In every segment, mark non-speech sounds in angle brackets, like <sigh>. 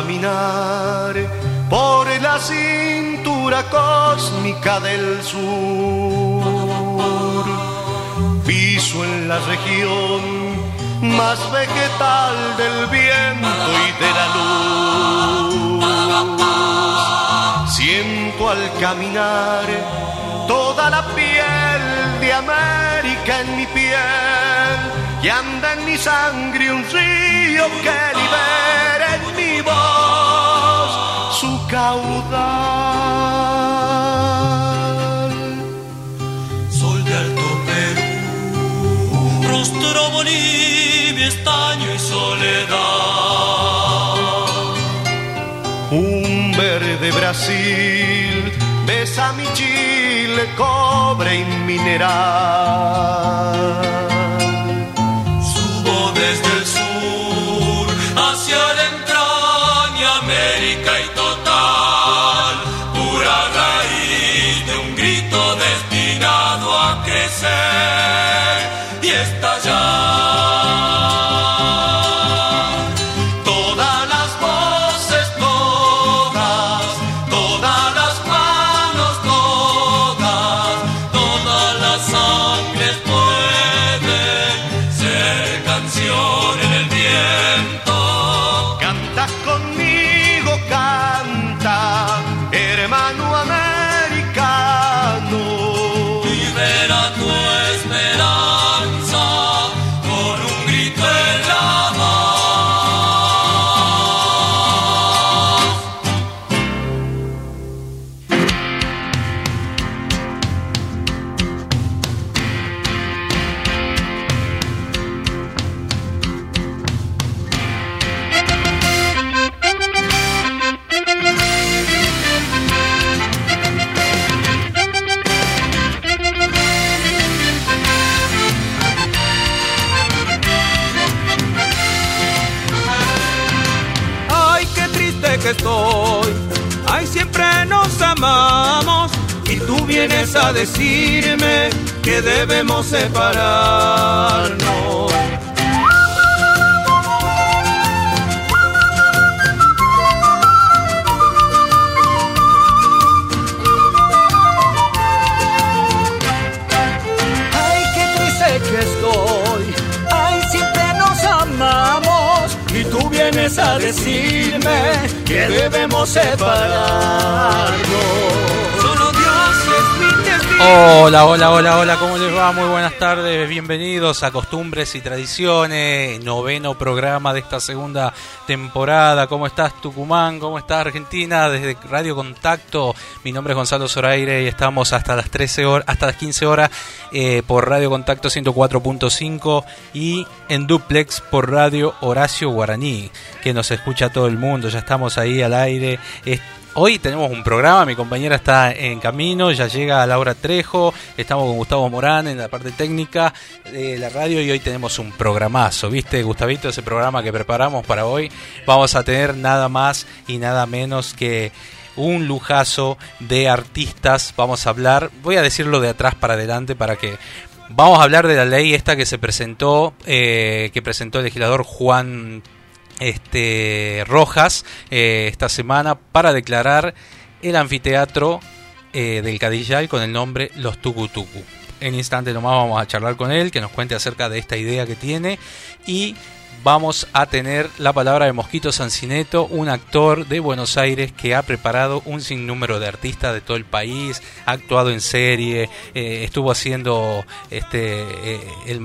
caminar por la cintura cósmica del sur. Piso en la región más vegetal del viento y de la luz. Siento al caminar toda la piel de América en mi piel y anda en mi sangre un río que libera su caudal. Sol de Alto Perú, rostro Bolivia, estaño y soledad. Un verde Brasil besa mi Chile, cobre y mineral. A decirme que debemos separarnos. Ay, qué triste que estoy. Ay, siempre nos amamos. Y tú vienes a decirme que debemos separarnos. Hola, hola, hola, hola, ¿cómo les va? Muy buenas tardes, bienvenidos a Costumbres y Tradiciones, noveno programa de esta segunda temporada. ¿Cómo estás Tucumán? ¿Cómo estás Argentina? Desde Radio Contacto, mi nombre es Gonzalo Zoraire y estamos hasta las 13 horas, hasta las 15 horas eh, por Radio Contacto 104.5 y en duplex por Radio Horacio Guaraní, que nos escucha todo el mundo, ya estamos ahí al aire. Hoy tenemos un programa, mi compañera está en camino, ya llega Laura Trejo, estamos con Gustavo Morán en la parte técnica de la radio y hoy tenemos un programazo, ¿viste Gustavito? Ese programa que preparamos para hoy. Vamos a tener nada más y nada menos que un lujazo de artistas. Vamos a hablar, voy a decirlo de atrás para adelante para que vamos a hablar de la ley esta que se presentó, eh, que presentó el legislador Juan este, Rojas eh, esta semana para declarar el anfiteatro eh, del Cadillal con el nombre Los En instante nomás vamos a charlar con él, que nos cuente acerca de esta idea que tiene. Y vamos a tener la palabra de Mosquito Sancineto, un actor de Buenos Aires que ha preparado un sinnúmero de artistas de todo el país, ha actuado en serie, eh, estuvo haciendo este el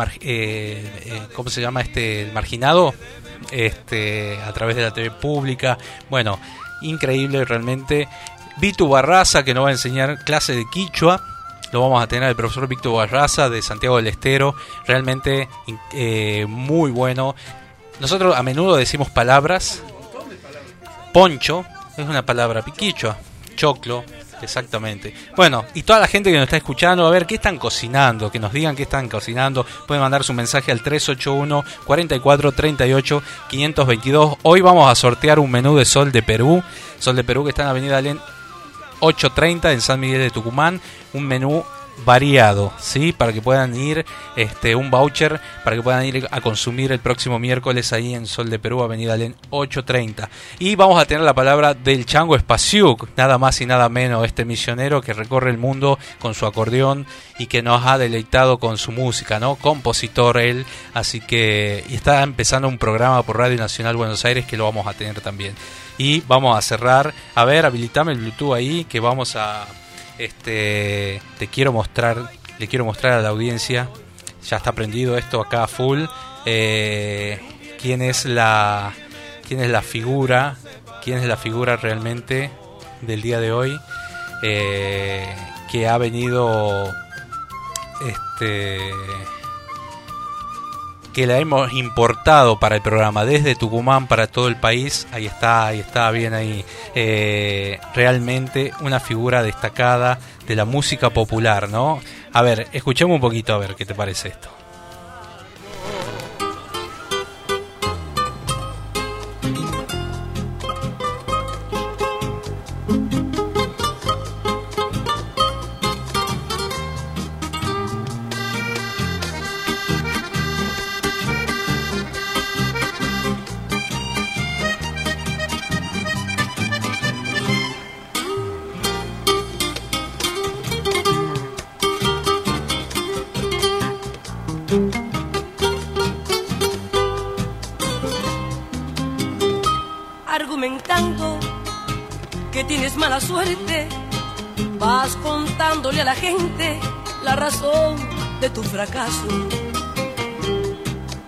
¿cómo se llama este el marginado? Este a través de la TV pública. Bueno, increíble realmente. Vitu Barraza que nos va a enseñar clase de quichua lo vamos a tener el profesor Víctor Barraza de Santiago del Estero, realmente muy bueno. Nosotros a menudo decimos palabras. Poncho es una palabra piquicho, choclo, exactamente. Bueno, y toda la gente que nos está escuchando, a ver qué están cocinando, que nos digan qué están cocinando. Pueden mandar su mensaje al 381 44 38 522. Hoy vamos a sortear un menú de Sol de Perú. Sol de Perú que está en Avenida Alén 830 en San Miguel de Tucumán. Un menú variado, ¿sí? Para que puedan ir, este, un voucher, para que puedan ir a consumir el próximo miércoles ahí en Sol de Perú, Avenida Len 830. Y vamos a tener la palabra del Chango Espaciuc, nada más y nada menos, este misionero que recorre el mundo con su acordeón y que nos ha deleitado con su música, ¿no? Compositor él, así que está empezando un programa por Radio Nacional Buenos Aires que lo vamos a tener también. Y vamos a cerrar, a ver, habilitame el Bluetooth ahí, que vamos a este, te quiero mostrar, le quiero mostrar a la audiencia, ya está prendido esto acá full, eh, quién es la, quién es la figura, quién es la figura realmente del día de hoy eh, que ha venido, este que la hemos importado para el programa desde Tucumán para todo el país. Ahí está, ahí está, bien ahí. Eh, realmente una figura destacada de la música popular, ¿no? A ver, escuchemos un poquito a ver qué te parece esto.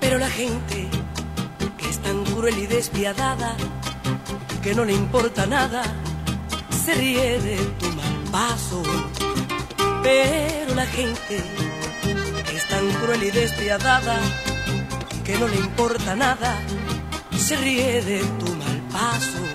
Pero la gente que es tan cruel y despiadada, que no le importa nada, se ríe de tu mal paso. Pero la gente que es tan cruel y despiadada, que no le importa nada, se ríe de tu mal paso.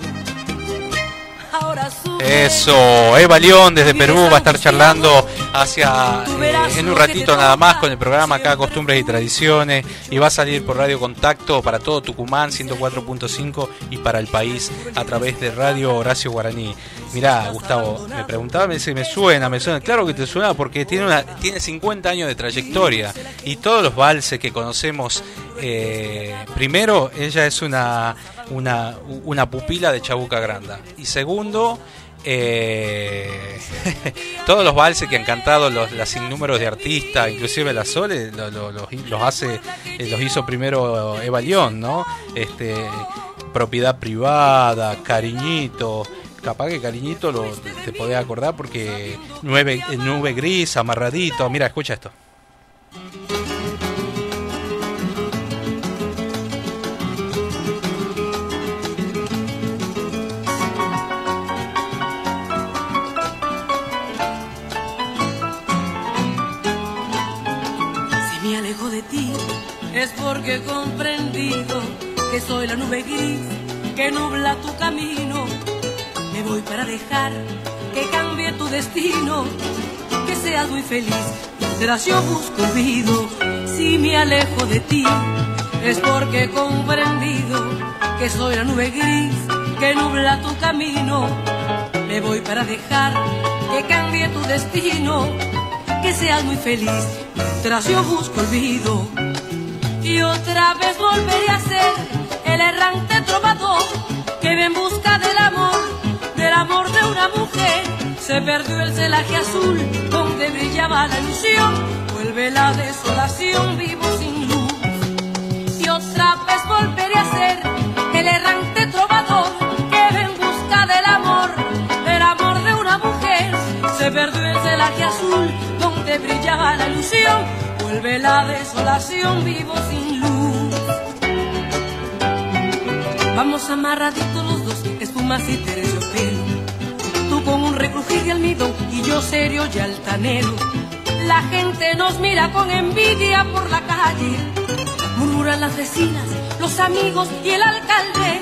Eso, Eva León desde Perú va a estar charlando hacia eh, en un ratito nada más con el programa acá Costumbres y Tradiciones y va a salir por Radio Contacto para todo Tucumán 104.5 y para el país a través de Radio Horacio Guaraní. Mirá, Gustavo, me preguntaba si me suena, me suena. Claro que te suena porque tiene una tiene 50 años de trayectoria y todos los valses que conocemos eh, primero ella es una una, una pupila de Chabuca Granda. Y segundo, eh, <laughs> todos los valses que han cantado los las innúmeros de artistas, inclusive la Sole, los hace, eh, los hizo primero Eva León, ¿no? Este, propiedad privada, cariñito. Capaz que cariñito lo, te podés acordar porque nube, nube gris, amarradito. Mira, escucha esto. es porque he comprendido que soy la nube gris que nubla tu camino. Me voy para dejar que cambie tu destino, que seas muy feliz mientras yo busco olvido. Si me alejo de ti es porque he comprendido que soy la nube gris que nubla tu camino. Me voy para dejar que cambie tu destino, que seas muy feliz mientras yo busco olvido y otra vez volveré a ser el errante trovador que en busca del amor, del amor de una mujer. Se perdió el celaje azul donde brillaba la ilusión, vuelve la desolación, vivo sin luz. Y otra vez volveré a ser el errante trovador que en busca del amor, el amor de una mujer. Se perdió el celaje azul donde brillaba la ilusión, vuelve la desolación vivo sin luz. Vamos amarraditos los dos, espumas y terciopelo. Un recrujir de almidón y yo serio y altanero. La gente nos mira con envidia por la calle. Murmuran las vecinas, los amigos y el alcalde.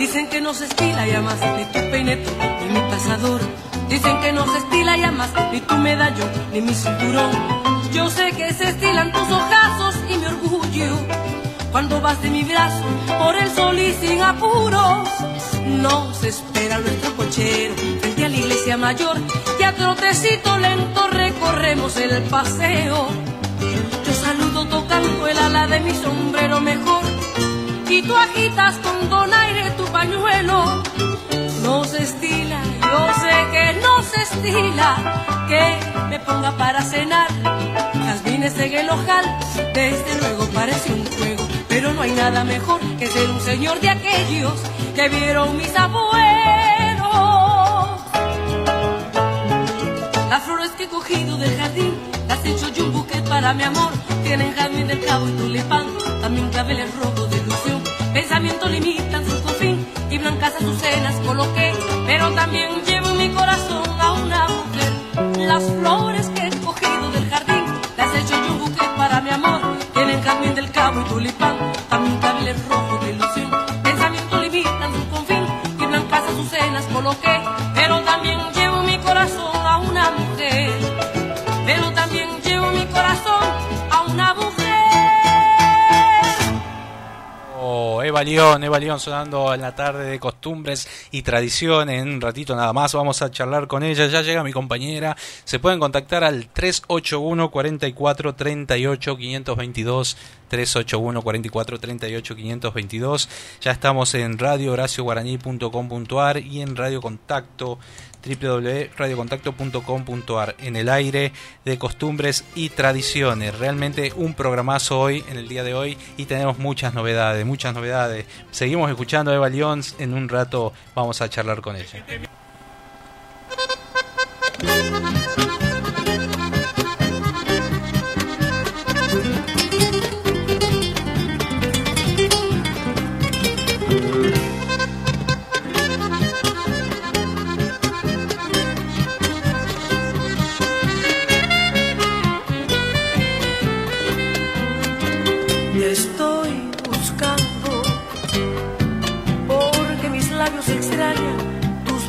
Dicen que no se estila ya más ni tu peineto ni mi pasador. Dicen que no se estila ya más ni tu medallón ni mi cinturón. Yo sé que se estilan tus ojazos y mi orgullo. Cuando vas de mi brazo por el sol y sin apuros. No se espera nuestro cochero la iglesia mayor y a trotecito lento recorremos el paseo. Yo saludo tocando el ala de mi sombrero mejor y tú agitas con donaire tu pañuelo. No se estila, yo sé que no se estila que me ponga para cenar. Jazmines en el ojal, desde luego parece un juego, pero no hay nada mejor que ser un señor de aquellos que vieron mis abuelos. Las flores que he cogido del jardín, las he hecho yo un buque para mi amor. Tienen jazmín del cabo y tulipán, también claveles rojo de ilusión. Pensamiento limitan su confín y blancas azucenas coloqué, pero también llevo en mi corazón a una mujer. Las flores que he cogido del jardín, las he hecho yo un buque para mi amor. Tienen jazmín del cabo y tulipán, también claveles rojo de ilusión. Pensamiento limitan su confín y blancas azucenas coloqué, pero también llevo en mi corazón Eva León, Eva León sonando en la tarde de costumbres y tradiciones. En un ratito nada más vamos a charlar con ella. Ya llega mi compañera. Se pueden contactar al 381 44 38 522. 381 44 38 522. Ya estamos en radiohoracioguaraní.com.ar y en Radio Contacto www.radiocontacto.com.ar en el aire de costumbres y tradiciones. Realmente un programazo hoy, en el día de hoy, y tenemos muchas novedades, muchas novedades. Seguimos escuchando a Eva León, en un rato vamos a charlar con ella.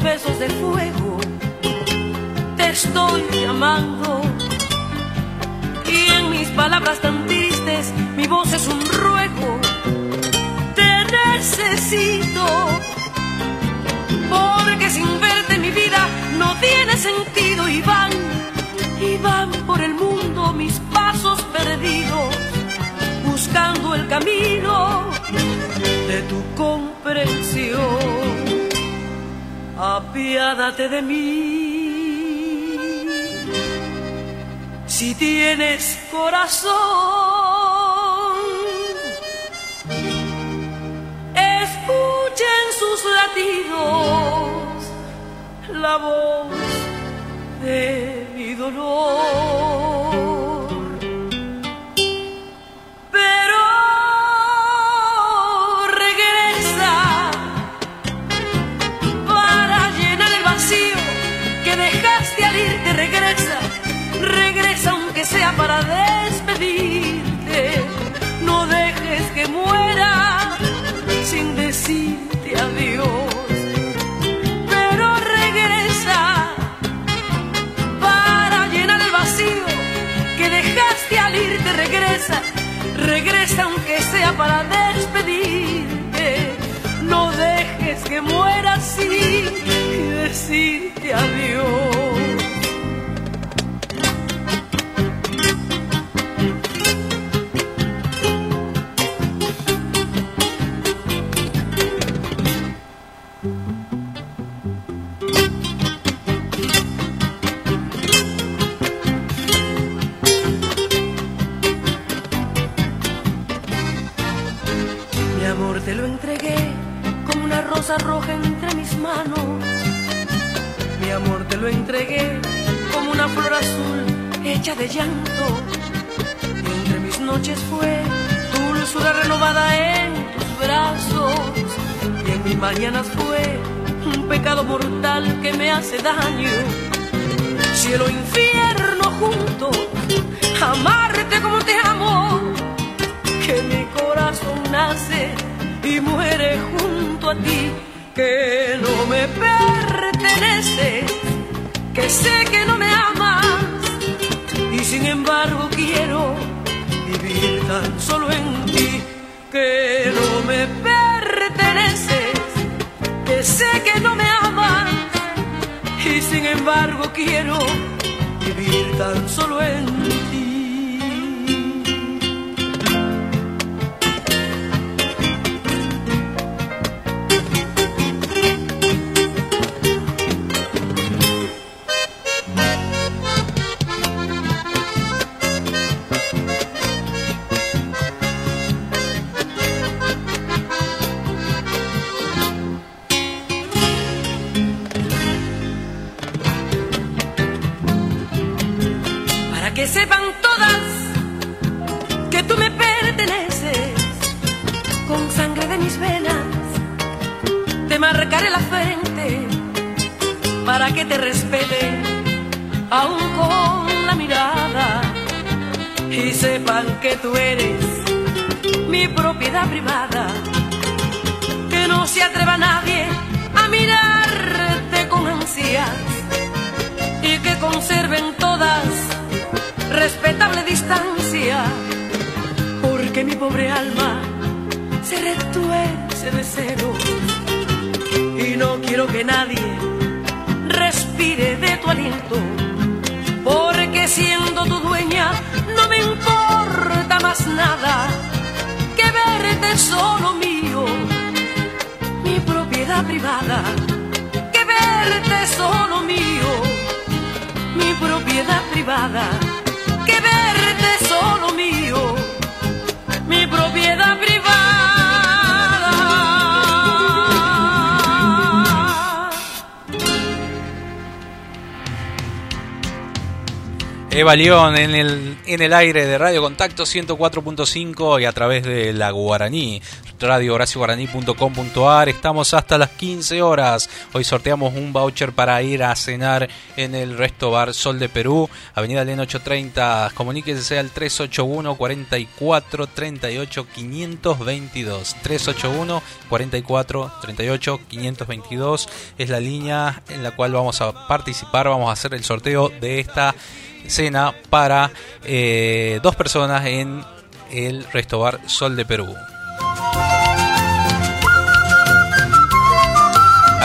Besos de fuego. Te estoy llamando y en mis palabras tan tristes mi voz es un ruego. Te necesito porque sin verte mi vida no tiene sentido y van y van por el mundo mis pasos perdidos buscando el camino de tu comprensión. Apiádate de mí. Si tienes corazón, escuchen sus latidos la voz de mi dolor. Aunque sea para despedirte. No dejes que muera sin decirte adiós. Pero regresa para llenar el vacío que dejaste al irte. Regresa, regresa aunque sea para despedirte. No dejes que muera sin decirte adiós. Mi amor te lo entregué como una flor azul hecha de llanto. Y entre mis noches fue tu dulzura renovada en tus brazos. Y en mis mañanas fue un pecado mortal que me hace daño. Cielo infierno junto, amarte como te amo, que mi corazón nace y muere junto a ti, que no me pertenece, que sé que no me amas y sin embargo quiero vivir tan solo en ti, que no me pertenece, que sé que no me amas y sin embargo quiero vivir tan solo en ti. León en el, en el aire de Radio Contacto 104.5 y a través de la Guaraní, radio horacioguaraní.com.ar. Estamos hasta las 15 horas. Hoy sorteamos un voucher para ir a cenar en el Resto Bar Sol de Perú, Avenida Len 830. Comuníquese al 381 44 38 522. 381 44 38 522 es la línea en la cual vamos a participar. Vamos a hacer el sorteo de esta cena para eh, dos personas en el Resto Bar Sol de Perú.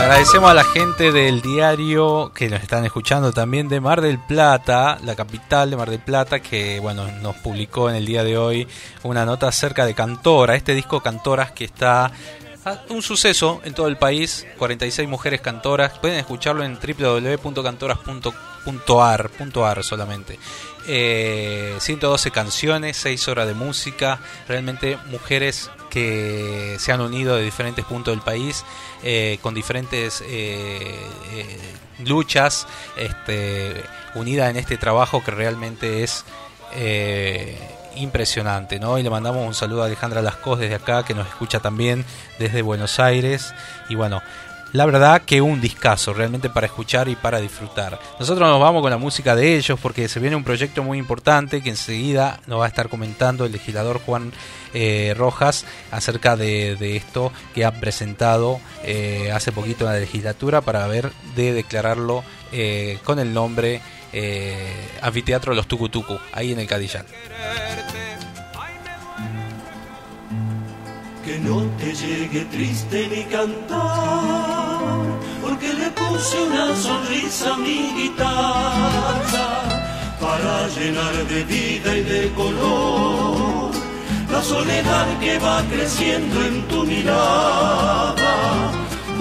Agradecemos a la gente del diario que nos están escuchando también de Mar del Plata, la capital de Mar del Plata, que bueno, nos publicó en el día de hoy una nota acerca de Cantora, este disco Cantoras que está un suceso en todo el país, 46 mujeres cantoras, pueden escucharlo en www.cantoras.ar .ar solamente. Eh, 112 canciones, 6 horas de música, realmente mujeres que se han unido de diferentes puntos del país eh, con diferentes eh, eh, luchas este, unidas en este trabajo que realmente es eh, impresionante, ¿no? Y le mandamos un saludo a Alejandra Lascos desde acá, que nos escucha también desde Buenos Aires. Y bueno, la verdad que un discazo, realmente para escuchar y para disfrutar. Nosotros nos vamos con la música de ellos porque se viene un proyecto muy importante que enseguida nos va a estar comentando el legislador Juan eh, Rojas acerca de, esto que ha presentado eh, hace poquito en la legislatura para ver de declararlo eh, con el nombre eh, Anfiteatro Los Tucutucu, ahí en el Cadillán. Que no te llegue triste mi cantar, porque le puse una sonrisa a mi guitarra para llenar de vida y de color la soledad que va creciendo en tu mirada.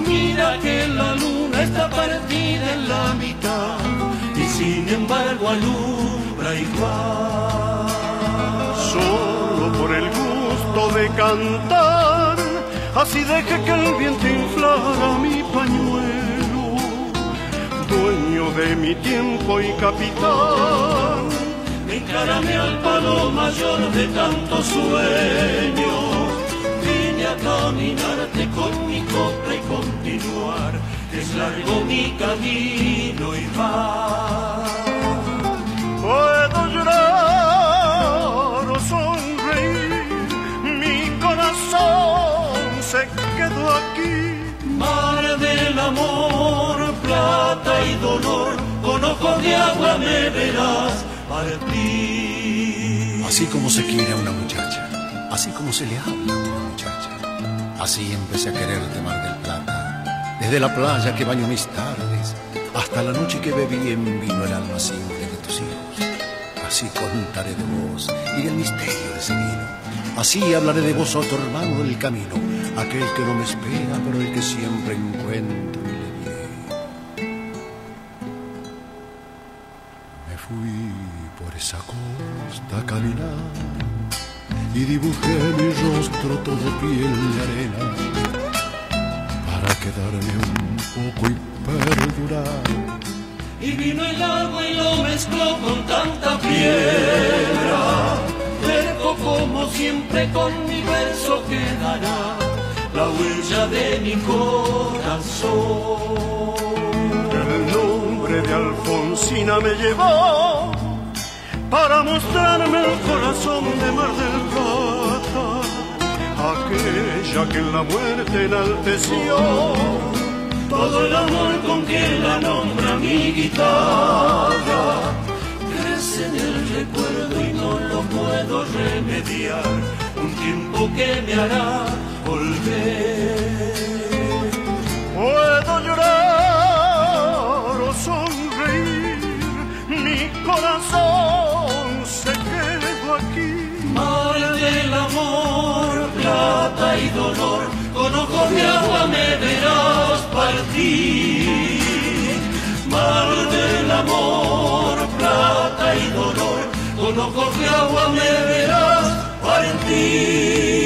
Mira que la luna está partida en la mitad sin embargo alumbra igual. Solo por el gusto de cantar, Así deje que el viento inflara mi pañuelo, dueño de mi tiempo y capitán. Encárame al palo mayor de tanto sueño. Vine a caminarte con mi copa y continuar. Es largo mi camino y va. Puedo llorar o sonreír, mi corazón se quedó aquí. Mar del amor, plata y dolor, con ojos de agua me verás partir. Así como se quiere a una muchacha, así como se le habla a una muchacha, así empecé a quererte, Mar del Plata. Desde la playa que baño mis tardes, hasta la noche que bebí en vino el alma simple de tus hijos. Así contaré de vos y del misterio de ese vino. Así hablaré de vos otro hermano del camino, aquel que no me espera, pero el que siempre encuentro y le diré. Me fui por esa costa a caminar y dibujé mi rostro todo piel de arena para quedarme un poco y perdurar. Y vino el agua y lo mezcló con tanta piedra. Terco como siempre con mi verso quedará la huella de mi corazón. El nombre de Alfonsina me llevó para mostrarme el corazón de Mar del Plata, aquella que en la muerte enalteció todo el amor con que la nombra mi guitarra. Crece en el recuerdo y no lo puedo remediar, un tiempo que me hará volver. Puedo llorar o sonreír, mi corazón se quedó aquí. Mar del amor, y con ojos de agua me verás partir. Mar del amor, plata y dolor, con ojos de agua me verás partir.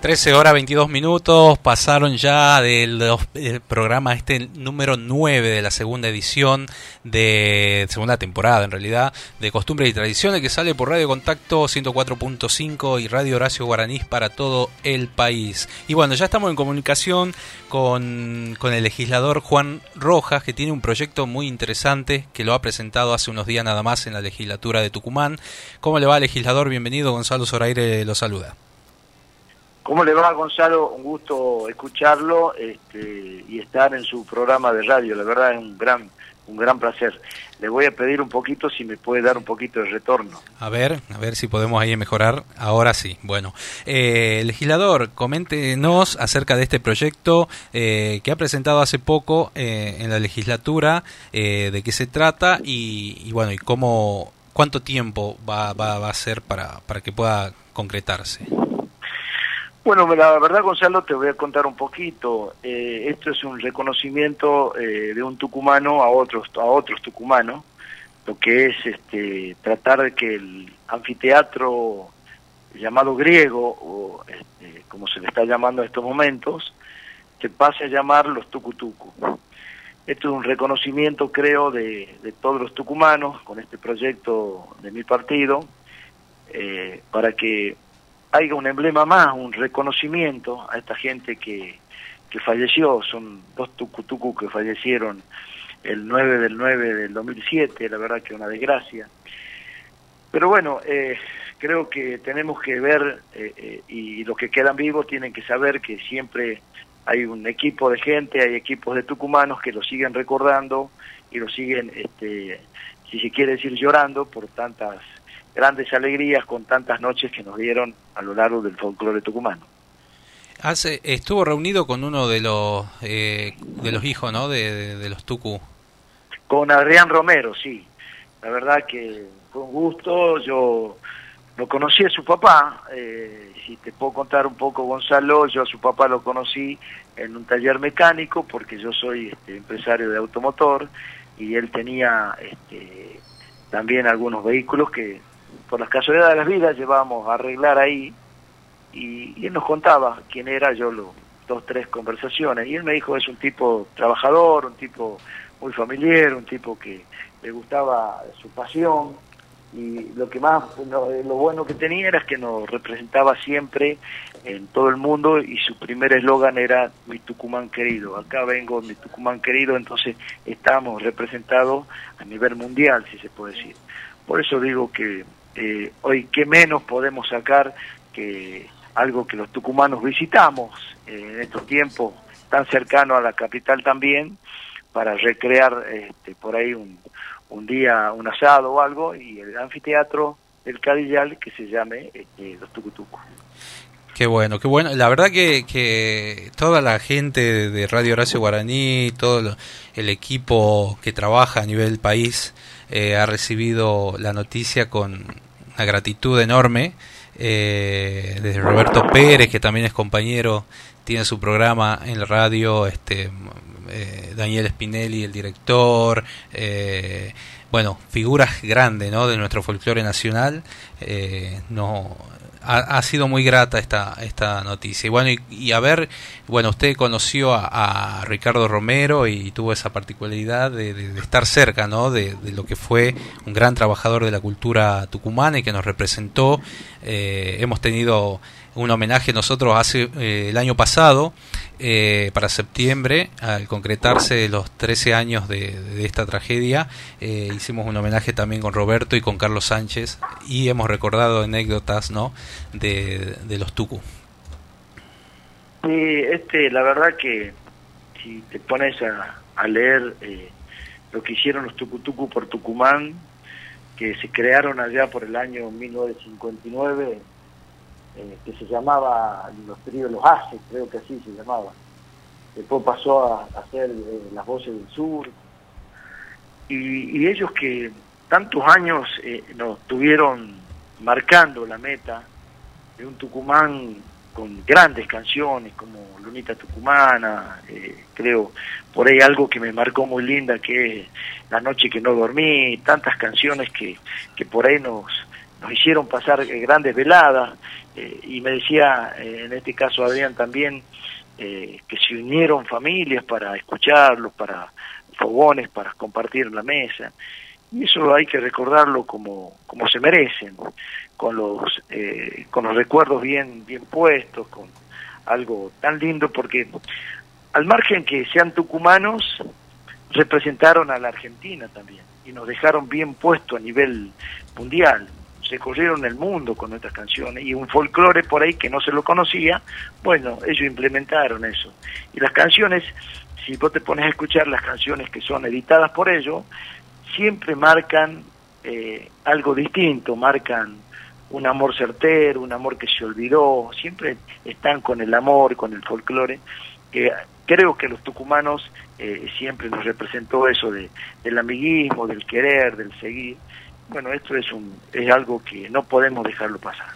13 horas 22 minutos pasaron ya del, programa este número 9 de la segunda edición de segunda temporada en realidad de Costumbres y Tradiciones que sale por Radio Contacto 104.5 y Radio Horacio Guaraní para todo el país. Y bueno, ya estamos en comunicación con, con el legislador Juan Rojas que tiene un proyecto muy interesante que lo ha presentado hace unos días nada más en la legislatura de Tucumán. ¿Cómo le va legislador? Bienvenido, Gonzalo Zoraire lo saluda. ¿Cómo le va, Gonzalo? Un gusto escucharlo este, y estar en su programa de radio. La verdad es un gran, un gran placer. Le voy a pedir un poquito si me puede dar un poquito de retorno. A ver, a ver si podemos ahí mejorar. Ahora sí. Bueno, eh, legislador, coméntenos acerca de este proyecto eh, que ha presentado hace poco eh, en la legislatura, eh, de qué se trata y, y, bueno, y cómo, cuánto tiempo va, va, va a ser para, para que pueda concretarse. Bueno, la verdad, Gonzalo, te voy a contar un poquito. Eh, esto es un reconocimiento eh, de un tucumano a otros a otros tucumanos, lo que es este, tratar de que el anfiteatro llamado griego, o este, como se le está llamando en estos momentos, se pase a llamar los tucutucu. Esto es un reconocimiento, creo, de, de todos los tucumanos con este proyecto de mi partido, eh, para que haya un emblema más, un reconocimiento a esta gente que, que falleció, son dos tucutucu que fallecieron el 9 del 9 del 2007, la verdad que una desgracia. Pero bueno, eh, creo que tenemos que ver, eh, eh, y los que quedan vivos tienen que saber que siempre hay un equipo de gente, hay equipos de tucumanos que lo siguen recordando y lo siguen, este, si se quiere decir, llorando por tantas grandes alegrías con tantas noches que nos dieron a lo largo del folclore tucumano. Hace, estuvo reunido con uno de los eh, de los hijos, ¿no? De, de, de, los Tucu. Con Adrián Romero, sí. La verdad que fue un gusto. Yo lo conocí a su papá. Eh, si te puedo contar un poco, Gonzalo, yo a su papá lo conocí en un taller mecánico porque yo soy este, empresario de automotor y él tenía este, también algunos vehículos que por las casualidades de las vidas llevábamos a arreglar ahí y, él nos contaba quién era, yo lo, dos, tres conversaciones y él me dijo es un tipo trabajador, un tipo muy familiar, un tipo que le gustaba su pasión y lo que más lo, bueno que tenía era que nos representaba siempre en todo el mundo y su primer eslogan era mi Tucumán querido acá vengo mi Tucumán querido entonces estamos representados a nivel mundial si se puede decir. Por eso digo que eh, hoy qué menos podemos sacar que algo que los tucumanos visitamos eh, en estos tiempos tan cercanos a la capital también para recrear este, por ahí un, un día un asado o algo y el anfiteatro del Cadillal que se llame este, Los Tucutucos. Qué bueno, qué bueno. La verdad que, que toda la gente de Radio Horacio Guaraní, todo el equipo que trabaja a nivel país eh, ha recibido la noticia con una gratitud enorme. Eh, desde Roberto Pérez, que también es compañero, tiene su programa en la radio, este, eh, Daniel Spinelli, el director, eh, bueno, figuras grandes ¿no? de nuestro folclore nacional, eh, no, ha, sido muy grata esta, esta noticia. Y bueno, y, a ver, bueno, usted conoció a, Ricardo Romero y tuvo esa particularidad de, estar cerca, ¿no? De, lo que fue un gran trabajador de la cultura tucumana y que nos representó. hemos tenido un homenaje nosotros hace el año pasado eh, para septiembre, al concretarse los 13 años de, esta tragedia, eh, hicimos un homenaje también con Roberto y con Carlos Sánchez y hemos recordado anécdotas ¿no? de, los Tucu. Sí, este, la verdad que si te pones a, leer eh, lo que hicieron los Tucutucu por Tucumán, que se crearon allá por el año 1959, eh, que se llamaba los tríos Los Haces, creo que así se llamaba. Después pasó a, hacer eh, las voces del sur. Y, ellos que tantos años eh, nos tuvieron marcando la meta de un Tucumán con grandes canciones como Lunita Tucumana, creo por ahí algo que me marcó muy linda que es La noche que no dormí, tantas canciones que, que por ahí nos, nos hicieron pasar grandes veladas eh, y me decía, eh, en este caso Adrián también, eh, que se unieron familias para escucharlos, para fogones, para compartir la mesa. Y eso hay que recordarlo como, como se merecen, con los, con los recuerdos bien, bien puestos, con algo tan lindo, porque al margen que sean tucumanos, representaron a la Argentina también y nos dejaron bien puesto a nivel mundial recorrieron el mundo con nuestras canciones y un folclore por ahí que no se lo conocía, bueno, ellos implementaron eso. Y las canciones, si vos te pones a escuchar las canciones que son editadas por ellos, siempre marcan eh, algo distinto, marcan un amor certero, un amor que se olvidó, siempre están con el amor, con el folclore, que creo que los tucumanos eh, siempre nos representó eso de, del amiguismo, del querer, del seguir, bueno, esto es, un, es algo que no podemos dejarlo pasar.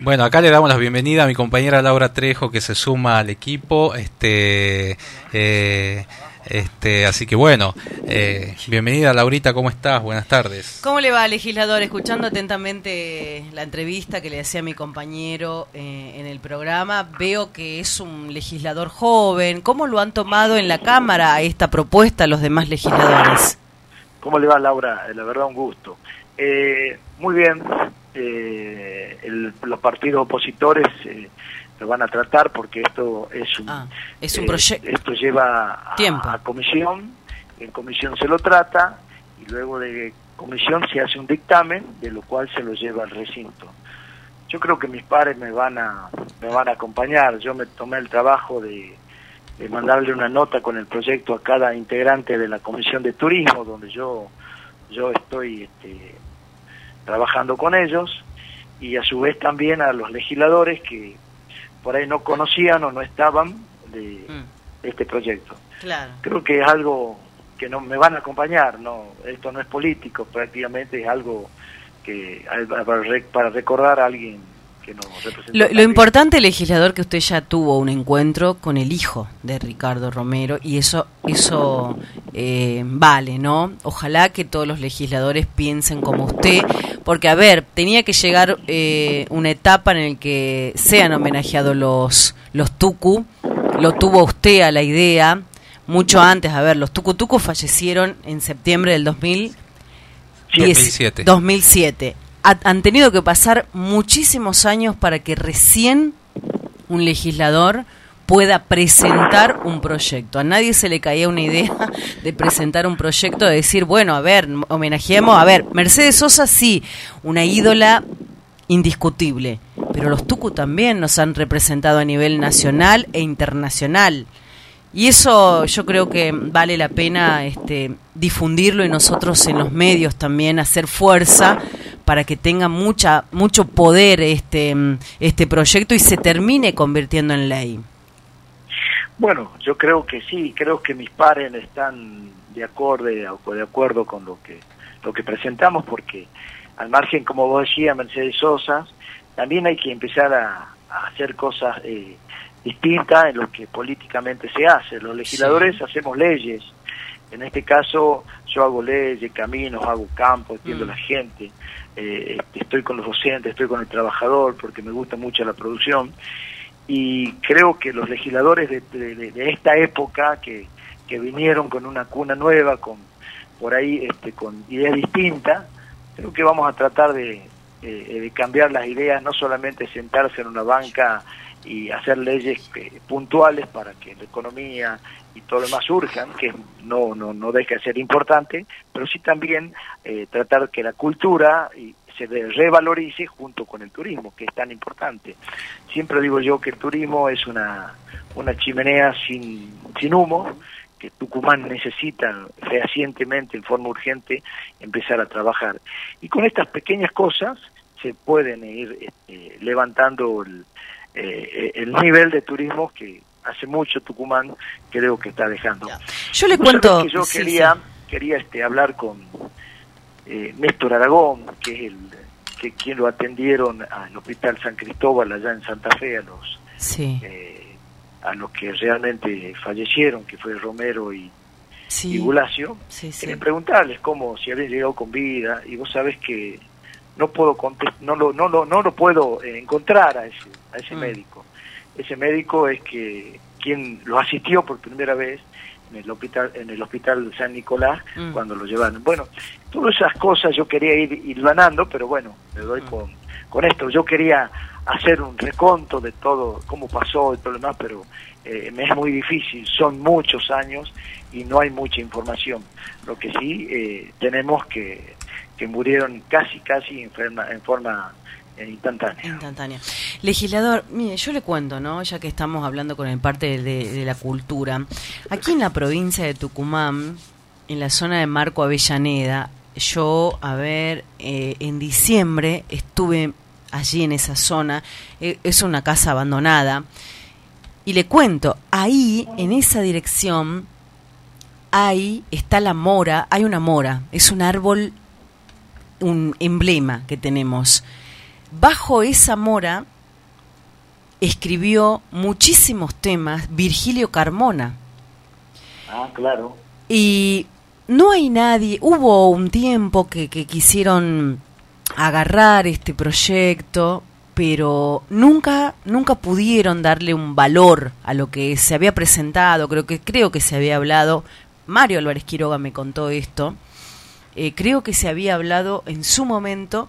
Bueno, acá le damos la bienvenida a mi compañera Laura Trejo que se suma al equipo. Este, eh, este, así que bueno, eh, bienvenida Laurita, ¿cómo estás? Buenas tardes. ¿Cómo le va, legislador? Escuchando atentamente la entrevista que le hacía mi compañero eh, en el programa, veo que es un legislador joven. ¿Cómo lo han tomado en la Cámara esta propuesta los demás legisladores? ¿Cómo le va, Laura? La verdad, un gusto. Eh, muy bien, eh, los partidos opositores eh, lo van a tratar porque esto es un, ah, es un proyecto. Esto lleva a, comisión, en comisión se lo trata y luego de comisión se hace un dictamen, de lo cual se lo lleva al recinto. Yo creo que mis padres me van a me van a acompañar. Yo me tomé el trabajo de, de mandarle una nota con el proyecto a cada integrante de la comisión de turismo, donde yo yo estoy este, trabajando con ellos y a su vez también a los legisladores que por ahí no conocían o no estaban de, mm. este proyecto. Creo que es algo que no me van a acompañar, no esto no es político, prácticamente es algo que para recordar a alguien que nos representó. Lo, lo importante, legislador, que usted ya tuvo un encuentro con el hijo de Ricardo Romero y eso eso eh, vale, ¿no? Ojalá que todos los legisladores piensen como usted, porque a ver, tenía que llegar eh, una etapa en la que sean homenajeados los los tucu, lo tuvo usted a la idea mucho antes, a ver, los tucu tucu fallecieron en septiembre del 2000 2007. 2007. Ha- han tenido que pasar muchísimos años para que recién un legislador pueda presentar un proyecto. A nadie se le caía una idea <laughs> de presentar un proyecto, de decir, bueno, a ver, homenajeemos, a ver, Mercedes Sosa sí, una ídola indiscutible, pero los Tucu también nos han representado a nivel nacional e internacional. Y eso yo creo que vale la pena este, difundirlo y nosotros en los medios también hacer fuerza para que tenga mucha mucho poder este este proyecto y se termine convirtiendo en ley. Bueno, yo creo que sí, creo que mis pares están de acorde o de acuerdo con lo que lo que presentamos porque al margen como vos decías Mercedes Sosa, también hay que empezar a, a hacer cosas eh, distintas en lo que políticamente se hace. Los legisladores hacemos leyes. En este caso yo hago leyes, caminos, hago campo, entiendo a la gente, eh, estoy con los docentes, estoy con el trabajador porque me gusta mucho la producción y creo que los legisladores de, de- de esta época que, que vinieron con una cuna nueva, con por ahí este, con ideas distintas, creo que vamos a tratar de, eh, de cambiar las ideas, no solamente sentarse en una banca y hacer leyes eh, puntuales para que la economía y todo lo demás surjan, que no, no, no deja de ser importante, pero sí también eh, tratar que la cultura y se revalorice junto con el turismo, que es tan importante. Siempre digo yo que el turismo es una, una chimenea sin, sin humo, que Tucumán necesita fehacientemente, en forma urgente, empezar a trabajar. Y con estas pequeñas cosas se pueden ir este, levantando el, eh, el nivel de turismo que hace mucho Tucumán creo que está dejando. Yo le cuento- que yo sí, quería, sí. quería este, hablar con eh, Néstor Aragón, que es el que quien lo atendieron al Hospital San Cristóbal allá en Santa Fe a los Sí. eh, a los que realmente fallecieron, que fue Romero y, Sí. y Bulacio, Sí, sí. quería preguntarles cómo si habían llegado con vida y vos sabés que no puedo no lo no lo no lo puedo eh, encontrar a ese a ese Mm. médico. Ese médico es que quien lo asistió por primera vez en el hospital en el hospital San Nicolás Mm. cuando lo llevaron. Bueno, todas esas cosas yo quería ir hilvanando, pero bueno, me Mm. doy con con esto. Yo quería hacer un reconto de todo, cómo pasó y todo lo demás, pero eh, es muy difícil, son muchos años y no hay mucha información. Lo que sí eh, tenemos que, que murieron casi, casi en forma, en forma eh, instantánea. Instantánea. Legislador, mire, yo le cuento, ¿no? Ya que estamos hablando con el parte de, de la cultura. Aquí en la provincia de Tucumán, en la zona de Marco Avellaneda, yo, a ver, eh, en diciembre estuve allí en esa zona. Eh, es una casa abandonada. Y le cuento, ahí, en esa dirección, ahí está la mora, hay una mora, es un árbol, un emblema que tenemos. Bajo esa mora escribió muchísimos temas Virgilio Carmona. Ah, claro. Y no hay nadie, hubo un tiempo que, que quisieron agarrar este proyecto, pero nunca, nunca pudieron darle un valor a lo que se había presentado, creo que, creo que se había hablado, Mario Álvarez Quiroga me contó esto, eh, creo que se había hablado en su momento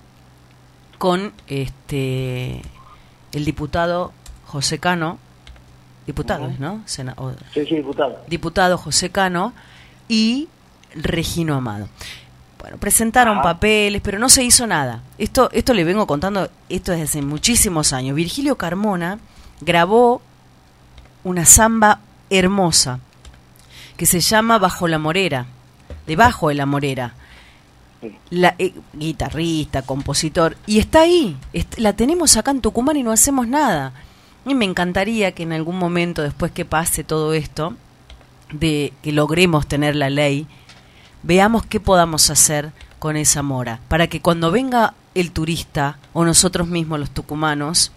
con este el diputado José Cano, diputado. ¿no? Sena- o- Sí, sí, diputado. diputado José Cano y Regino Amado. Bueno, presentaron Ajá. papeles, pero no se hizo nada. Esto, esto le vengo contando, esto desde hace muchísimos años. Virgilio Carmona grabó una samba hermosa que se llama Bajo la Morera, debajo de la Morera. La, eh, guitarrista, compositor, y está ahí, est- la tenemos acá en Tucumán y no hacemos nada. Y me encantaría que en algún momento, después que pase todo esto, de que logremos tener la ley, veamos qué podamos hacer con esa mora, para que cuando venga el turista o nosotros mismos los tucumanos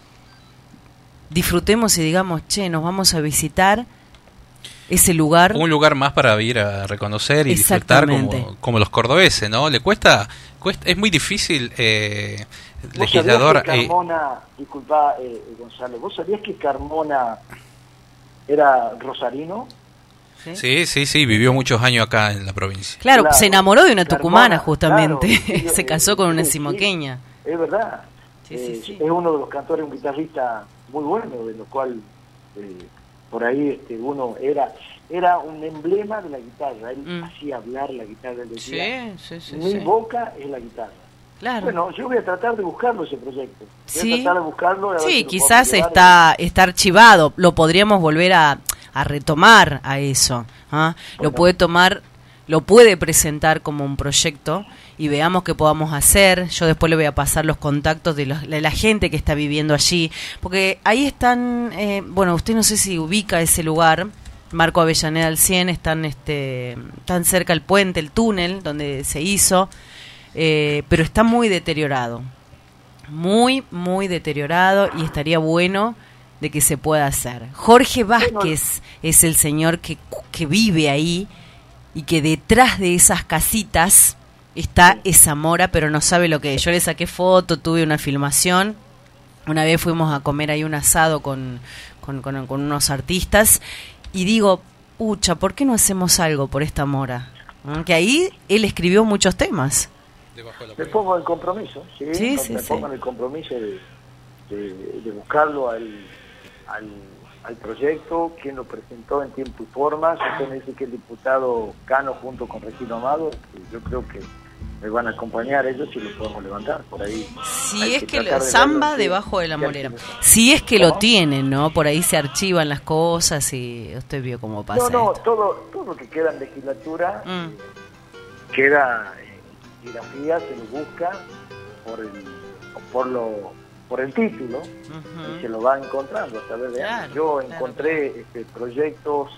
disfrutemos y digamos, che, nos vamos a visitar ese lugar. Un lugar más para ir a reconocer y disfrutar como, como los cordobeses, ¿no? Le cuesta, cuesta es muy difícil, eh, legislador. Que eh, Carmona, disculpa, eh, Gonzalo, ¿vos sabías que Carmona era rosarino? ¿Sí? sí, sí, vivió muchos años acá en la provincia. Claro, se enamoró de una tucumana justamente, <laughs> se casó con una simoqueña. es verdad, es uno de los cantores, un guitarrista muy bueno, de lo cual por ahí este, uno era era un emblema de la guitarra, él mm. hacía hablar la guitarra, él decía, mi boca es la guitarra. Claro. Bueno, yo voy a tratar de buscarlo ese proyecto. Voy a tratar de buscarlo. sí, quizás está, está archivado, lo podríamos volver a, a retomar a eso. ¿ah? Lo puede tomar, lo puede presentar como un proyecto y veamos qué podamos hacer. Yo después le voy a pasar los contactos de, la gente que está viviendo allí, porque ahí están, eh, bueno, usted no sé si ubica ese lugar, Marco Avellaneda al 100, están este, tan cerca el puente, el túnel donde se hizo, eh, pero está muy deteriorado, muy, muy deteriorado y estaría bueno de que se pueda hacer. Jorge Vázquez es el señor que, que vive ahí y que detrás de esas casitas está esa mora, pero no sabe lo que es. Yo le saqué foto, tuve una filmación. Una vez fuimos a comer ahí un asado con, con, unos artistas y digo, pucha, ¿por qué no hacemos algo por esta mora? Que ahí él escribió muchos temas. Me pongo el compromiso, sí, sí, me pongo el compromiso de, de, buscarlo al, al, al, proyecto, quien lo presentó en tiempo y forma. Usted me dice que el diputado Cano junto con Regino Amado, yo creo que me van a acompañar ellos y lo podemos levantar por ahí. Si es que, lo, samba debajo de la molera. Si es que lo tienen, ¿no? Por ahí se archivan las cosas y usted vio cómo pasa. No, no, todo, todo lo que queda en legislatura mm. queda en grafía, se lo busca por el, por lo por el título y se lo va encontrando a través de Yo encontré este, proyectos,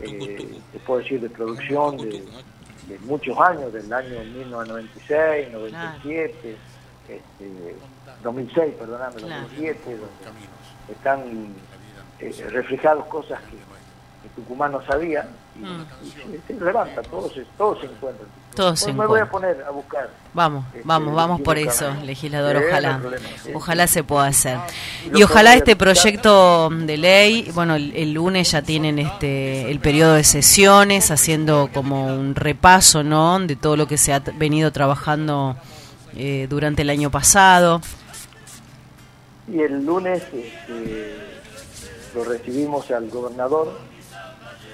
eh, te puedo decir, de producción de de muchos años, del año 1996, 97, este, 2006, perdóname, 2007, donde están eh, reflejadas cosas que, Tucumán no sabía mm. se, levanta, todo se, todo se encuentra. Todo se me voy a poner a buscar. Vamos, este, vamos, vamos por eso, legislador, ojalá. ojalá se pueda hacer. Y ojalá este proyecto de ley, bueno, el, lunes ya tienen este el periodo de sesiones, haciendo como un repaso, ¿no? De todo lo que se ha venido trabajando eh, durante el año pasado. Y el lunes este, lo recibimos al gobernador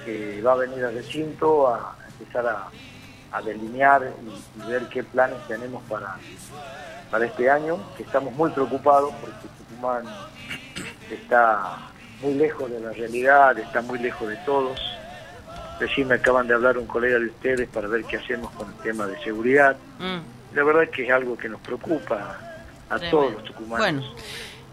que va a venir al recinto a empezar a, delinear y, ver qué planes tenemos para, para este año, que estamos muy preocupados porque Tucumán está muy lejos de la realidad, está muy lejos de todos. Recién me acaban de hablar un colega de ustedes para ver qué hacemos con el tema de seguridad. Mm. La verdad es que es algo que nos preocupa a todos los tucumanos.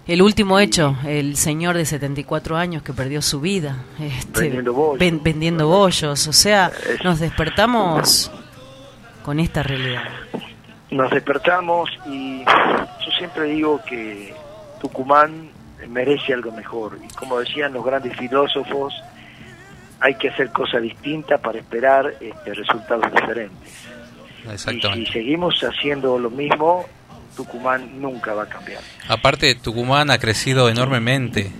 El último hecho, el señor de 74 años que perdió su vida este, vendiendo, bollos. O sea, nos despertamos con esta realidad. Nos despertamos y yo siempre digo que Tucumán merece algo mejor. Y como decían los grandes filósofos, hay que hacer cosas distintas para esperar este, resultados diferentes. Y si seguimos haciendo lo mismo, Tucumán nunca va a cambiar. Aparte, Tucumán ha crecido enormemente.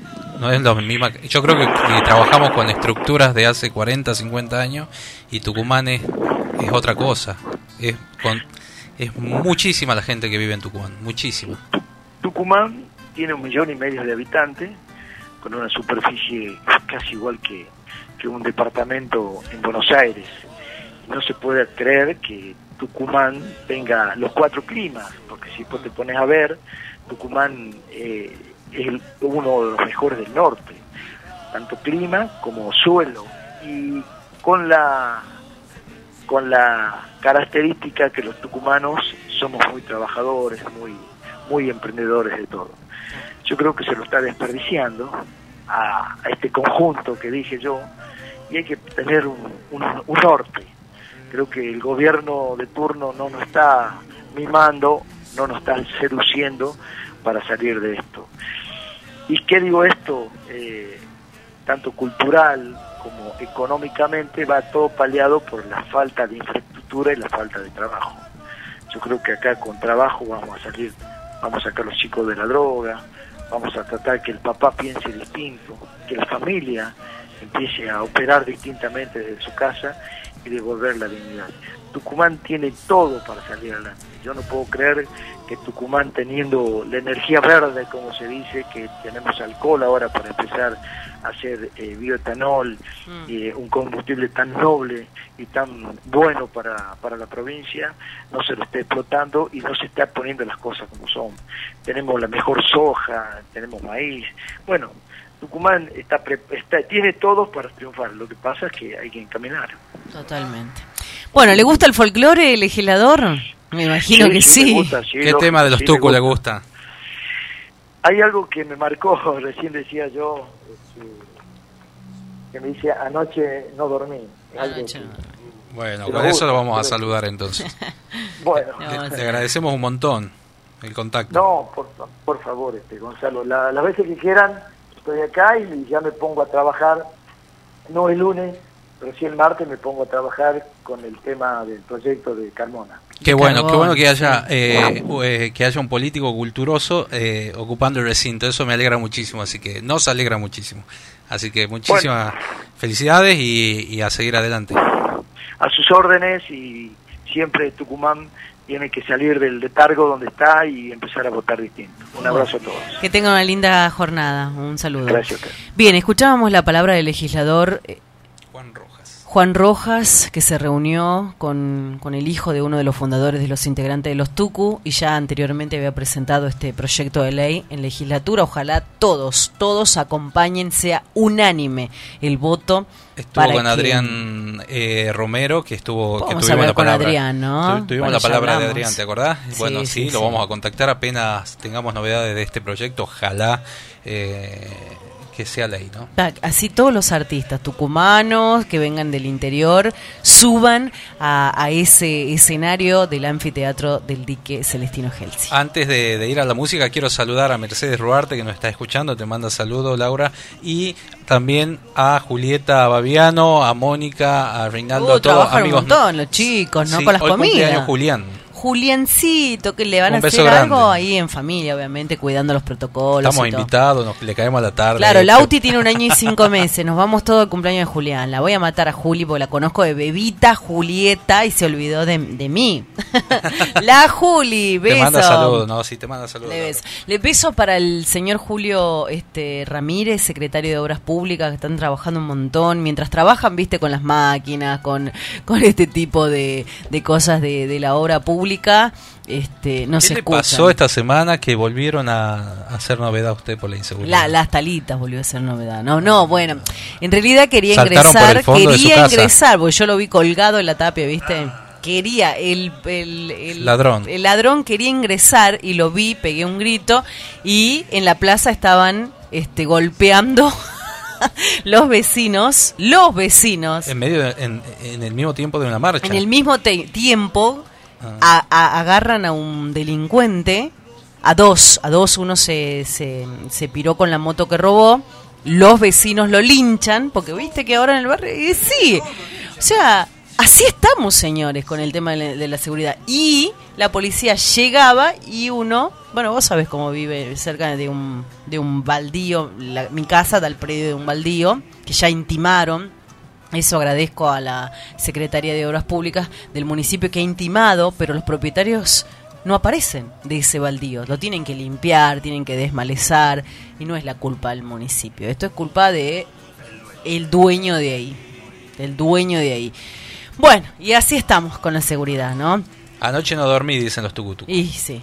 No es lo mismo. Yo creo que, trabajamos con estructuras de hace 40, 50 años y Tucumán es, es otra cosa. Es, con, es muchísima la gente que vive en Tucumán, muchísima. Tucumán tiene un millón y medio de habitantes, con una superficie casi igual que, que un departamento en Buenos Aires. No se puede creer que Tucumán tenga los cuatro climas, porque si te pones a ver, Tucumán eh, es uno de los mejores del norte, tanto clima como suelo, y con la con la característica que los tucumanos somos muy trabajadores, muy muy emprendedores de todo. Yo creo que se lo está desperdiciando a, este conjunto que dije yo, y hay que tener un, un norte creo que el gobierno de turno no nos está mimando no nos está seduciendo para salir de esto. ¿Y qué digo esto? Eh, tanto cultural como económicamente va todo paliado por la falta de infraestructura y la falta de trabajo. Yo creo que acá con trabajo vamos a salir, vamos a sacar a los chicos de la droga, vamos a tratar que el papá piense distinto, que la familia empiece a operar distintamente desde su casa y devolver la dignidad. Tucumán tiene todo para salir adelante. Yo no puedo creer que Tucumán teniendo la energía verde, como se dice, que tenemos alcohol ahora para empezar a hacer eh, bioetanol, mm. eh, un combustible tan noble y tan bueno para, para la provincia, no se lo esté explotando y no se está poniendo las cosas como son. Tenemos la mejor soja, tenemos maíz. Bueno, Tucumán está, está tiene todo para triunfar. Lo que pasa es que hay que encaminar. Totalmente. Bueno, ¿le gusta el folclore, legislador? Me imagino que sí. ¿Qué tema de los tucos le gusta? Hay algo que me marcó, <laughs> recién decía yo, este, que me dice, anoche no dormí. Bueno, con eso lo vamos a saludar entonces. <laughs> bueno. Le, agradecemos un montón el contacto. No, por, por favor, este, Gonzalo, las veces que quieran, estoy acá y ya me pongo a trabajar, no el lunes, pero sí el martes me pongo a trabajar con el tema del proyecto de Carmona. Qué bueno, qué bueno que haya eh, eh, que haya un político culturoso eh, ocupando el recinto, eso me alegra muchísimo, así que nos alegra muchísimo. Así que muchísimas felicidades y, a seguir adelante. A sus órdenes y siempre Tucumán tiene que salir del letargo donde está y empezar a votar distinto. Un abrazo a todos. Que tengan una linda jornada. Un saludo. Gracias. Bien, escuchábamos la palabra del legislador Juan Rojas, que se reunió con, con, el hijo de uno de los fundadores de los integrantes de los TUCU y ya anteriormente había presentado este proyecto de ley en legislatura. Ojalá todos, todos acompañen, sea unánime el voto. Estuvo con Adrián eh, Romero, que estuvo que tuvimos la palabra. Adrián, ¿no? Tuvimos la palabra de Adrián, ¿te acordás? bueno, sí, lo vamos a contactar apenas tengamos novedades de este proyecto. Ojalá. Eh, que sea ley, ¿no? Así todos los artistas tucumanos que vengan del interior suban a, ese escenario del anfiteatro del dique Celestino Gelsi. Antes de, ir a la música, quiero saludar a Mercedes Ruarte que nos está escuchando, te manda saludos, Laura, y también a Julieta Babiano, a Mónica, a Reinaldo, a uh, todos amigos. Un montón, los chicos, ¿no? Con las comidas. Julián. Juliancito, que le van a hacer algo ahí en familia, obviamente, cuidando los protocolos. Estamos invitados, nos, le caemos a la tarde. Claro, Lauti tiene un año y cinco meses, nos vamos todo el cumpleaños de Julián. La voy a matar a Juli porque la conozco de bebita Julieta y se olvidó de, mí. <laughs> la Juli, beso. Te manda saludos, no, sí, te manda saludos. Le beso. Le beso para el señor Julio este, Ramírez, secretario de Obras Públicas, que están trabajando un montón. Mientras trabajan, viste, con las máquinas, con, con este tipo de, de cosas de, de la obra pública este, no ¿Qué le pasó esta semana que volvieron a, hacer novedad usted por la inseguridad? las talitas volvió a ser novedad. No, no, bueno, en realidad quería ingresar, quería ingresar, porque yo lo vi colgado en la tapia, ¿viste? Quería, el, el, ladrón. El ladrón quería ingresar y lo vi, pegué un grito y en la plaza estaban este, golpeando <laughs> los vecinos, los vecinos. En medio, en, el mismo tiempo de una marcha. En el mismo tiempo a, agarran a un delincuente, a dos, a dos, uno se, se, se piró con la moto que robó, los vecinos lo linchan, porque viste que ahora en el barrio, sí, o sea, así estamos, señores, con el tema de la, seguridad. Y la policía llegaba y uno, bueno, vos sabés cómo vive cerca de un, de un baldío, mi casa da al predio de un baldío, que ya intimaron eso agradezco a la Secretaría de Obras Públicas del municipio que ha intimado, pero los propietarios no aparecen de ese baldío. Lo tienen que limpiar, tienen que desmalezar y no es la culpa del municipio. Esto es culpa de el dueño de ahí, el dueño de ahí. Bueno, y así estamos con la seguridad, ¿no? Anoche no dormí, dicen los tucutucos. Y sí.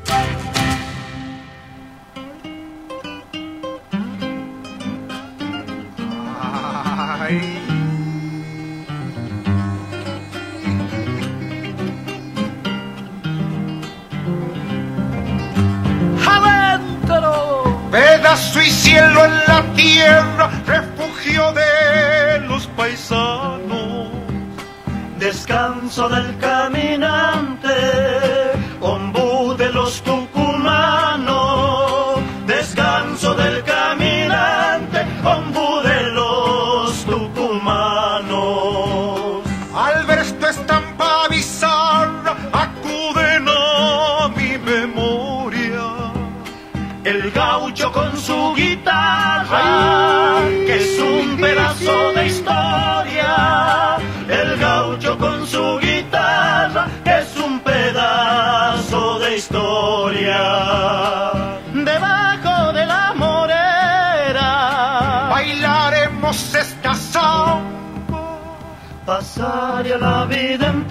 ocaso y cielo en la tierra, refugio de los paisanos, descanso del caminante. them.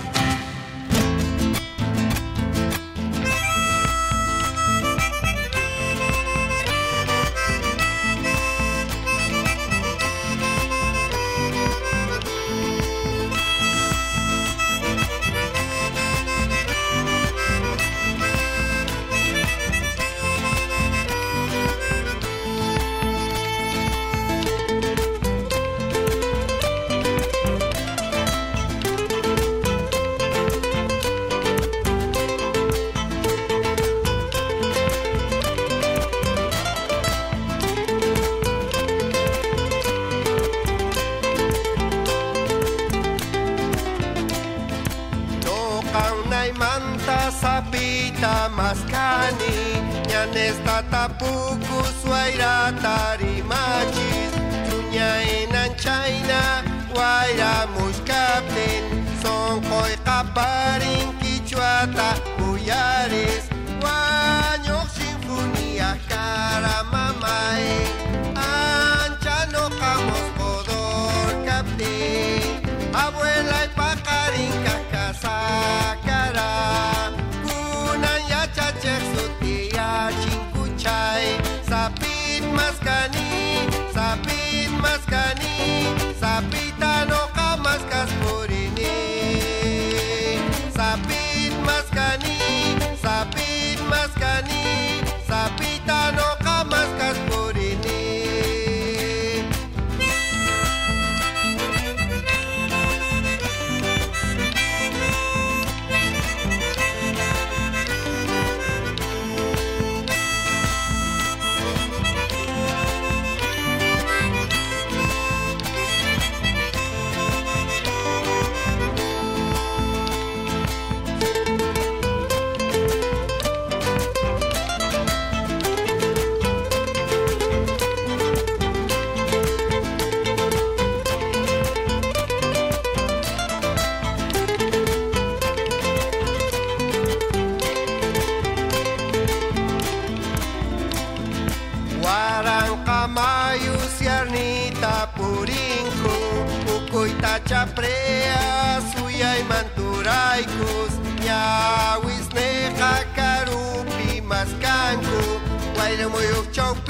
Wairamuyuk chawpimpino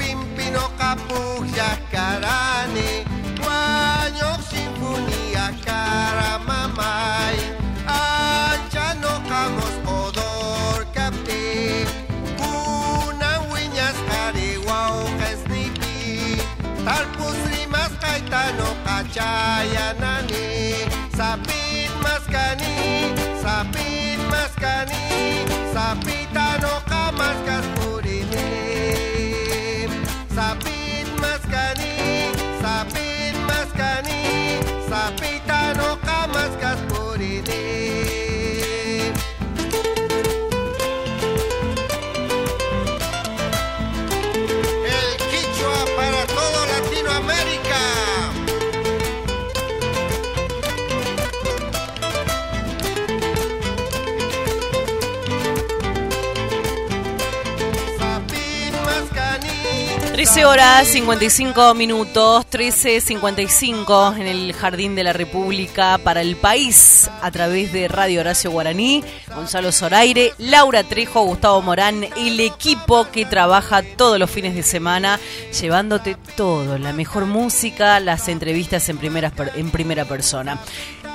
13 horas 55 minutos, 13.55 en el Jardín de la República para el país a través de Radio Horacio Guaraní, Gonzalo Zoraire, Laura Trejo, Gustavo Morán, el equipo que trabaja todos los fines de semana llevándote todo, la mejor música, las entrevistas en primera, en primera persona.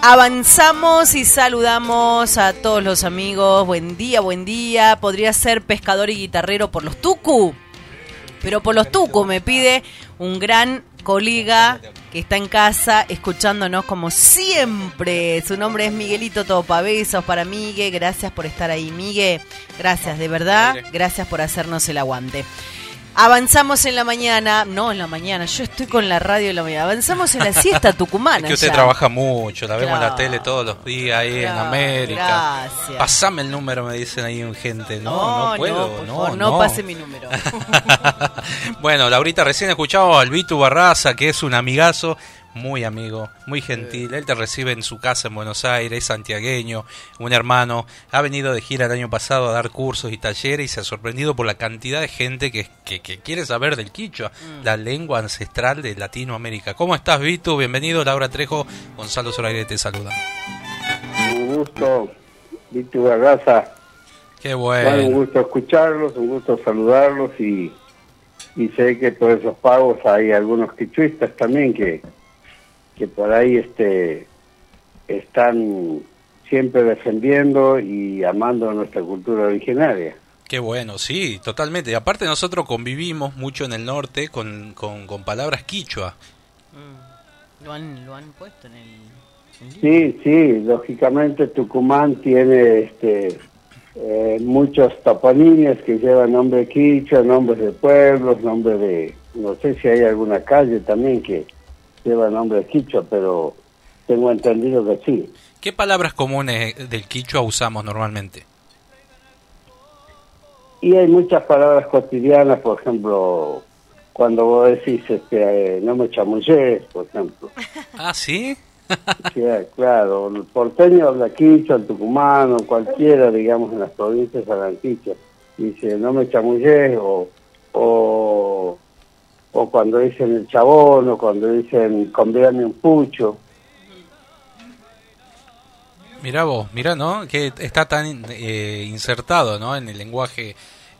Avanzamos y saludamos a todos los amigos. Buen día, buen día. Podría ser pescador y guitarrero por los Tucu. Pero por los Tucu me pide un gran colega que que está en casa escuchándonos como siempre. Su nombre es Miguelito Topa. Besos para Migue. Gracias por estar ahí, Migue. Gracias, de verdad. Gracias por hacernos el aguante. Avanzamos en la mañana, no en la mañana, yo estoy con la radio en la mañana. Avanzamos en la siesta tucumana. <laughs> Es que usted ya. trabaja mucho, la vemos en la tele todos los días ahí en América. gracias. Pasame el número, me dicen ahí en gente. No, No, no, puedo, no, por no, favor, no pase mi número. <laughs> bueno, Laurita, recién escuchamos al Vitu Barraza, que es un amigazo, muy amigo, muy gentil. Él te recibe en su casa en Buenos Aires, es santiagueño, un hermano. Ha venido de gira el año pasado a dar cursos y talleres y se ha sorprendido por la cantidad de gente que, que, que quiere saber del quichua, Mm. la lengua ancestral de Latinoamérica. ¿Cómo estás, Vitu? Bienvenido, Laura Trejo. Gonzalo Zoraire te saluda. Un gusto, Víctor Barraza. Qué Bueno, un bueno. gusto escucharlos, un gusto saludarlos y, y sé que por esos pagos hay algunos quichuistas también que, que por ahí este están siempre defendiendo y amando nuestra cultura originaria. Qué bueno, sí, totalmente. Y aparte nosotros convivimos mucho en el norte con, con, con palabras quichua. Mm. Lo han, lo han puesto en el... Sí, sí, lógicamente Tucumán tiene este eh, muchos toponimios que llevan nombre quichua, nombres de pueblos, nombres de, no sé si hay alguna calle también que lleva nombre quichua, pero tengo entendido que sí. ¿Qué palabras comunes del quichua usamos normalmente? Y hay muchas palabras cotidianas, por ejemplo, cuando vos decís, este, eh, no me chamullés, por ejemplo. <laughs> Ah, ¿sí? <laughs> Sí, claro, el porteño habla quichua, el tucumano, cualquiera, digamos, en las provincias hablan quichua. Dice, no me chamullés, o, o, o cuando dicen el chabón, o cuando dicen, convídame un pucho. Mirá vos, mirá, ¿no? Que está tan eh, insertado, ¿no? En el lenguaje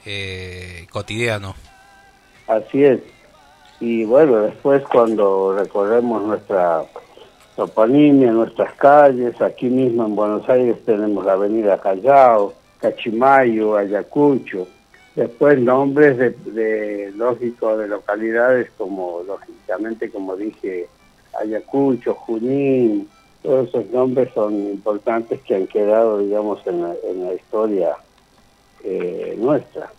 eh, cotidiano. Así es. Y bueno, después cuando recorremos nuestra toponimia, nuestras calles, aquí mismo en Buenos Aires tenemos la avenida Callao, Cachimayo, Ayacucho, después nombres de, de lógico de localidades como, lógicamente, como dije, Ayacucho, Junín, todos esos nombres son importantes que han quedado, digamos, en la, en la historia eh, nuestra.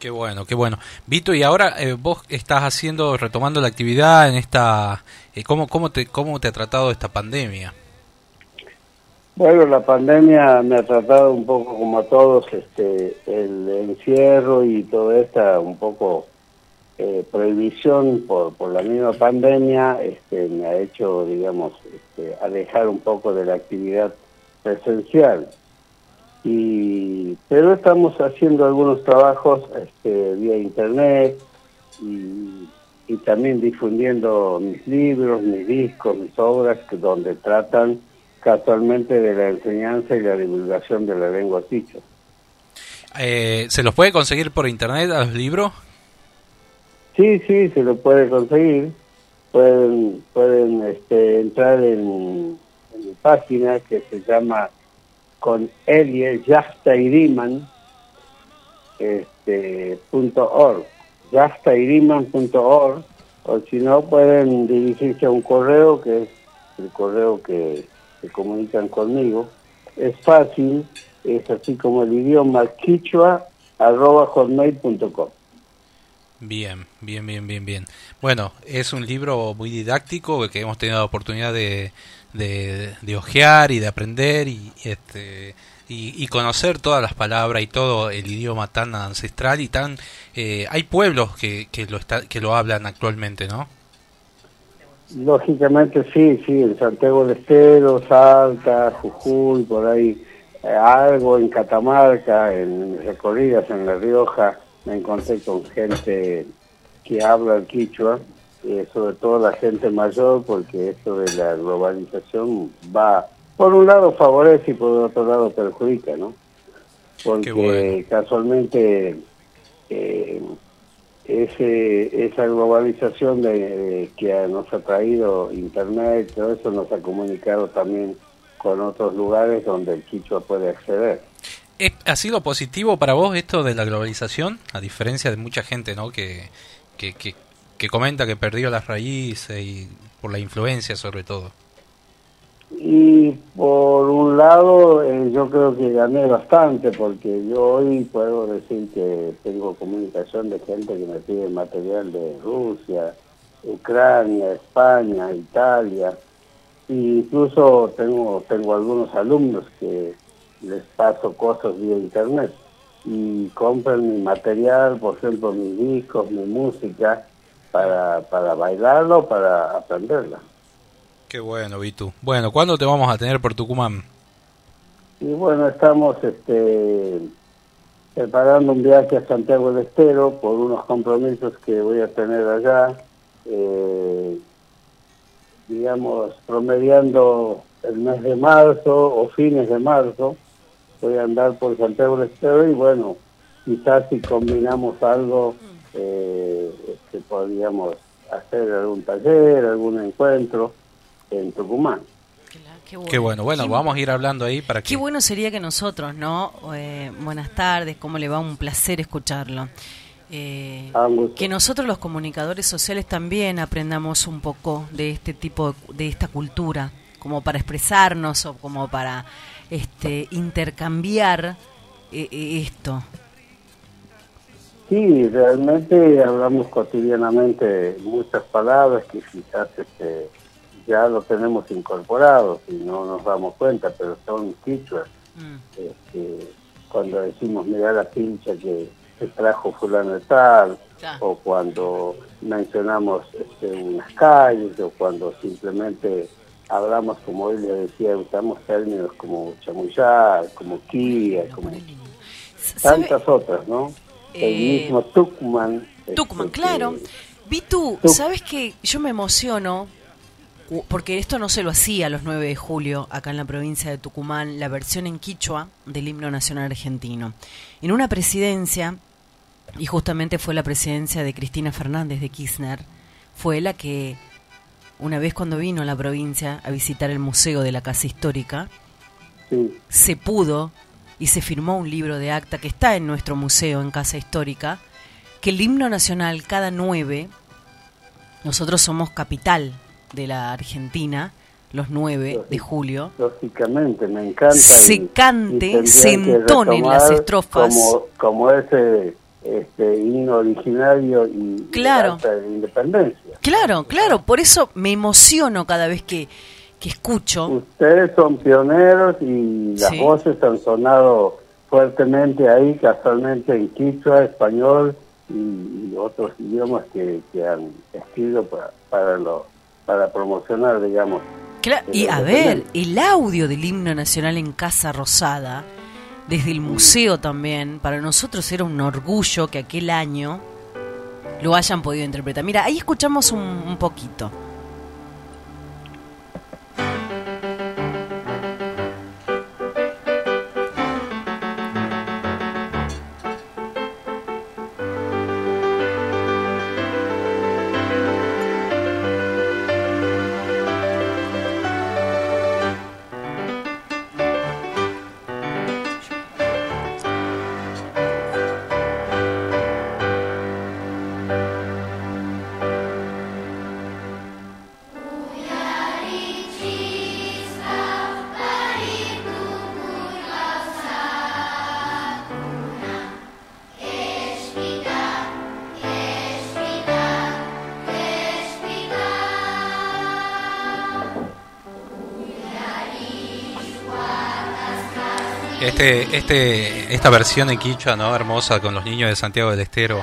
Qué bueno, qué bueno. Vito, y ahora eh, vos estás haciendo, retomando la actividad en esta... eh, ¿cómo, cómo, te, ¿Cómo te ha tratado esta pandemia? Bueno, la pandemia me ha tratado un poco como a todos, este, el encierro y toda esta un poco eh, prohibición por, por la misma pandemia, este, me ha hecho, digamos, este, alejar un poco de la actividad presencial. Y, pero estamos haciendo algunos trabajos este, vía internet y, y también difundiendo mis libros, mis discos, mis obras, que donde tratan casualmente de la enseñanza y la divulgación de la lengua quichua. Eh, ¿Se los puede conseguir por internet a los libros? Sí, sí, se lo puede conseguir. Pueden, pueden este, entrar en, en mi página que se llama con Elie Yastairiman este, punto org, yastairiman.org o si no pueden dirigirse a un correo que es el correo que comunican conmigo. Es fácil, es así como el idioma quichua arroba hotmail.com. Bien, bien, bien, bien, bien. Bueno, es un libro muy didáctico que hemos tenido la oportunidad de, de, de hojear y de aprender y, este, y, y conocer todas las palabras y todo el idioma tan ancestral y tan... Eh, hay pueblos que, que, lo está, que lo hablan actualmente, ¿no? Lógicamente sí, sí, en Santiago del Estero, Salta, Jujuy, por ahí, eh, algo en Catamarca, en recorridas en La Rioja, me encontré con gente que habla el quichua, eh, sobre todo la gente mayor, porque esto de la globalización va, por un lado favorece y por otro lado perjudica, ¿no? Porque bueno. casualmente eh, ese, esa globalización de, que nos ha traído Internet, todo eso nos ha comunicado también con otros lugares donde el quichua puede acceder. ¿Es- ¿Ha sido positivo para vos esto de la globalización? A diferencia de mucha gente, ¿no? Que, que, que, que comenta que perdió las raíces y por la influencia sobre todo. Y por un lado, eh, yo creo que gané bastante, porque yo hoy puedo decir que tengo comunicación de gente que me pide material de Rusia, Ucrania, España, Italia, e incluso tengo, tengo algunos alumnos que les paso cosas vía internet y compran mi material, por ejemplo, mis discos, mi música, para, para bailarlo, para aprenderla. Bueno, Vitu. Bueno, ¿cuándo te vamos a tener por Tucumán? Y bueno, estamos este, preparando un viaje a Santiago del Estero por unos compromisos que voy a tener allá. Eh, digamos, promediando el mes de marzo o fines de marzo, voy a andar por Santiago del Estero y bueno, quizás si combinamos algo, eh, este, podríamos hacer algún taller, algún encuentro en Tucumán. Qué bueno. bueno, vamos a ir hablando ahí para que... Qué bueno sería que nosotros, ¿no? Eh, buenas tardes, ¿cómo le va? Un placer escucharlo. Eh, que nosotros los comunicadores sociales también aprendamos un poco de este tipo, de esta cultura, como para expresarnos o como para este, intercambiar eh, esto. Sí, realmente hablamos cotidianamente muchas palabras que quizás este, ya lo tenemos incorporado y no nos damos cuenta, pero son quichuas. Mm. Este, cuando decimos, mira la pincha que se trajo fulano de tal, o cuando mencionamos este, unas calles, o cuando simplemente hablamos, como hoy le decía, usamos términos como chamuyar, como kia, como tantas otras, ¿no? El eh, mismo Tucumán. Tucumán, este, claro. Vi tú, ¿sabes que Yo me emociono porque esto no se lo hacía los 9 de julio acá en la provincia de Tucumán, la versión en quichua del himno nacional argentino. En una presidencia, y justamente fue la presidencia de Cristina Fernández de Kirchner, fue la que, una vez cuando vino a la provincia a visitar el Museo de la Casa Histórica, se pudo y se firmó un libro de acta que está en nuestro museo en Casa Histórica, que el himno nacional cada 9, nosotros somos capital de la Argentina, los 9 de julio. Lógicamente, me encanta. Se cante, se entonen las estrofas. Como, como ese este, himno originario y claro. de independencia. Claro, claro, por eso me emociono cada vez que, que escucho. Ustedes son pioneros y las voces han sonado fuertemente ahí, casualmente en quichua, español y, otros idiomas que, que han escrito para, para los para promocionar, digamos. y a ver, el audio del himno nacional en Casa Rosada, desde el museo también, para nosotros era un orgullo que aquel año lo hayan podido interpretar. Mira, ahí escuchamos un, un poquito. Este, este, esta versión en Quichua, ¿no? Hermosa con los niños de Santiago del Estero,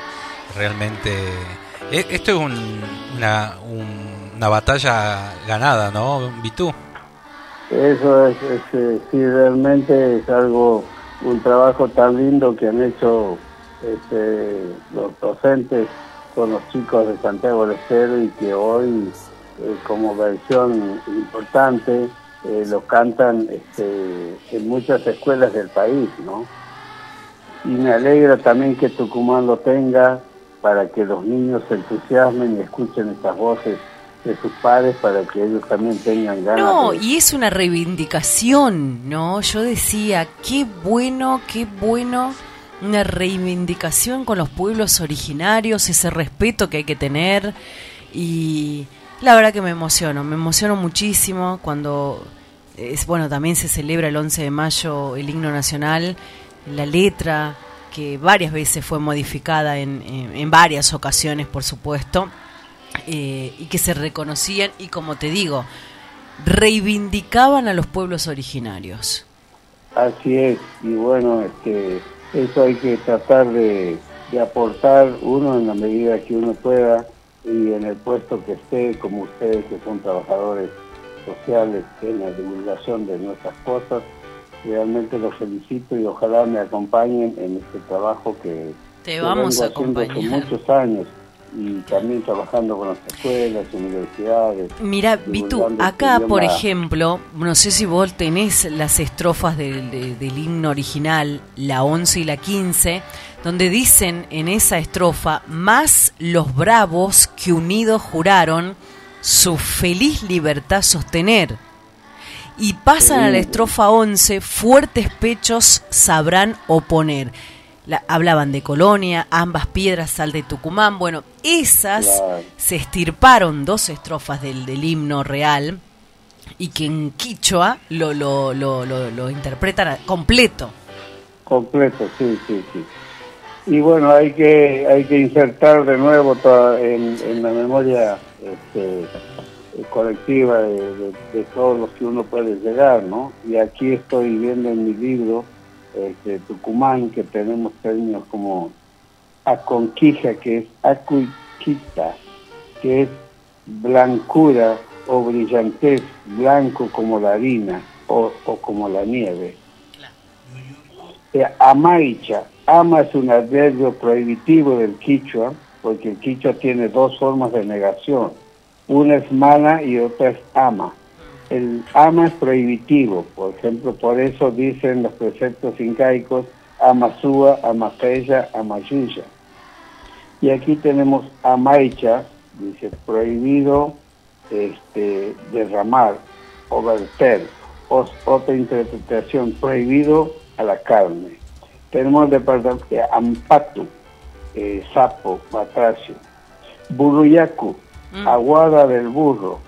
realmente. E, esto es una, una batalla ganada, ¿no, Vitú? Eso es, eh, sí, realmente es algo, un trabajo tan lindo que han hecho este, los docentes con los chicos de Santiago del Estero y que hoy, eh, como versión importante, eh, lo cantan este, en muchas escuelas del país, ¿no? Y me alegra también que Tucumán lo tenga para que los niños se entusiasmen y escuchen estas voces de sus padres para que ellos también tengan ganas. No, y es una reivindicación, ¿no? Yo decía, qué bueno, qué bueno, una reivindicación con los pueblos originarios, ese respeto que hay que tener y La verdad que me emociono, me emociono muchísimo cuando, es bueno, también se celebra el 11 de mayo el himno nacional, la letra que varias veces fue modificada en, en, varias ocasiones, por supuesto, eh, y que se reconocían y como te digo, reivindicaban a los pueblos originarios. Así es, y bueno, este, eso hay que tratar de aportar uno en la medida que uno pueda y en el puesto que esté, como ustedes que son trabajadores sociales en la divulgación de nuestras cosas, realmente los felicito y ojalá me acompañen en este trabajo que, Te vamos vengo a haciendo hace acompañar. muchos años y también trabajando con las escuelas, universidades. Mira, Vitu, divulgando acá este por ejemplo, no sé si vos tenés las estrofas del, de- del himno original, la 11 y la 15, donde dicen en esa estrofa, más los bravos que unidos juraron su feliz libertad sostener. Y pasan a la estrofa 11, fuertes pechos sabrán oponer. La- hablaban de Colonia, ambas piedras, sal de Tucumán. Bueno, esas se estirparon dos estrofas del, del himno real y que en quichua lo, lo, lo, lo, interpretan completo. Completo, sí, sí, sí. Y bueno, hay que hay que insertar de nuevo toda- en, en la memoria este, colectiva de, de- de todos los que uno puede llegar, ¿no? Y aquí estoy viendo en mi libro este, Tucumán que tenemos términos como aconquija, que es acuiquita, que es blancura o brillantez, blanco como la harina o, o como la nieve. Eh, amaicha, ama es un adverbio prohibitivo del quichua, porque el quichua tiene dos formas de negación. Una es mana y otra es ama. El ama es prohibitivo, por ejemplo, por eso dicen los preceptos incaicos amasúa, amafeya, amayuya. Y aquí tenemos amaicha, dice prohibido este, derramar o verter. Otra interpretación, prohibido a la carne. Tenemos el departamento de Ampatu, eh, sapo, batracio. Buruyacu, aguada del burro.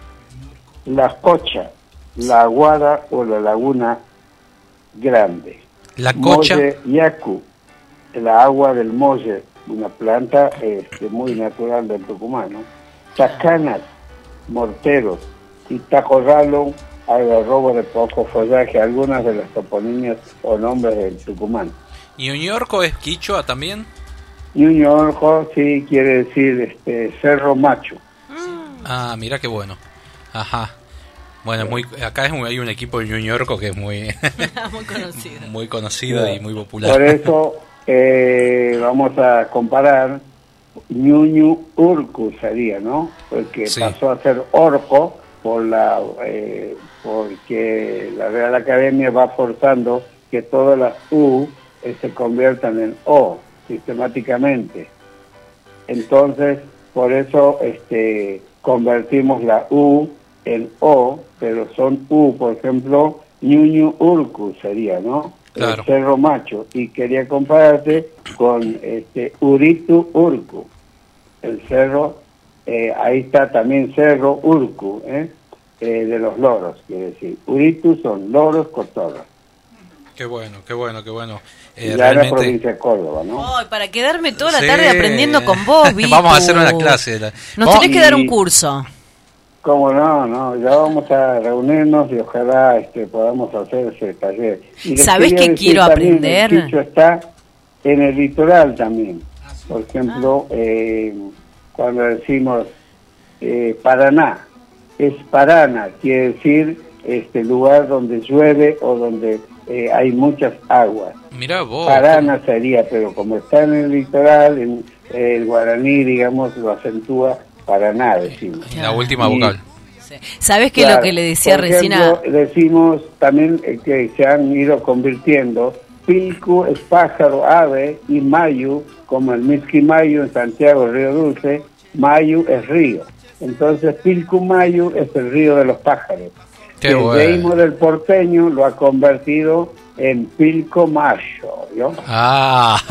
La cocha, la aguada o la laguna grande. La cocha. Molle yacu, la agua del molle, una planta este, muy natural del Tucumán. ¿no? Tacanas, morteros y tacorralo, algarrobo de poco follaje, algunas de las toponimias o nombres del Tucumán. ¿Ñuñorco es quichua también? Ñuñorjo sí quiere decir este, cerro macho. Ah, mira qué bueno. Ajá. Bueno, muy, acá es un- hay un equipo de Ñuñorco que es muy, <laughs> Muy <laughs> conocido. muy conocido y muy popular. Por eso <laughs> eh, vamos a comparar Ñuñu Urcu sería, ¿no? Porque Sí. pasó a ser orco por la eh, porque la Real Academia va forzando que todas las U eh, se conviertan en O sistemáticamente. Entonces, por eso este convertimos la U en O, pero son U, por ejemplo, Ñuñu Urcu sería, ¿no? Claro. El Cerro Macho. Y quería compararte con este Uritu Urcu. El cerro, eh, ahí está también Cerro Urcu, ¿eh? Eh, de los loros, quiere decir. Uritu son loros cotorras. Qué bueno, qué bueno, qué bueno. Eh, ya en la realmente provincia de Córdoba, ¿no? Ay, para quedarme toda la Sí. tarde aprendiendo con vos, Vitu. <laughs> Vamos a hacer una clase. Nos tenés que dar un curso. Cómo no, no, ya vamos a reunirnos y ojalá este, podamos hacer ese taller. ¿Sabés qué quiero también, aprender? El quichua está en el litoral también. Por ejemplo, eh, cuando decimos eh, Paraná, es Parana, quiere decir este lugar donde llueve o donde eh, hay muchas aguas. Mirá vos. Parana sería, pero como está en el litoral, en, el guaraní, digamos, lo acentúa Paraná, decimos. La última Y- vocal. ¿Sabés qué es lo que le decía Por decimos también eh, que se han ido convirtiendo. Pilcu es pájaro, ave, y Mayu, como el Miski Mayu en Santiago, Río Dulce, Mayu es río. Entonces, Pilcu Mayu es el río de los pájaros. Qué el bueno. deísmo del porteño lo ha convertido en Pilco Mayo, ¿yo? Ah.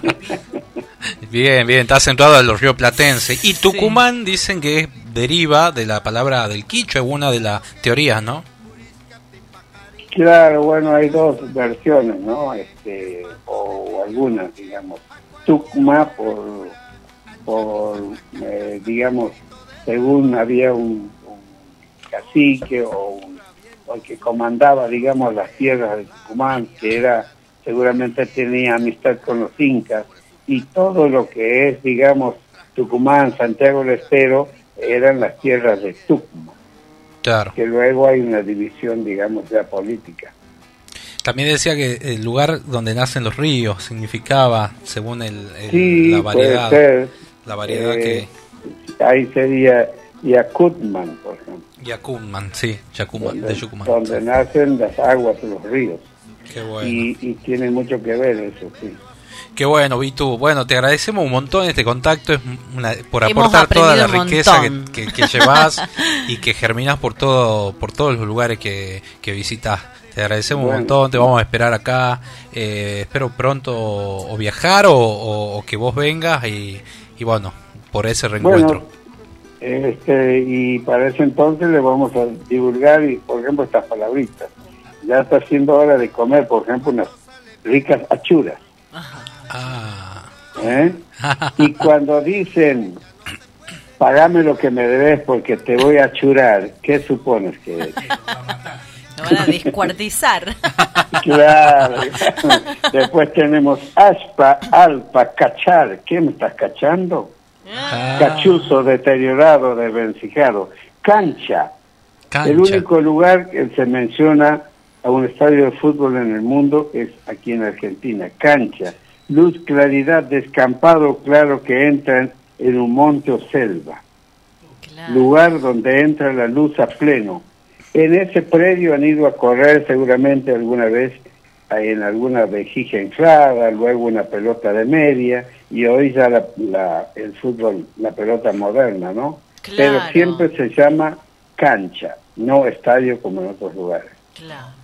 <laughs> bien, bien, está acentuado en los ríos platenses. Y Tucumán dicen que es deriva de la palabra del quicho, es una de las teorías, ¿no? Claro, bueno, hay dos versiones, ¿no? Este, o algunas, digamos. Tucma por, por eh, digamos, según había un, un cacique o, un, o el que comandaba, digamos, las tierras de Tucumán, que era, seguramente tenía amistad con los incas, y todo lo que es, digamos, Tucumán, Santiago del Estero, eran las tierras de Tucumán. Claro. Que luego hay una división, digamos, ya política. También decía que el lugar donde nacen los ríos significaba, según el, el- Sí, la variedad, puede ser. la variedad Eh, Ahí sería Yakutman, por ejemplo. Que Yacumán, sí, Yacumán, donde, de Yucumán. donde nacen las aguas los ríos. Qué bueno. Y, y tiene mucho que ver eso, sí. Qué bueno, Vitu. Bueno, te agradecemos un montón este contacto es una- por aportar toda la riqueza que, montón. que, que llevas <laughs> y que germinas por todo por todos los lugares que, que visitas. Te agradecemos Bueno. un montón, te vamos a esperar acá. Eh, espero pronto o viajar o, o- o que vos vengas y, y bueno, por ese reencuentro. Bueno, este, y para ese entonces le vamos a divulgar, y, por ejemplo, estas palabritas. Ya está siendo hora de comer, por ejemplo, unas ricas achuras. Ah. ¿eh? Y cuando dicen, pagame lo que me debes porque te voy a achurar, ¿qué supones que es? Van a descuartizar. Claro. Después tenemos aspa, alpa, cachar. ¿Qué me estás cachando? Ah. Cachuzo, deteriorado, desvencijado. Cancha. Cancha. El único lugar que se menciona a un estadio de fútbol en el mundo es aquí en Argentina. Cancha. Luz, claridad, descampado, claro que entran en un monte o selva. Lugar donde entra la luz a pleno. En ese predio han ido a correr seguramente alguna vez en alguna vejiga inflada, luego una pelota de media y hoy ya la, la- el fútbol, la pelota moderna, ¿no? Pero Claro. siempre se llama cancha, no estadio como en otros lugares.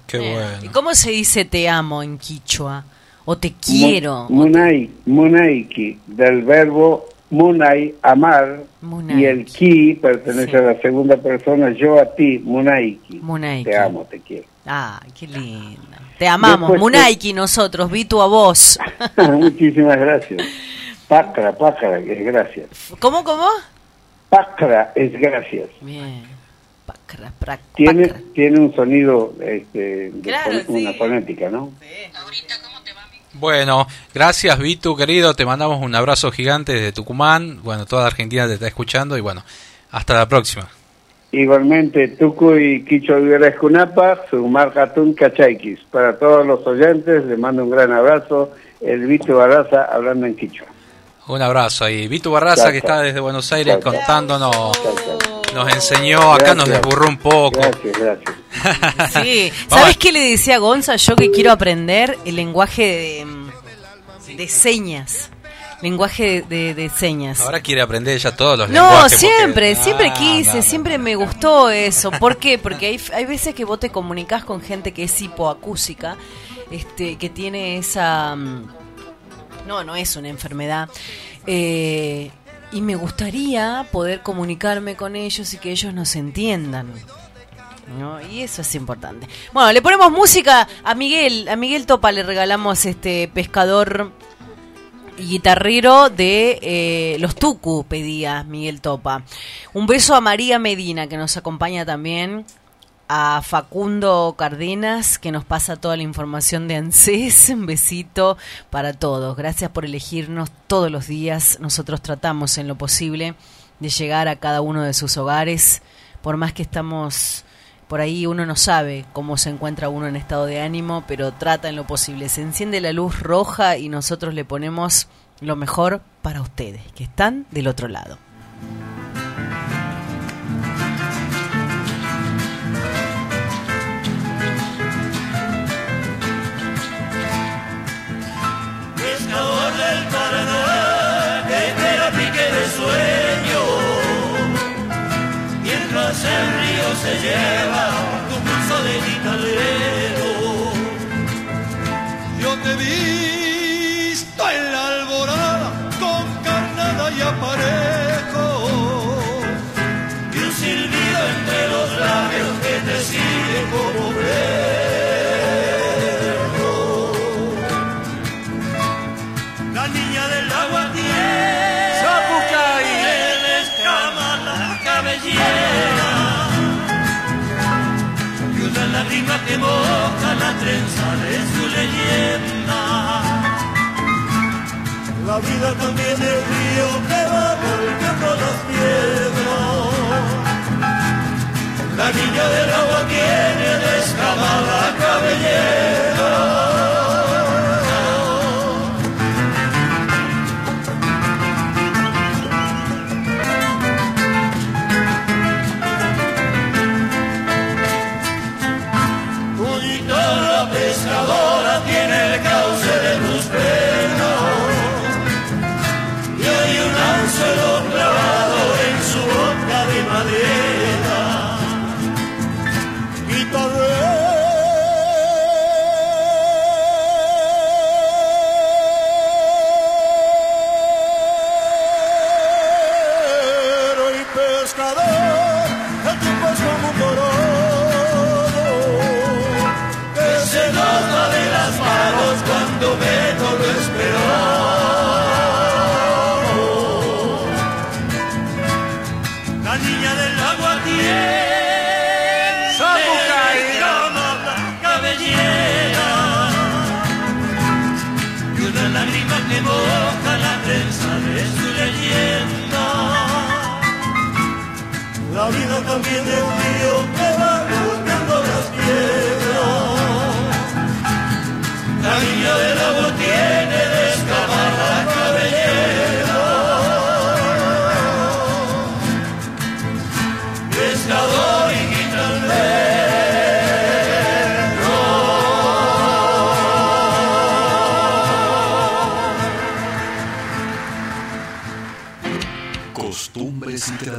Qué bueno. ¿Y cómo se dice te amo en quichua? O te quiero. Mu- Munai, munaiki, del verbo munai, amar, y el ki pertenece Sí. a la segunda persona, yo a ti, munaiki. Munaiki. Te amo, te quiero. Ah, qué lindo. Te amamos, Después- Munaiki, nosotros, Vitu a vos. <laughs> Muchísimas gracias. <laughs> Pacra, pacra, que es gracias. ¿Cómo, cómo? Pacra es gracias. Bien. Tiene, tiene un sonido, este, Claro, una fonética, ¿no? Bueno, gracias Vitu, querido. Te mandamos un abrazo gigante desde Tucumán. Bueno, toda Argentina te está escuchando y bueno, hasta la próxima. Igualmente, Tucu y Quicho Olivera Junapa, Sumar Hatun Cachaikis. Para todos los oyentes, les mando un gran abrazo. El Vito Barraza hablando en Quicho. Un abrazo ahí. Vitu Barraza, Chao, que chao. está desde Buenos Aires Chao, chao. contándonos, nos enseñó, acá nos desburró un poco. Gracias, gracias. <laughs> Sí. ¿Sabes qué le decía a Gonza? Yo que quiero aprender el lenguaje de, mm, de señas. Lenguaje de, de- de señas. Ahora quiere aprender ya todos los No, lenguajes. porque- siempre, siempre Ah, quise, no, no. siempre me gustó eso. ¿Por qué? Porque hay, hay veces que vos te comunicas con gente que es hipoacúsica, este, que tiene esa... No, no es una enfermedad. Eh, y me gustaría poder comunicarme con ellos y que ellos nos entiendan. ¿no? Y eso es importante. Bueno, le ponemos música a Miguel. A Miguel Topa le regalamos este pescador y guitarrero de eh, Los Tucu, pedía Miguel Topa. Un beso a María Medina, que nos acompaña también. A Facundo Cardenas, que nos pasa toda la información de ANSES. <laughs> Un besito para todos. Gracias por elegirnos todos los días. Nosotros tratamos en lo posible de llegar a cada uno de sus hogares. Por más que estamos por ahí uno no sabe cómo se encuentra uno en estado de ánimo, pero trata en lo posible. Se enciende la luz roja y nosotros le ponemos lo mejor para ustedes, que están del otro lado. Lleva tu pulso de guitarrero. Yo te he vida también es río que va golpeando las piedras. La niña del agua tiene descamada cabellera.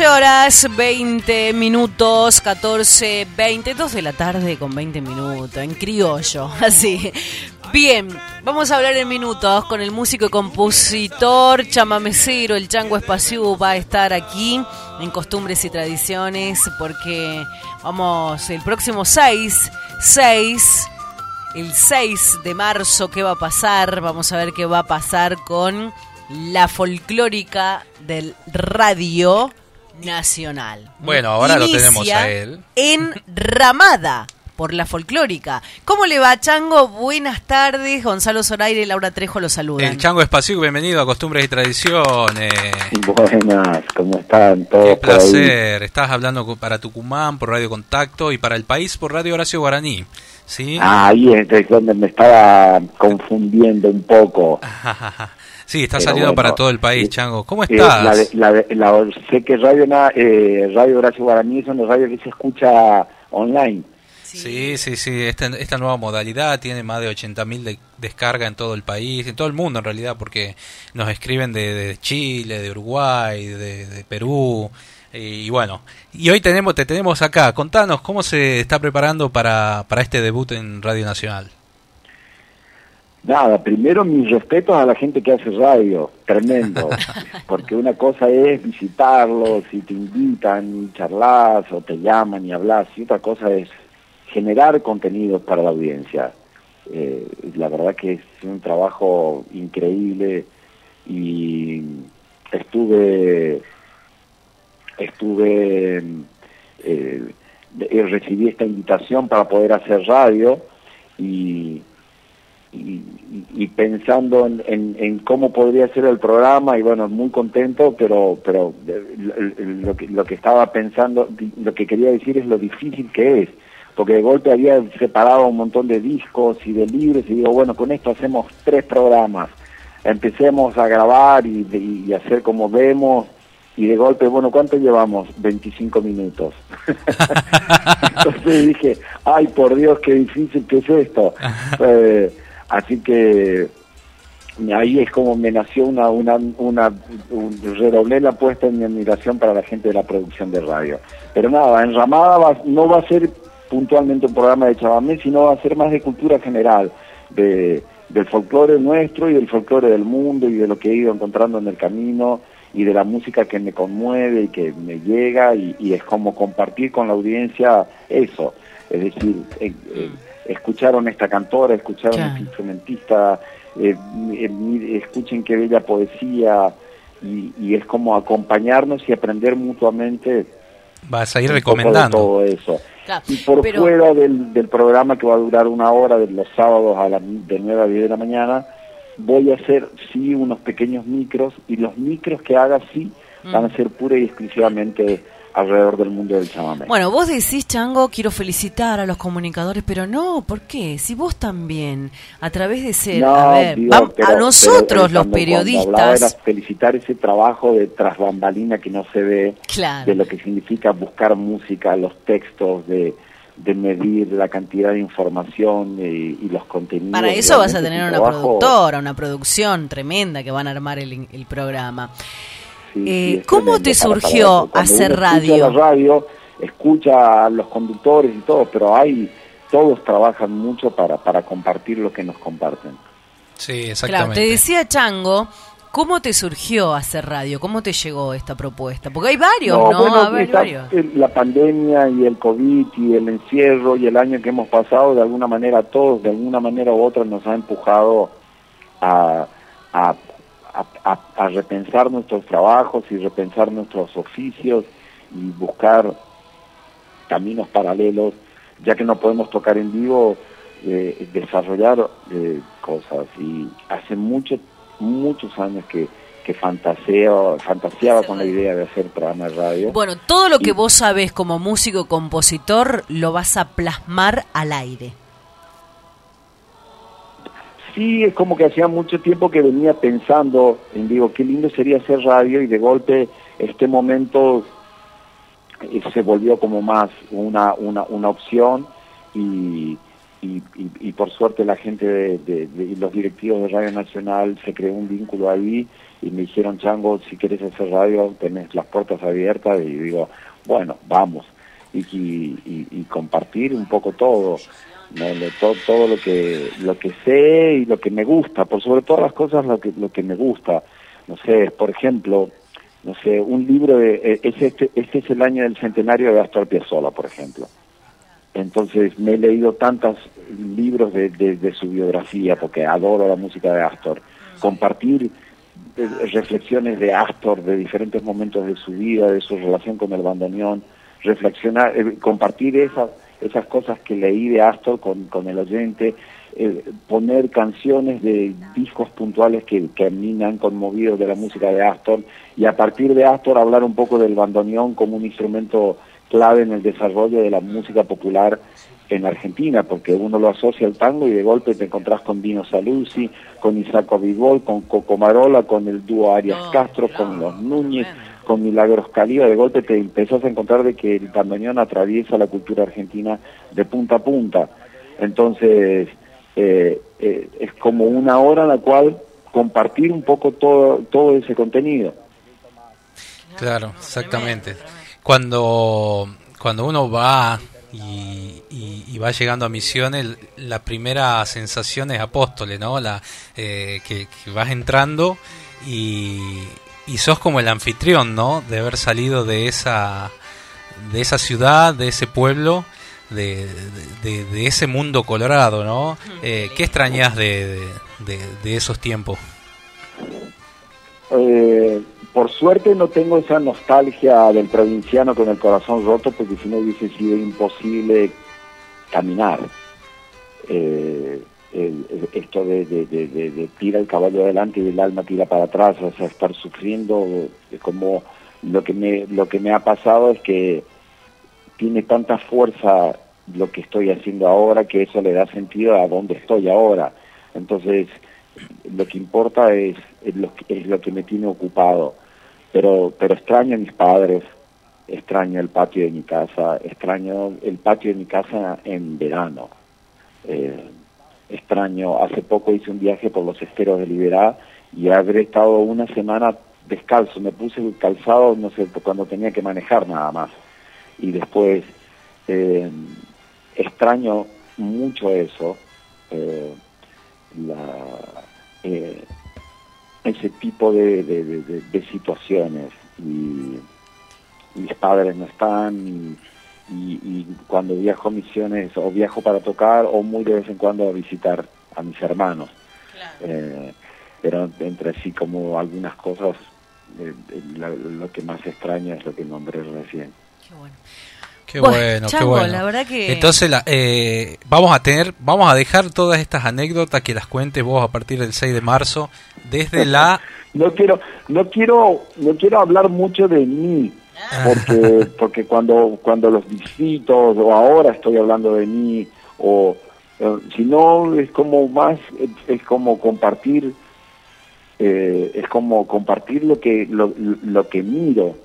horas 20 minutos, 14, 20, 2 de la tarde con 20 minutos, en criollo, <laughs> así. Bien, vamos a hablar en minutos con el músico y compositor chamamecero, el Chango Espaciú, va a estar aquí en Costumbres y Tradiciones porque vamos el próximo 6, 6, el 6 de marzo, ¿qué va a pasar? Vamos a ver qué va a pasar con la folclórica del radio nacional. Bueno, ahora lo tenemos a él. En Ramada por la folclórica. ¿Cómo le va, Chango? Buenas tardes. Gonzalo Zoraire y Laura Trejo los saludan. El Chango Espacio, bienvenido a Costumbres y Tradiciones. Buenas, ¿cómo están todos? Qué placer. Estás hablando para Tucumán por Radio Contacto y para el país por Radio Horacio Guaraní. ¿Sí? Ah, ahí es donde me estaba confundiendo un poco. <laughs> Sí, está saliendo para todo el país, Chango. ¿Cómo estás? La, sé que Radio, eh, radio Horacio Guaraní es una radio que se escucha online. Sí, sí, sí. Esta, esta nueva modalidad tiene más de 80.000 de descarga en todo el país, en todo el mundo en realidad, porque nos escriben de, Chile, de Uruguay, de, Perú. Y, bueno, y hoy tenemos, te tenemos acá. Contanos cómo se está preparando para, para este debut en Radio Nacional. Nada, primero mis respetos a la gente que hace radio, tremendo, <laughs> porque una cosa es visitarlos y te invitan y charlas o te llaman y hablas, y otra cosa es generar contenidos para la audiencia. Eh, la verdad que es un trabajo increíble y estuve, estuve, eh, recibí esta invitación para poder hacer radio y y, pensando en, cómo podría ser el programa y bueno muy contento pero pero lo que, lo que estaba pensando lo que quería decir es lo difícil que es porque de golpe había separado un montón de discos y de libros y digo bueno con esto hacemos tres programas empecemos a grabar y, y hacer como vemos y de golpe, bueno, ¿cuánto llevamos? 25 minutos. <laughs> Entonces dije, ay, por Dios, qué difícil que es esto. Eh, así que ahí es como me nació una, una, una un, redoblé la apuesta en mi admiración para la gente de la producción de radio. Pero nada, Enramada va, no va a ser puntualmente un programa de Chabamé, sino va a ser más de cultura general, de, del folclore nuestro y del folclore del mundo y de lo que he ido encontrando en el camino y de la música que me conmueve y que me llega y, es como compartir con la audiencia eso, es decir, eh, eh, escucharon esta cantora, escucharon este instrumentista, eh, escuchen qué bella poesía y, es como acompañarnos y aprender mutuamente. Vas a ir recomendando todo eso. y por fuera del, del, programa que va a durar una hora de los sábados a las de 9 a 10 de la mañana, voy a hacer sí unos pequeños micros y los micros que haga sí van a mm. ser pura y exclusivamente alrededor del mundo del chamamé. Bueno, vos decís, Chango, quiero felicitar a los comunicadores, pero no, ¿por qué? Si vos también, a través de ser, a ver, a nosotros los periodistas... felicitar ese trabajo de tras bambalina que no se ve, de lo que significa buscar música, los textos, de de medir la cantidad de información y, los contenidos. Para eso vas a tener una productora, una producción tremenda que van a armar el, el programa. Eh, ¿Cómo te surgió hacer radio? Escucha la radio, escucha a los conductores y todo, pero hay todos trabajan mucho para, para compartir lo que nos comparten. Sí, exactamente. Claro, te decía Chango ¿Cómo te surgió hacer radio? ¿Cómo te llegó esta propuesta? Porque hay varios, ¿no? varios. La pandemia y el COVID y el encierro y el año que hemos pasado, de alguna manera todos, de alguna manera u otra, nos ha empujado a, a, a repensar nuestros trabajos y repensar nuestros oficios y buscar caminos paralelos, ya que no podemos tocar en vivo, eh, desarrollar eh, cosas. Y hace mucho muchos años que, que fantaseo, fantaseaba con la idea de hacer programa de radio. Bueno, todo lo que vos sabés como músico compositor lo vas a plasmar al aire. Sí, es como que hacía mucho tiempo que venía pensando en, digo, qué lindo sería hacer radio y de golpe este momento eh, se volvió como más una, una, una opción y, y, por suerte la gente de, los directivos de Radio Nacional se creó un vínculo ahí y me dijeron, Chango, si quieres hacer radio, tenés las puertas abiertas y digo, bueno, vamos. Y, y, compartir un poco todo, todo, todo lo que lo que sé y lo que me gusta, por sobre todas las cosas lo que lo que me gusta. No sé, por ejemplo, no sé, un libro de e, este, este es el año del centenario de Astor Piazzolla, por ejemplo. Entonces me he leído tantos libros de, su biografía porque adoro la música de Astor. Compartir eh, reflexiones de Astor de diferentes momentos de su vida, de su relación con el bandoneón, reflexionar, eh, compartir esas, esas cosas que leí de Astor con, con el oyente, eh, poner canciones de discos puntuales que, que a mí me han conmovido de la música de Astor y a partir de Astor hablar un poco del bandoneón como un instrumento clave en el desarrollo de la música popular en Argentina, porque uno lo asocia al tango y de golpe te encontrás con Dino Saluzzi, con Isaco Vivol, con Coco Marola, con el dúo Arias Castro, con los Núñez, con Milagros Caliba, de golpe te empezás a encontrar de que el bandoneón atraviesa la cultura argentina de punta a punta. Entonces, eh, eh, es como una hora en la cual compartir un poco todo, todo ese contenido. Claro, exactamente cuando, cuando uno va y, y, va llegando a misiones, la primera sensación es apóstoles, ¿no? La, eh, que, vas entrando y, y sos como el anfitrión, ¿no? De haber salido de esa, de esa ciudad, de ese pueblo, de, de, ese mundo colorado, ¿no? Eh, ¿Qué extrañas de, de, esos tiempos? Eh, por suerte no tengo esa nostalgia del provinciano con el corazón roto, porque si no hubiese sido imposible caminar. Eh, esto de, de, tira el caballo adelante y el alma tira para atrás, o sea, estar sufriendo, como lo que me, lo que me ha pasado es que tiene tanta fuerza lo que estoy haciendo ahora que eso le da sentido a dónde estoy ahora. Entonces, lo que importa es, es, lo, es lo que me tiene ocupado pero, pero extraño a mis padres, extraño el patio de mi casa, extraño el patio de mi casa en verano. Eh, extraño, hace poco hice un viaje por los esteros de Liberá y habré estado una semana descalzo, me puse el calzado, no sé, cuando tenía que manejar nada más. Y después eh, extraño mucho eso, eh, la, eh, ese tipo de, de, situaciones. Y mis padres no están y, y, y, cuando viajo a misiones o viajo para tocar o muy de vez en cuando a visitar a mis hermanos. Eh, pero entre sí como algunas cosas, eh, lo, lo que más extraña es lo que nombré recién. Qué bueno. Qué Bueno, bueno, qué bueno. la verdad que- Entonces la- eh, vamos a tener, vamos a dejar todas estas anécdotas que las cuentes vos a partir del 6 de marzo desde la <laughs> No quiero, no quiero, no quiero hablar mucho de mí, porque, <laughs> porque cuando, cuando los visito, o ahora estoy hablando de mí, o eh, si no es como más, es, es como compartir, eh, es como compartir lo que, lo, lo que miro.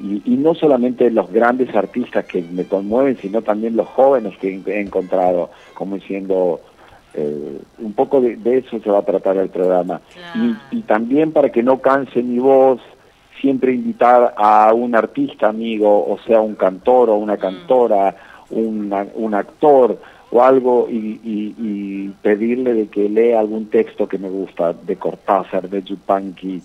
Y, y no solamente los grandes artistas que me conmueven, sino también los jóvenes que he encontrado, como diciendo, eh, un poco de, de eso se va a tratar el programa. Y, y también para que no canse mi voz, siempre invitar a un artista amigo, o sea, un cantor o una cantora, una- un actor o algo, y, y- y pedirle de que lea algún texto que me gusta, de Cortázar, de Yupanqui,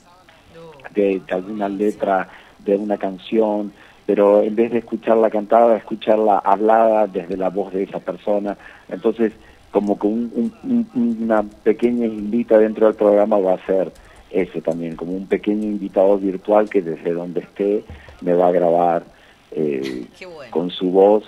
de, de alguna letra de una canción, pero en vez de escucharla cantada, escucharla hablada desde la voz de esa persona. Entonces, como que un- un- un- una pequeña invita dentro del programa va a ser ese también, como un pequeño invitado virtual que desde donde esté me va a grabar eh, con su voz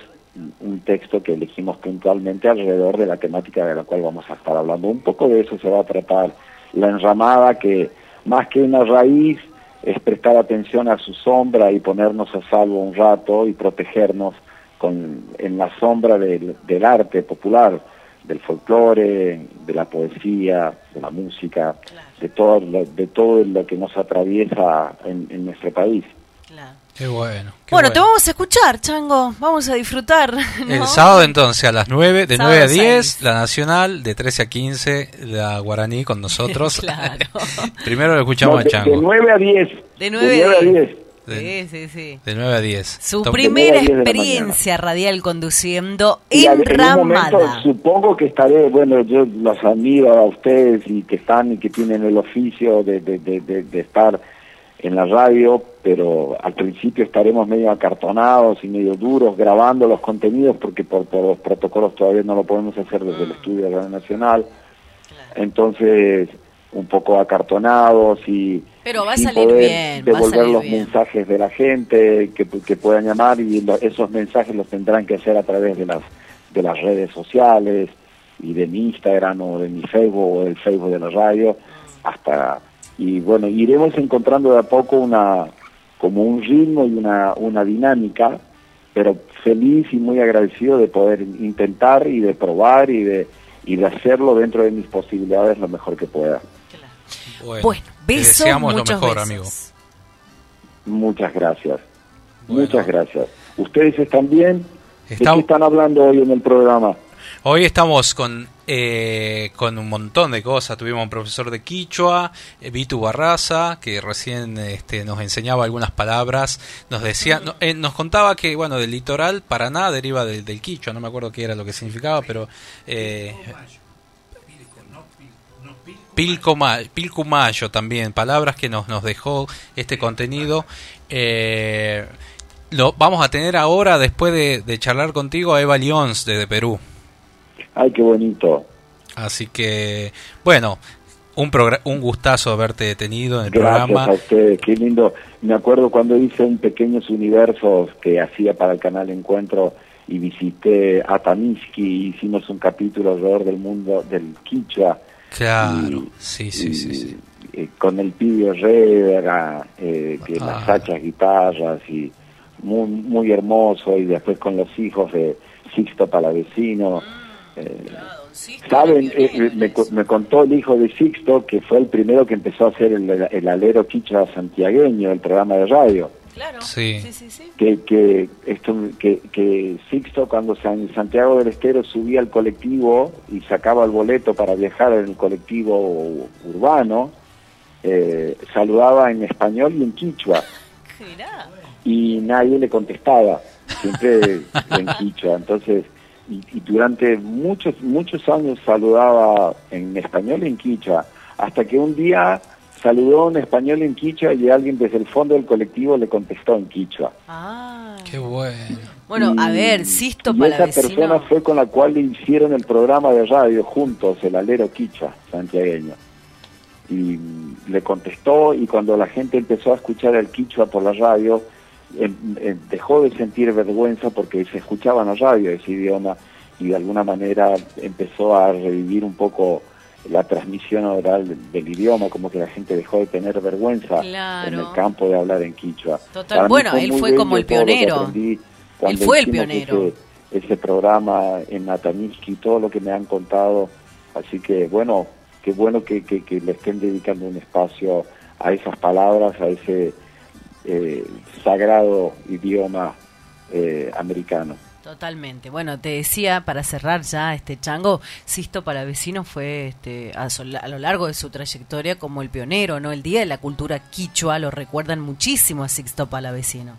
un texto que elegimos puntualmente alrededor de la temática de la cual vamos a estar hablando. Un poco de eso se va a tratar la enramada que más que una raíz es prestar atención a su sombra y ponernos a salvo un rato y protegernos con, en la sombra del, del arte popular, del folclore, de la poesía, de la música, de todo lo, de todo lo que nos atraviesa en, en nuestro país. Qué bueno. qué Bueno, te vamos a escuchar, Chango. Vamos a disfrutar. <laughs> ¿no? El sábado entonces a las 9, de Sábado 9 a 10, seis. la Nacional, de 13 a 15, la Guaraní con <laughs> nosotros. Claro. <laughs> Primero lo escuchamos No, a de, Chango. de 9 a 10. De 9 a 10. Sí, sí, sí. De 9 a 10. Su Tom- primera de la experiencia radial conduciendo Y en momento enramada. supongo que estaré, bueno, yo los admiro a ustedes y que están y que tienen el oficio de, de, de, de- de estar en la radio, pero al principio estaremos medio acartonados y medio duros grabando los contenidos porque por, por los protocolos todavía no lo podemos hacer desde el estudio de Radio Nacional. Entonces, un poco acartonados y Pero va a sin salir poder bien, va a devolver salir los bien. mensajes de la gente que, que puedan llamar y lo- esos mensajes los tendrán que hacer a través de las de las redes sociales y de mi Instagram o de mi Facebook o del Facebook de la radio hasta y bueno iremos encontrando de a poco una como un ritmo y una una dinámica pero feliz y muy agradecido de poder intentar y de probar y de y de hacerlo dentro de mis posibilidades lo mejor que pueda Bueno, Bueno, te besos, deseamos lo mejor, besos. amigo. Muchas gracias. Muchas gracias. ¿Ustedes están bien? ¿De Estamos- qué están hablando hoy en el programa? Hoy estamos con, eh, con un montón de cosas. Tuvimos un profesor de Quichua, eh, Vitu Barraza, que recién este, nos enseñaba algunas palabras. Nos decía, no- eh, nos contaba que, bueno, del litoral Paraná deriva del, del Quichua. No me acuerdo qué era lo que significaba, pero... Eh, Pilcoma- Pilcumayo también, palabras que nos, nos dejó este contenido. Eh, lo vamos a tener ahora, después de, de charlar contigo, a Eva Lyons desde Perú. Ay, qué bonito. Así que, bueno, un, un gustazo haberte detenido en el Gracias programa. a ustedes, qué lindo. Me acuerdo cuando hice un Pequeños Universos que hacía para el canal Encuentro y visité a Tamiski, hicimos un capítulo alrededor del mundo del Quichua. Claro, sí, sí, sí, sí. eh, con el pibe Herrera, eh, que Ah. las hachas guitarras y muy, muy hermoso y después con los hijos de Sixto Palavecino Eh, Saben, eh, eh, me, me contó el hijo de Sixto que fue el primero que empezó a hacer el, el alero quichua santiagueño, el programa de radio. Claro. Sí. que, que, esto, que, que Sixto cuando San Santiago del Estero subía al colectivo y sacaba el boleto para viajar en el colectivo urbano, eh, saludaba en español y en quichua <laughs> y nadie le contestaba, siempre <laughs> en quichua. Entonces, y, y durante muchos muchos años saludaba en español y en quichua, hasta que un día saludó en español en quichua y alguien desde el fondo del colectivo le contestó en quichua. Qué bueno. Bueno, a ver, Sisto Y esa persona fue con la cual le hicieron el programa de radio juntos, el alero quichua santiagueño. Y le contestó y cuando la gente empezó a escuchar el quichua por la radio, em- em, dejó de sentir vergüenza porque se escuchaba en la radio ese idioma y de alguna manera empezó a revivir un poco la transmisión oral del, del idioma, como que la gente dejó de tener vergüenza Claro. en el campo de hablar en quichua. Total. Bueno, él fue como el pionero. Él fue el pionero. Ese, ese programa en Nataniski, todo lo que me han contado. Así que, bueno, qué bueno que, que, que le estén dedicando un espacio a esas palabras, a ese eh, sagrado idioma eh, americano. Totalmente. Bueno, te decía para cerrar ya este chango, Sisto Palavecino fue este, a, a lo largo de su trayectoria como el pionero, ¿no? El Día de la Cultura Quichua lo recuerdan muchísimo a Sixto Palavecino.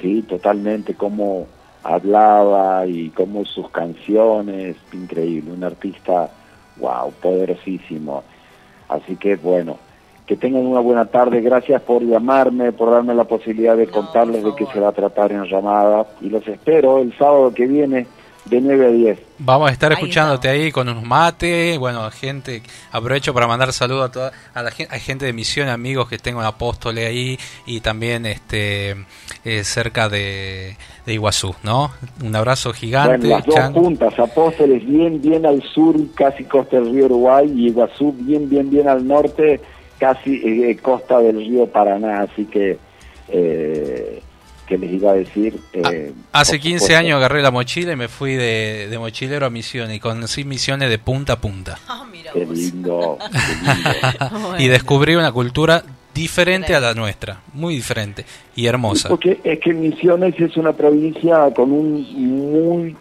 Sí, totalmente, cómo hablaba y cómo sus canciones, increíble, un artista, wow, poderosísimo. Así que bueno, que tengan una buena tarde, gracias por llamarme, por darme la posibilidad de contarles de qué se va a tratar en llamada. Y los espero el sábado que viene de 9 a 10. Vamos a estar Ahí escuchándote ahí con unos mates, bueno, gente, aprovecho para mandar saludos a toda a la gente, hay gente de Misión, amigos que tengo en Apóstole ahí y también este eh, cerca de, de Iguazú, ¿no? Un abrazo gigante, Bueno, las dos puntas, Apóstoles bien, bien al sur, casi costa del río Uruguay, y Iguazú bien, bien, bien al norte, casi eh, costa del río Paraná, así que, eh, ¿qué les iba a decir? Eh, Hace por 15 supuesto, años agarré la mochila y me fui de, de mochilero a Misiones y conocí Misiones de punta a punta. Qué lindo, qué <laughs> lindo. Y descubrí una cultura diferente a la nuestra, muy diferente y hermosa. Porque es que Misiones es una provincia con un muy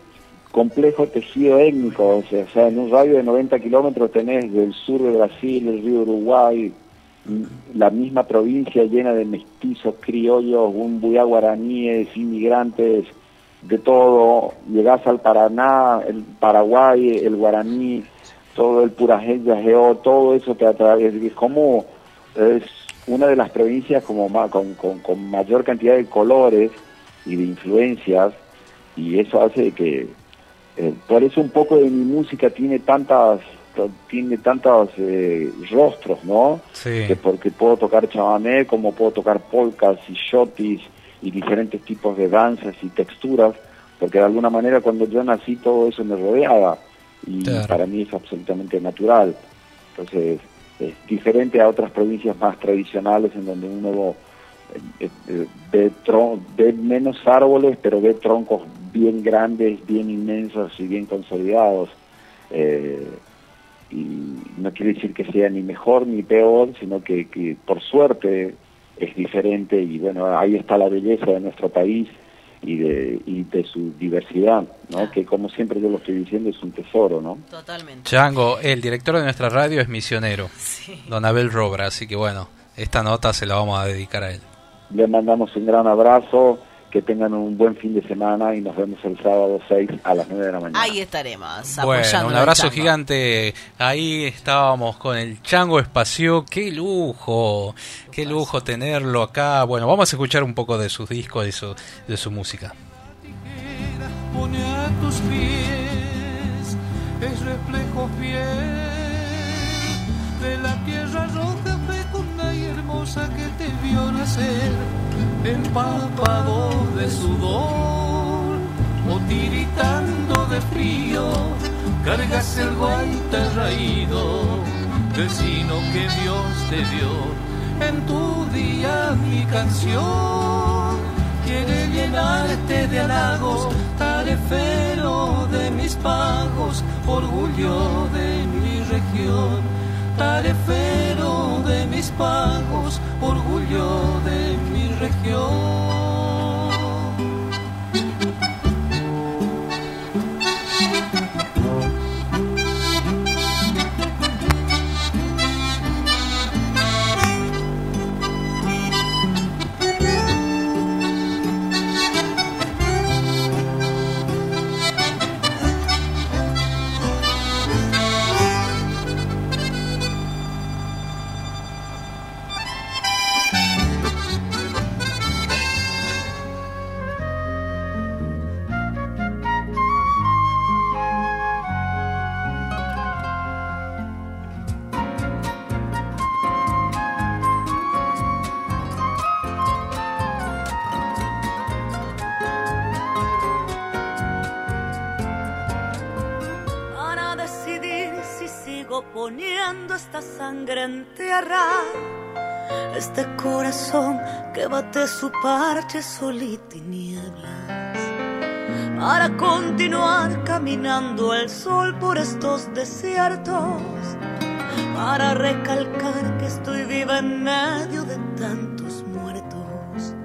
complejo tejido étnico, o sea, o sea, en un radio de 90 kilómetros tenés del sur de Brasil, el río Uruguay, la misma provincia llena de mestizos, criollos, un buyá guaraníes, inmigrantes, de todo, llegás al Paraná, el Paraguay, el guaraní, todo el purajé, yajeo, todo eso te atrae, es como es una de las provincias como con, con, con mayor cantidad de colores y de influencias y eso hace que eh, por eso un poco de mi música tiene tantas tiene tantos eh, rostros no Sí. que porque puedo tocar chamamé como puedo tocar polcas y shotis y diferentes tipos de danzas y texturas porque de alguna manera cuando yo nací todo eso me rodeaba y Claro. para mí es absolutamente natural entonces es diferente a otras provincias más tradicionales en donde uno eh, eh, ve, tron- ve menos árboles, pero ve troncos bien grandes, bien inmensos y bien consolidados. Eh, y no quiere decir que sea ni mejor ni peor, sino que, que por suerte es diferente y bueno, ahí está la belleza de nuestro país y de, y de su diversidad, ¿no? que como siempre yo lo estoy diciendo es un tesoro, ¿no? Totalmente. Chango, el director de nuestra radio es misionero, don Abel Robra, así que bueno, esta nota se la vamos a dedicar a él. Le mandamos un gran abrazo, que tengan un buen fin de semana y nos vemos el sábado 6 a las 9 de la mañana. Ahí estaremos Bueno, un abrazo gigante. Ahí estábamos con el Chango Espacio. Qué lujo, qué lujo tenerlo acá. Bueno, vamos a escuchar un poco de sus discos, de su, de su música. pone a tus pies es reflejo fiel de la tierra roja fecunda y hermosa que te vio nacer empapado de sudor o tiritando de frío cargas el guaita raído del que Dios te dio. En tu día mi canción quiere llenarte de halagos, tarefero de mis pagos, orgullo de mi región, tarefero de mis pagos, orgullo de mi región. Sangre en tierra. Este corazón que bate su parche sol y tinieblas. Para continuar caminando al sol por estos desiertos. Para recalcar que estoy viva en medio de tantos muertos.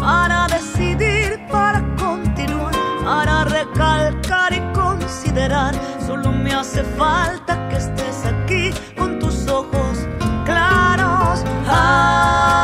Para decidir, para continuar, para recalcar y considerar. Solo me hace falta que estés aquí heart.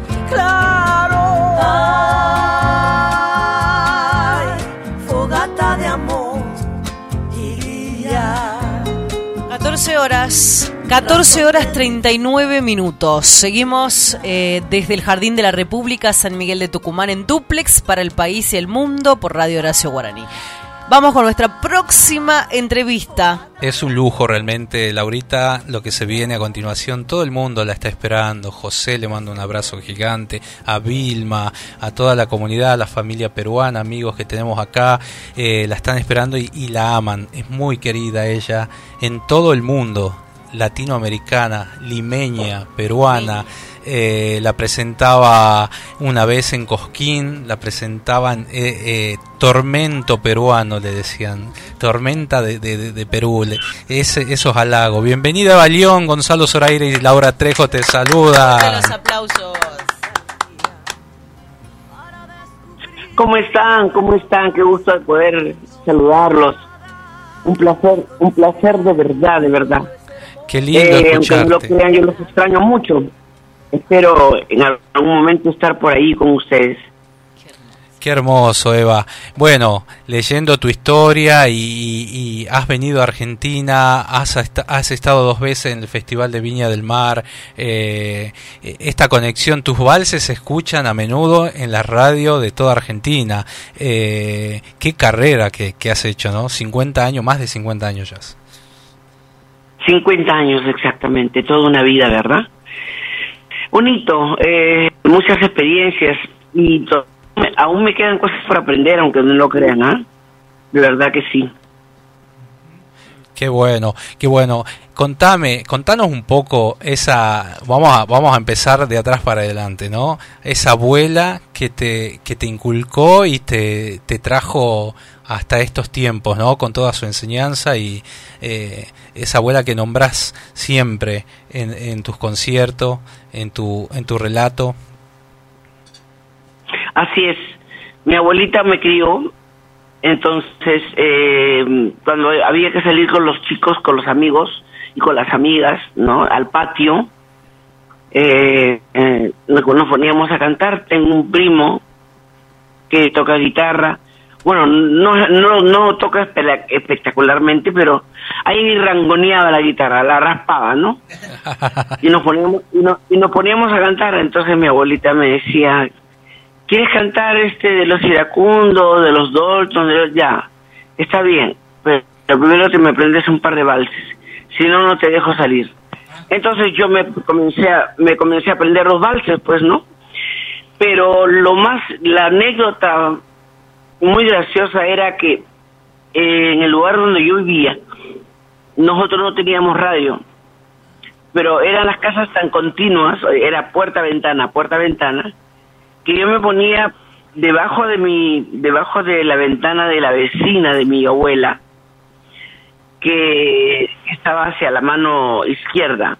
claros. Ay, fogata de amor y guía. 14 horas, 14 horas 39 minutos. Seguimos eh, desde el Jardín de la República, San Miguel de Tucumán, en duplex para el país y el mundo por Radio Horacio Guaraní. Vamos con nuestra próxima entrevista. Es un lujo realmente, Laurita, lo que se viene a continuación. Todo el mundo la está esperando. José le manda un abrazo gigante. A Vilma, a toda la comunidad, a la familia peruana, amigos que tenemos acá. eh, la están esperando y, y la aman. Es muy querida ella en todo el mundo. Latinoamericana, limeña, peruana. Eh, la presentaba una vez en Cosquín, la presentaban eh, eh, Tormento peruano, le decían, Tormenta de, de- Perú, le- ese, esos halagos. Bienvenida Balión, Gonzalo Zoraire y Laura Trejo te saluda. Los aplausos. ¿Cómo están? ¿Cómo están? Qué gusto de poder saludarlos. Un placer, un placer de verdad, de verdad. Qué lindo Eh, aunque no lo escucharte. crean, yo los extraño mucho. Espero en algún momento estar por ahí con ustedes. Qué hermoso, Eva. Bueno, leyendo tu historia y, has venido a Argentina, has, has estado dos veces en el Festival de Viña del Mar. eh, esta conexión, tus valses se escuchan a menudo en la radio de toda Argentina. Eh, qué carrera que, que has hecho, ¿no? 50 años, más de 50 años ya. 50 años exactamente, toda una vida, ¿verdad? Bonito, eh, muchas experiencias y aún me quedan cosas por aprender, aunque no lo crean, ¿ah? De verdad que sí. Qué bueno, qué bueno. Contame, contanos un poco esa, vamos a, vamos a empezar de atrás para adelante, ¿no? Esa abuela que te, que te inculcó y te, te trajo hasta estos tiempos, ¿no? Con toda su enseñanza y eh, esa abuela que nombrás siempre en, en tus conciertos, en tu, en tu relato. Así es. Mi abuelita me crió, entonces eh, cuando había que salir con los chicos, con los amigos y con las amigas, ¿no? Al patio, eh, eh, nos poníamos a cantar. Tengo un primo que toca guitarra. Bueno, no, no, no toca espectacularmente, pero ahí rangoneaba la guitarra, la raspaba, ¿no? <laughs> Y nos poníamos, y, y nos poníamos a cantar. Entonces mi abuelita me decía, ¿quieres cantar este de los iracundos, de los Dalton? De los... Ya, está bien, pero primero te me aprendes un par de valses, si no, no te dejo salir. Entonces yo me comencé a, me comencé a aprender los valses, pues, ¿no? Pero lo más, la anécdota muy graciosa era que eh, en el lugar donde yo vivía, nosotros no teníamos radio, pero eran las casas tan continuas, era puerta-ventana, puerta-ventana, que yo me ponía debajo de mi debajo de la ventana de la vecina de mi abuela que estaba hacia la mano izquierda.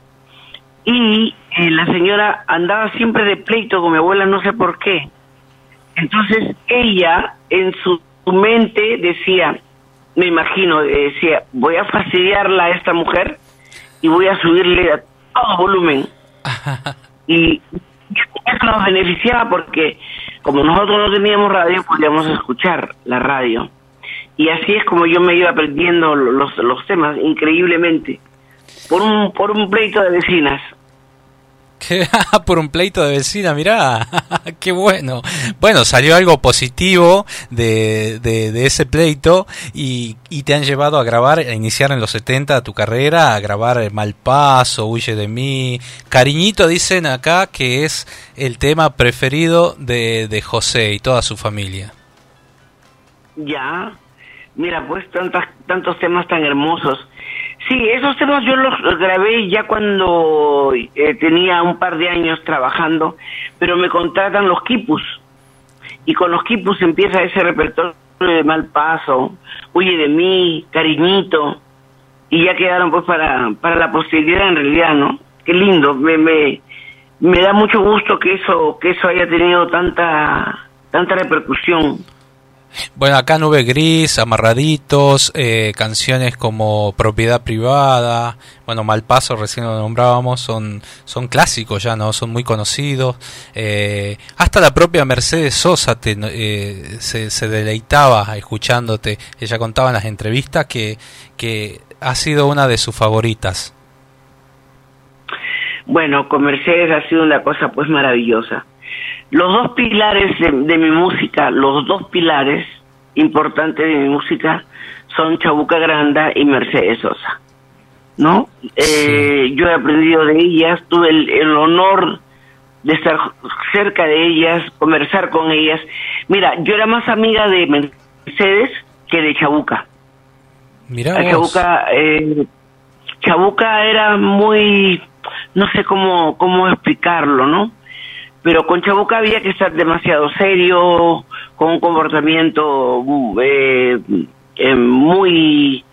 Y eh, la señora andaba siempre de pleito con mi abuela no sé por qué. Entonces ella en su mente decía me imagino decía voy a fastidiarla a esta mujer y voy a subirle a todo volumen <laughs> y eso nos beneficiaba porque como nosotros no teníamos radio, podíamos escuchar la radio. Y así es como yo me iba aprendiendo los, los temas, increíblemente, por un, por un pleito de vecinas. <laughs> por un pleito de vecina, mirá, <laughs> qué bueno. Bueno, salió algo positivo de, de, ese pleito y, y, te han llevado a grabar, a iniciar en los 70 tu carrera, a grabar Mal Paso, Huye de mí. Cariñito dicen acá que es el tema preferido de, de José y toda su familia. Ya, mira, pues tantos, tantos temas tan hermosos. Sí, esos temas yo los grabé ya cuando eh, tenía un par de años trabajando, pero me contratan los Kipus. Y con los Kipus empieza ese repertorio de Mal Paso, Huye de mí, Cariñito, y ya quedaron pues para, para la posteridad en realidad, ¿no? Qué lindo, me, me, me da mucho gusto que eso, que eso haya tenido tanta, tanta repercusión. Bueno, acá Nube Gris, Amarraditos, eh, canciones como Propiedad Privada, bueno, Malpaso, recién lo nombrábamos, son, son clásicos ya, ¿no? Son muy conocidos. Eh, hasta la propia Mercedes Sosa te, eh, se, se, deleitaba escuchándote. Ella contaba en las entrevistas que, que ha sido una de sus favoritas. Bueno, con Mercedes ha sido una cosa pues maravillosa los dos pilares de, mi música, los dos pilares importantes de mi música son Chabuca Granda y Mercedes Sosa. ¿No? Eh, yo he aprendido de ellas, tuve el, honor de estar cerca de ellas, conversar con ellas. Mira, yo era más amiga de Mercedes que de Chabuca. Mira, Chabuca, eh, Chabuca era muy, no sé cómo, cómo explicarlo, ¿no? Pero con Chabuca había que estar demasiado serio, con un comportamiento eh, eh, muy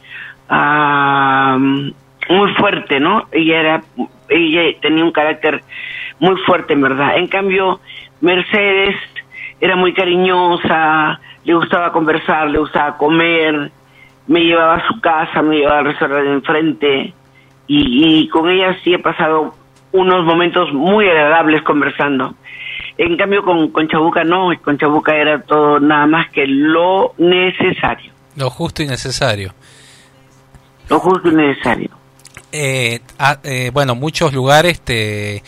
ah, muy fuerte, ¿no? Ella era ella tenía un carácter muy fuerte, en verdad. En cambio, Mercedes era muy cariñosa, le gustaba conversar, le gustaba comer, me llevaba a su casa, me llevaba al restaurante de enfrente y, y con ella sí he pasado unos momentos muy agradables conversando. En cambio con, con Chabuca no, con Chabuca era todo nada más que lo necesario. Lo justo y necesario. Lo justo y necesario. Eh, ah, eh, bueno, muchos lugares te,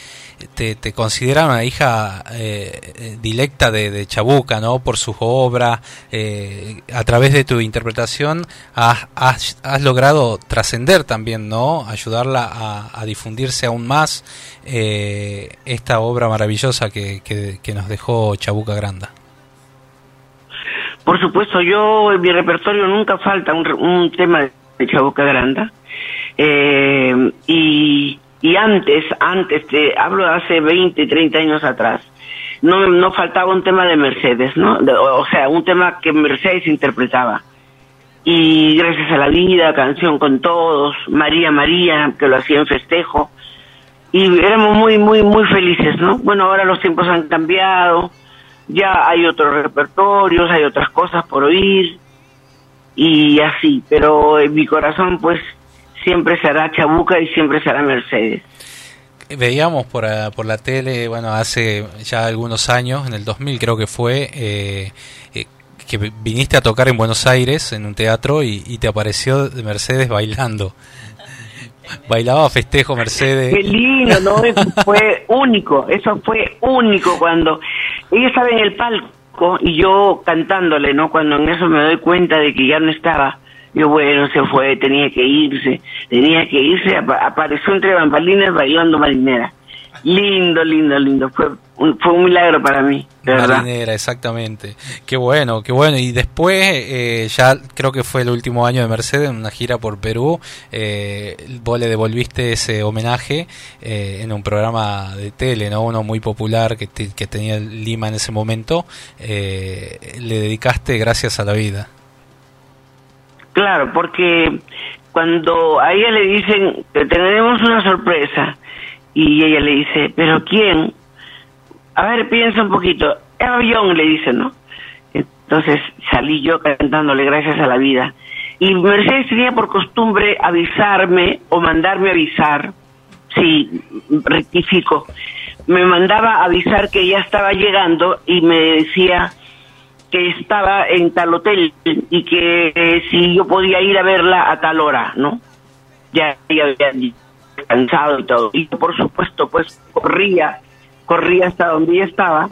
te, consideran una hija eh, directa de, Chabuca, ¿no? Por sus obras, eh, a través de tu interpretación has, has, logrado trascender también, ¿no? Ayudarla a, difundirse aún más eh, esta obra maravillosa que, que, nos dejó Chabuca Granda. Por supuesto, yo en mi repertorio nunca falta un, un tema de Chabuca Granda. y y antes, antes, te hablo de hace 20, 30 años atrás, no, no faltaba un tema de Mercedes, ¿no? o sea, un tema que Mercedes interpretaba. y Gracias a la Vida, Canción con Todos, María María, que lo hacía en festejo, y éramos muy, muy, muy felices, ¿no? Bueno, ahora los tiempos han cambiado, ya hay otros repertorios, hay otras cosas por oír, y así, pero en mi corazón pues siempre será Chabuca y siempre será Mercedes. Veíamos por, por la tele, bueno, hace ya algunos años, en el 2000 creo que fue, eh, eh, que viniste a tocar en Buenos Aires, en un teatro, y, te apareció Mercedes bailando. <laughs> Bailaba festejo Mercedes. Qué lindo, ¿no? Eso fue único, eso fue único cuando ella estaba en el palco y yo cantándole, ¿no? Cuando en eso me doy cuenta de que ya no estaba. Yo, bueno, se fue, tenía que irse, tenía que irse, apareció entre bambalinas bailando marinera. Lindo, lindo, lindo. Fue un, fue un milagro para mí, Marinera, exactamente. Qué bueno, qué bueno. Y después, eh, ya creo que fue el último año de Mercedes, en una gira por Perú, eh, vos le devolviste ese homenaje eh, en un programa de tele, ¿no? Uno muy popular que, que tenía Lima en ese momento. Eh, le dedicaste Gracias a la Vida. Claro, porque cuando a ella le dicen, que tenemos una sorpresa, y ella le dice, ¿pero quién? A ver, piensa un poquito. Eva le dice, ¿no? Entonces salí yo cantándole gracias a la vida. Y Mercedes tenía por costumbre avisarme o mandarme avisar, sí, rectifico, me mandaba avisar que ya estaba llegando y me decía que estaba en tal hotel y que eh, si yo podía ir a verla a tal hora, ¿no? Ya, había cansado y todo. Y por supuesto, pues corría, corría hasta donde ella estaba.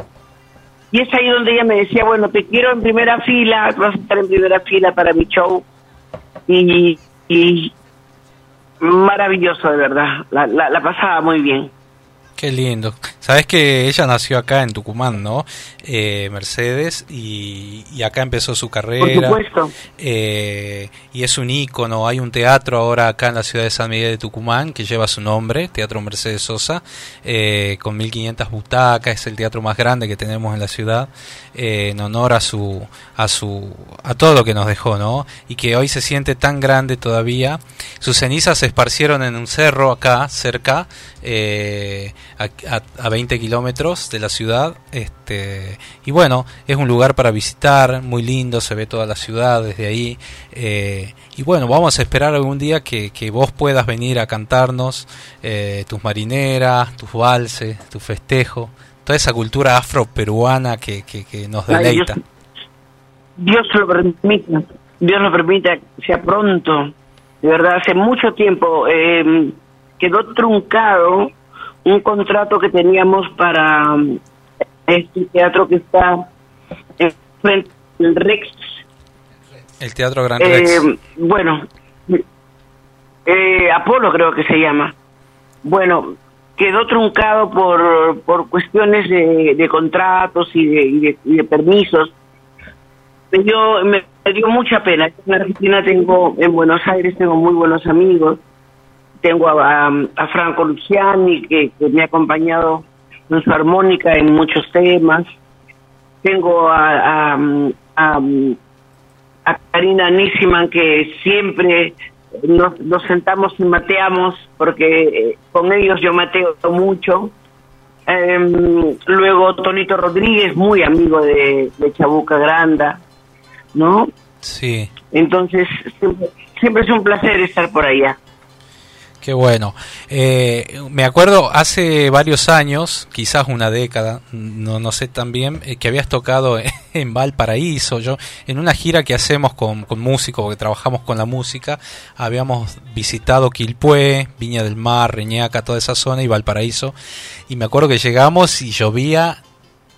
Y es ahí donde ella me decía, bueno, te quiero en primera fila, vas a estar en primera fila para mi show. Y, y maravilloso, de verdad. La, la, la pasaba muy bien. Qué lindo. Sabes que ella nació acá en Tucumán, ¿no? Eh, Mercedes, y, acá empezó su carrera. Por supuesto. Eh, y es un ícono. Hay un teatro ahora acá en la ciudad de San Miguel de Tucumán que lleva su nombre, Teatro Mercedes Sosa, eh, con 1500 butacas. Es el teatro más grande que tenemos en la ciudad, en honor a su, a su, a todo lo que nos dejó, ¿no? Y que hoy se siente tan grande todavía. Sus cenizas se esparcieron en un cerro acá, cerca eh, a, a, 20 kilómetros de la ciudad. Este, y bueno, es un lugar para visitar, muy lindo, se ve toda la ciudad desde ahí. Eh, y bueno, vamos a esperar algún día que, que vos puedas venir a cantarnos eh, tus marineras, tus valses, tu festejo, toda esa cultura afro-peruana que, que, nos deleita. Dios, lo permita, Dios lo permita, sea pronto. De verdad, hace mucho tiempo eh, quedó truncado un contrato que teníamos para um, este teatro que está en frente del Rex. El Teatro Gran Rex. Eh, bueno, eh, Apolo creo que se llama. Bueno, quedó truncado por, por cuestiones de, contratos y de, de, permisos. Yo, me, me dio mucha pena. En Argentina tengo, en Buenos Aires tengo muy buenos amigos tengo a, Franco Luciani, que, me ha acompañado en su armónica en muchos temas. Tengo a, a, Karina Nissiman, que siempre nos, nos, sentamos y mateamos, porque eh, con ellos yo mateo mucho. Em, luego Tonito Rodríguez, muy amigo de, de Chabuca Granda, ¿no? Sí. Entonces, siempre, siempre es un placer estar por allá. Qué bueno. Eh, me acuerdo hace varios años, quizás una década, no, no sé tan bien, eh, que habías tocado <laughs> en Valparaíso. Yo, en una gira que hacemos con, con músicos, porque trabajamos con la música, habíamos visitado Quilpué, Viña del Mar, Reñaca, toda esa zona y Valparaíso. Y me acuerdo que llegamos y llovía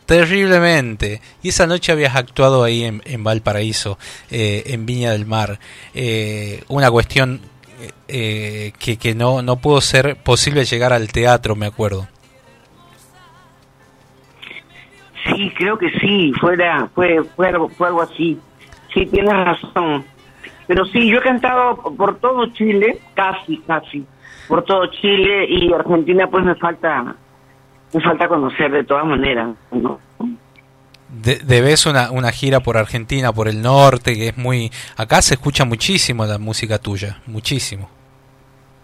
terriblemente. Y esa noche habías actuado ahí en, en Valparaíso, eh, en Viña del Mar. una cuestión eh, que, que no, no pudo ser posible llegar al teatro, me acuerdo. Sí, creo que sí, fuera, fue, fue, fue algo así. Sí, tienes razón. Pero sí, yo he cantado por todo Chile, casi, casi, por todo Chile y Argentina, pues me falta, me falta conocer de todas maneras. De- debes una, una gira por Argentina, por el norte, que es muy... Acá se escucha muchísimo la música tuya, muchísimo.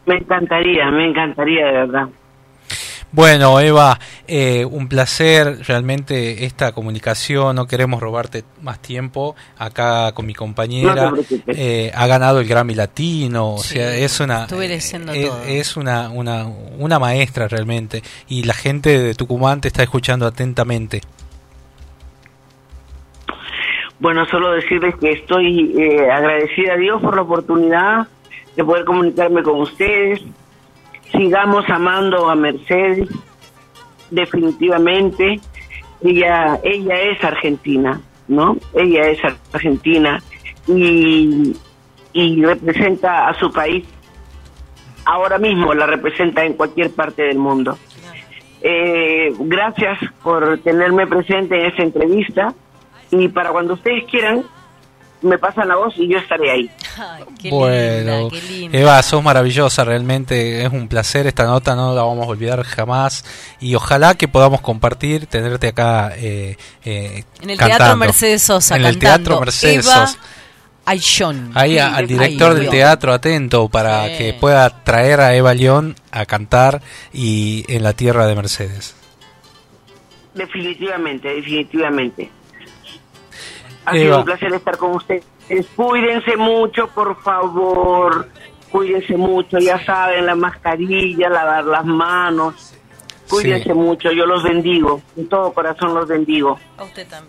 Me encantaría, me encantaría de verdad. Bueno, Eva, eh, un placer realmente esta comunicación. No queremos robarte más tiempo. Acá con mi compañera No eh, ha ganado el Grammy Latino. O sea, es una es, todo. es una, una una maestra realmente y la gente de Tucumán te está escuchando atentamente. Bueno, solo decirles que estoy eh, agradecida a Dios por la oportunidad de poder comunicarme con ustedes. Sigamos amando a Mercedes, definitivamente. Ella, ella es argentina, ¿no? Ella es argentina y, y representa a su país. Ahora mismo la representa en cualquier parte del mundo. Eh, gracias por tenerme presente en esta entrevista y para cuando ustedes quieran me pasan la voz y yo estaré ahí. Qué bueno, linda, qué linda. Eva, sos maravillosa, realmente es un placer esta nota, no la vamos a olvidar jamás y ojalá que podamos compartir, tenerte acá eh, eh, En el cantando. Teatro Mercedes Sosa, En el Teatro Mercedes Eva Sosa. Ayllón. Ahí a- al director Ay, del teatro atento para Sí. que pueda traer a Eva León a cantar y en la tierra de Mercedes. Definitivamente, definitivamente. Ha sido un placer estar con ustedes. Cuídense mucho, por favor. Cuídense mucho, ya saben, la mascarilla, lavar las manos. Cuídense Sí. mucho, yo los bendigo. En todo corazón los bendigo.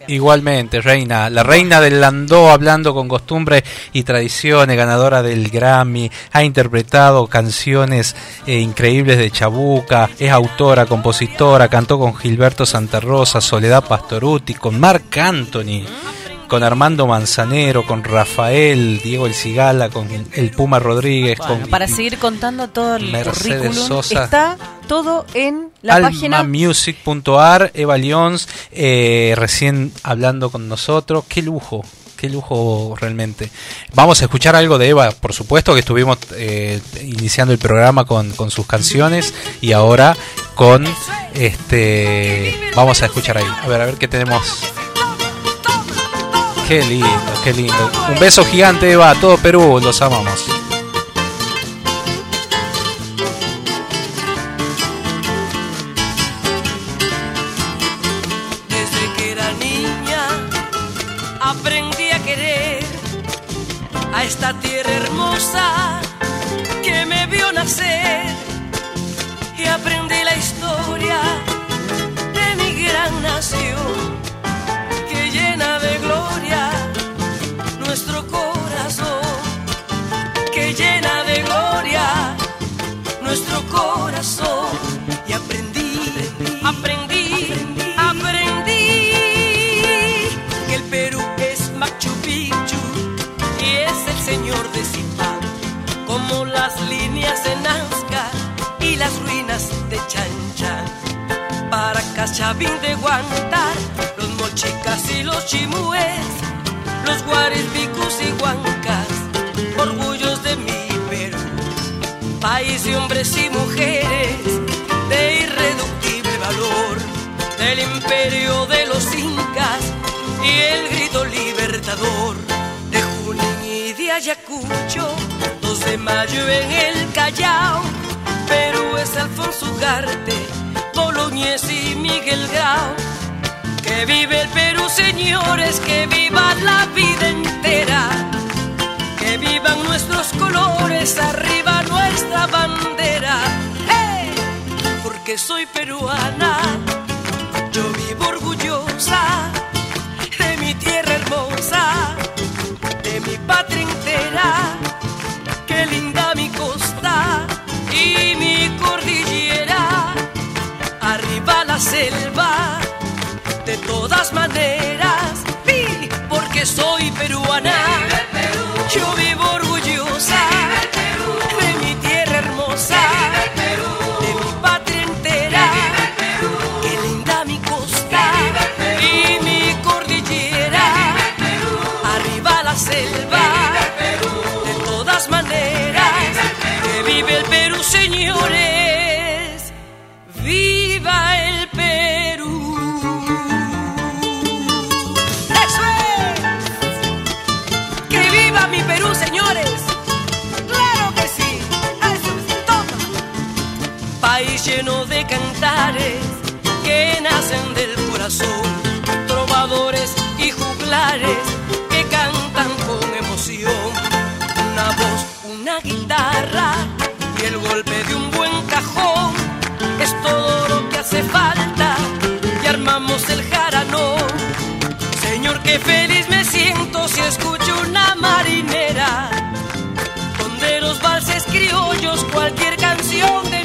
Igualmente, Reina, la reina del Landó hablando con costumbre y tradiciones, ganadora del Grammy, ha interpretado canciones eh, increíbles de Chabuca, es autora, compositora, cantó con Gilberto Santa Rosa, Soledad Pastoruti, con Marc Anthony, con Armando Manzanero, con Rafael, Diego El Cigala, con el Puma Rodríguez, Bueno, con para seguir contando todo el Mercedes currículum, Sosa. está todo en la página almamusic.ar, Eva Lyons, eh, recién hablando con nosotros. Qué lujo, qué lujo realmente. Vamos a escuchar algo de Eva, por supuesto que estuvimos eh, iniciando el programa con, con sus canciones y ahora con este vamos a escuchar ahí. A ver, a ver qué tenemos. Qué lindo, qué lindo. Un beso gigante, Eva, a todo Perú, los amamos. Desde que era niña aprendí a querer a esta tierra hermosa que me vio nacer y aprendí la historia de mi gran nación Para Cachavín de Guantar, los mochicas y los chimúes, los guares, picos y huancas, orgullos de mi Perú. País de hombres y mujeres de irreductible valor, del imperio de los incas y el grito libertador de Junín y de Ayacucho, 2 de mayo en el Callao, Perú es Alfonso Ugarte, Boloñez y Miguel Grau. Que vive el Perú, señores, que viva la vida entera. Que vivan nuestros colores, arriba nuestra bandera. ¡Hey! Porque soy peruana, yo vivo orgullosa de mi tierra hermosa, de mi patria entera. Qué linda mi costa y mi la selva, de todas maneras, sí, porque soy peruana. Yo vivo orgullosa nacen del corazón, trovadores y juglares que cantan con emoción. Una voz, una guitarra y el golpe de un buen cajón es todo lo que hace falta y armamos el jarano. Señor, qué feliz me siento si escucho una marinera. Donde los valses criollos, cualquier canción de.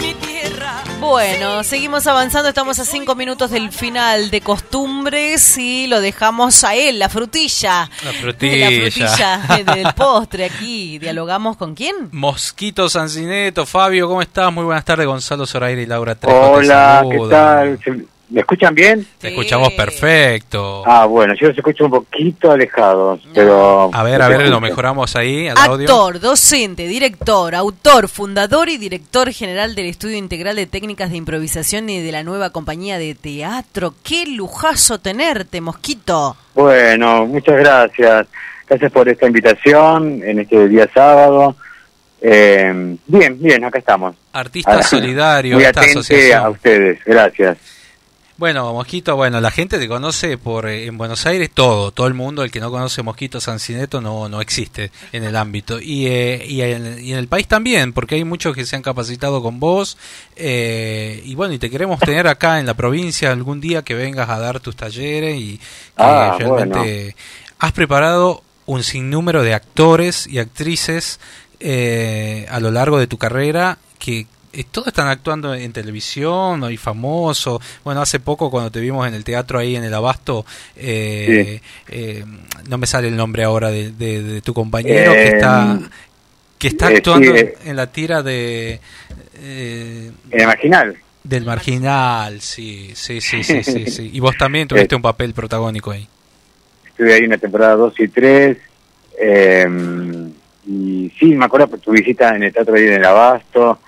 Bueno, seguimos avanzando, estamos a cinco minutos del final de costumbres y lo dejamos a él, la frutilla. La frutilla. La frutilla del postre aquí. ¿Dialogamos con quién? Mosquito Sancineto, Fabio, ¿cómo estás? Muy buenas tardes, Gonzalo Zoraire y Laura Trejo. Hola, ¿qué tal? ¿Se- ¿Me escuchan bien? Te escuchamos perfecto. Ah, bueno, yo los escucho un poquito alejados, pero... A ver, a ver, lo mejoramos ahí, al audio. Actor, docente, director, autor, fundador y director general del Estudio Integral de Técnicas de Improvisación y de la nueva compañía de teatro. ¡Qué lujazo tenerte, Mosquito! Bueno, muchas gracias. Gracias por esta invitación en este día sábado. Eh, bien, bien, acá estamos. Artista Ah, solidario, Muy esta atente asociación. a ustedes, gracias. Bueno, Mosquito, bueno, la gente te conoce por eh, en Buenos Aires todo, todo el mundo, el que no conoce Mosquito Sancineto no, no existe en el ámbito. Y, eh, y, en, y en el país también, porque hay muchos que se han capacitado con vos. eh, y bueno, y te queremos tener acá en la provincia algún día que vengas a dar tus talleres y que Ah, realmente has preparado un sinnúmero de actores y actrices eh, a lo largo de tu carrera que todos están actuando en televisión y famoso. Bueno, hace poco cuando te vimos en el teatro ahí en el Abasto, eh, eh, no me sale el nombre ahora de, de- de tu compañero que Eh, está que está eh, actuando sí, eh. en la tira de eh, En el marginal. del marginal, sí, sí, sí, sí, sí, <laughs> sí. Y vos también tuviste Eh. un papel protagónico ahí. Estuve ahí una temporada 2 y 3. eh, y sí, me acuerdo por tu visita en el teatro ahí en el Abasto,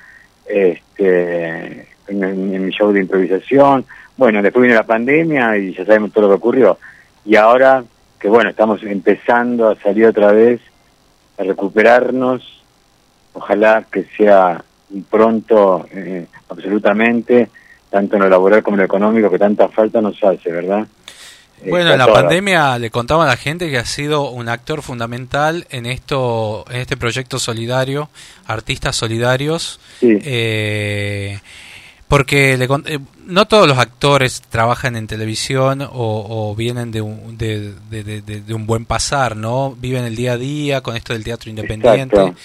este, en, mi show de improvisación. Bueno, después vino la pandemia y ya sabemos todo lo que ocurrió. Y ahora que bueno, estamos empezando a salir otra vez, a recuperarnos, ojalá que sea pronto, eh, absolutamente, tanto en lo laboral como en lo económico, que tanta falta nos hace, ¿verdad? Bueno, Está en la pandemia le contaba a la gente que ha sido un actor fundamental en esto, en este proyecto solidario, artistas solidarios, eh, porque le eh, no todos los actores trabajan en televisión o, o vienen de un, de, de- de- de- de un buen pasar, ¿no? Viven el día a día con esto del teatro independiente. Exacto.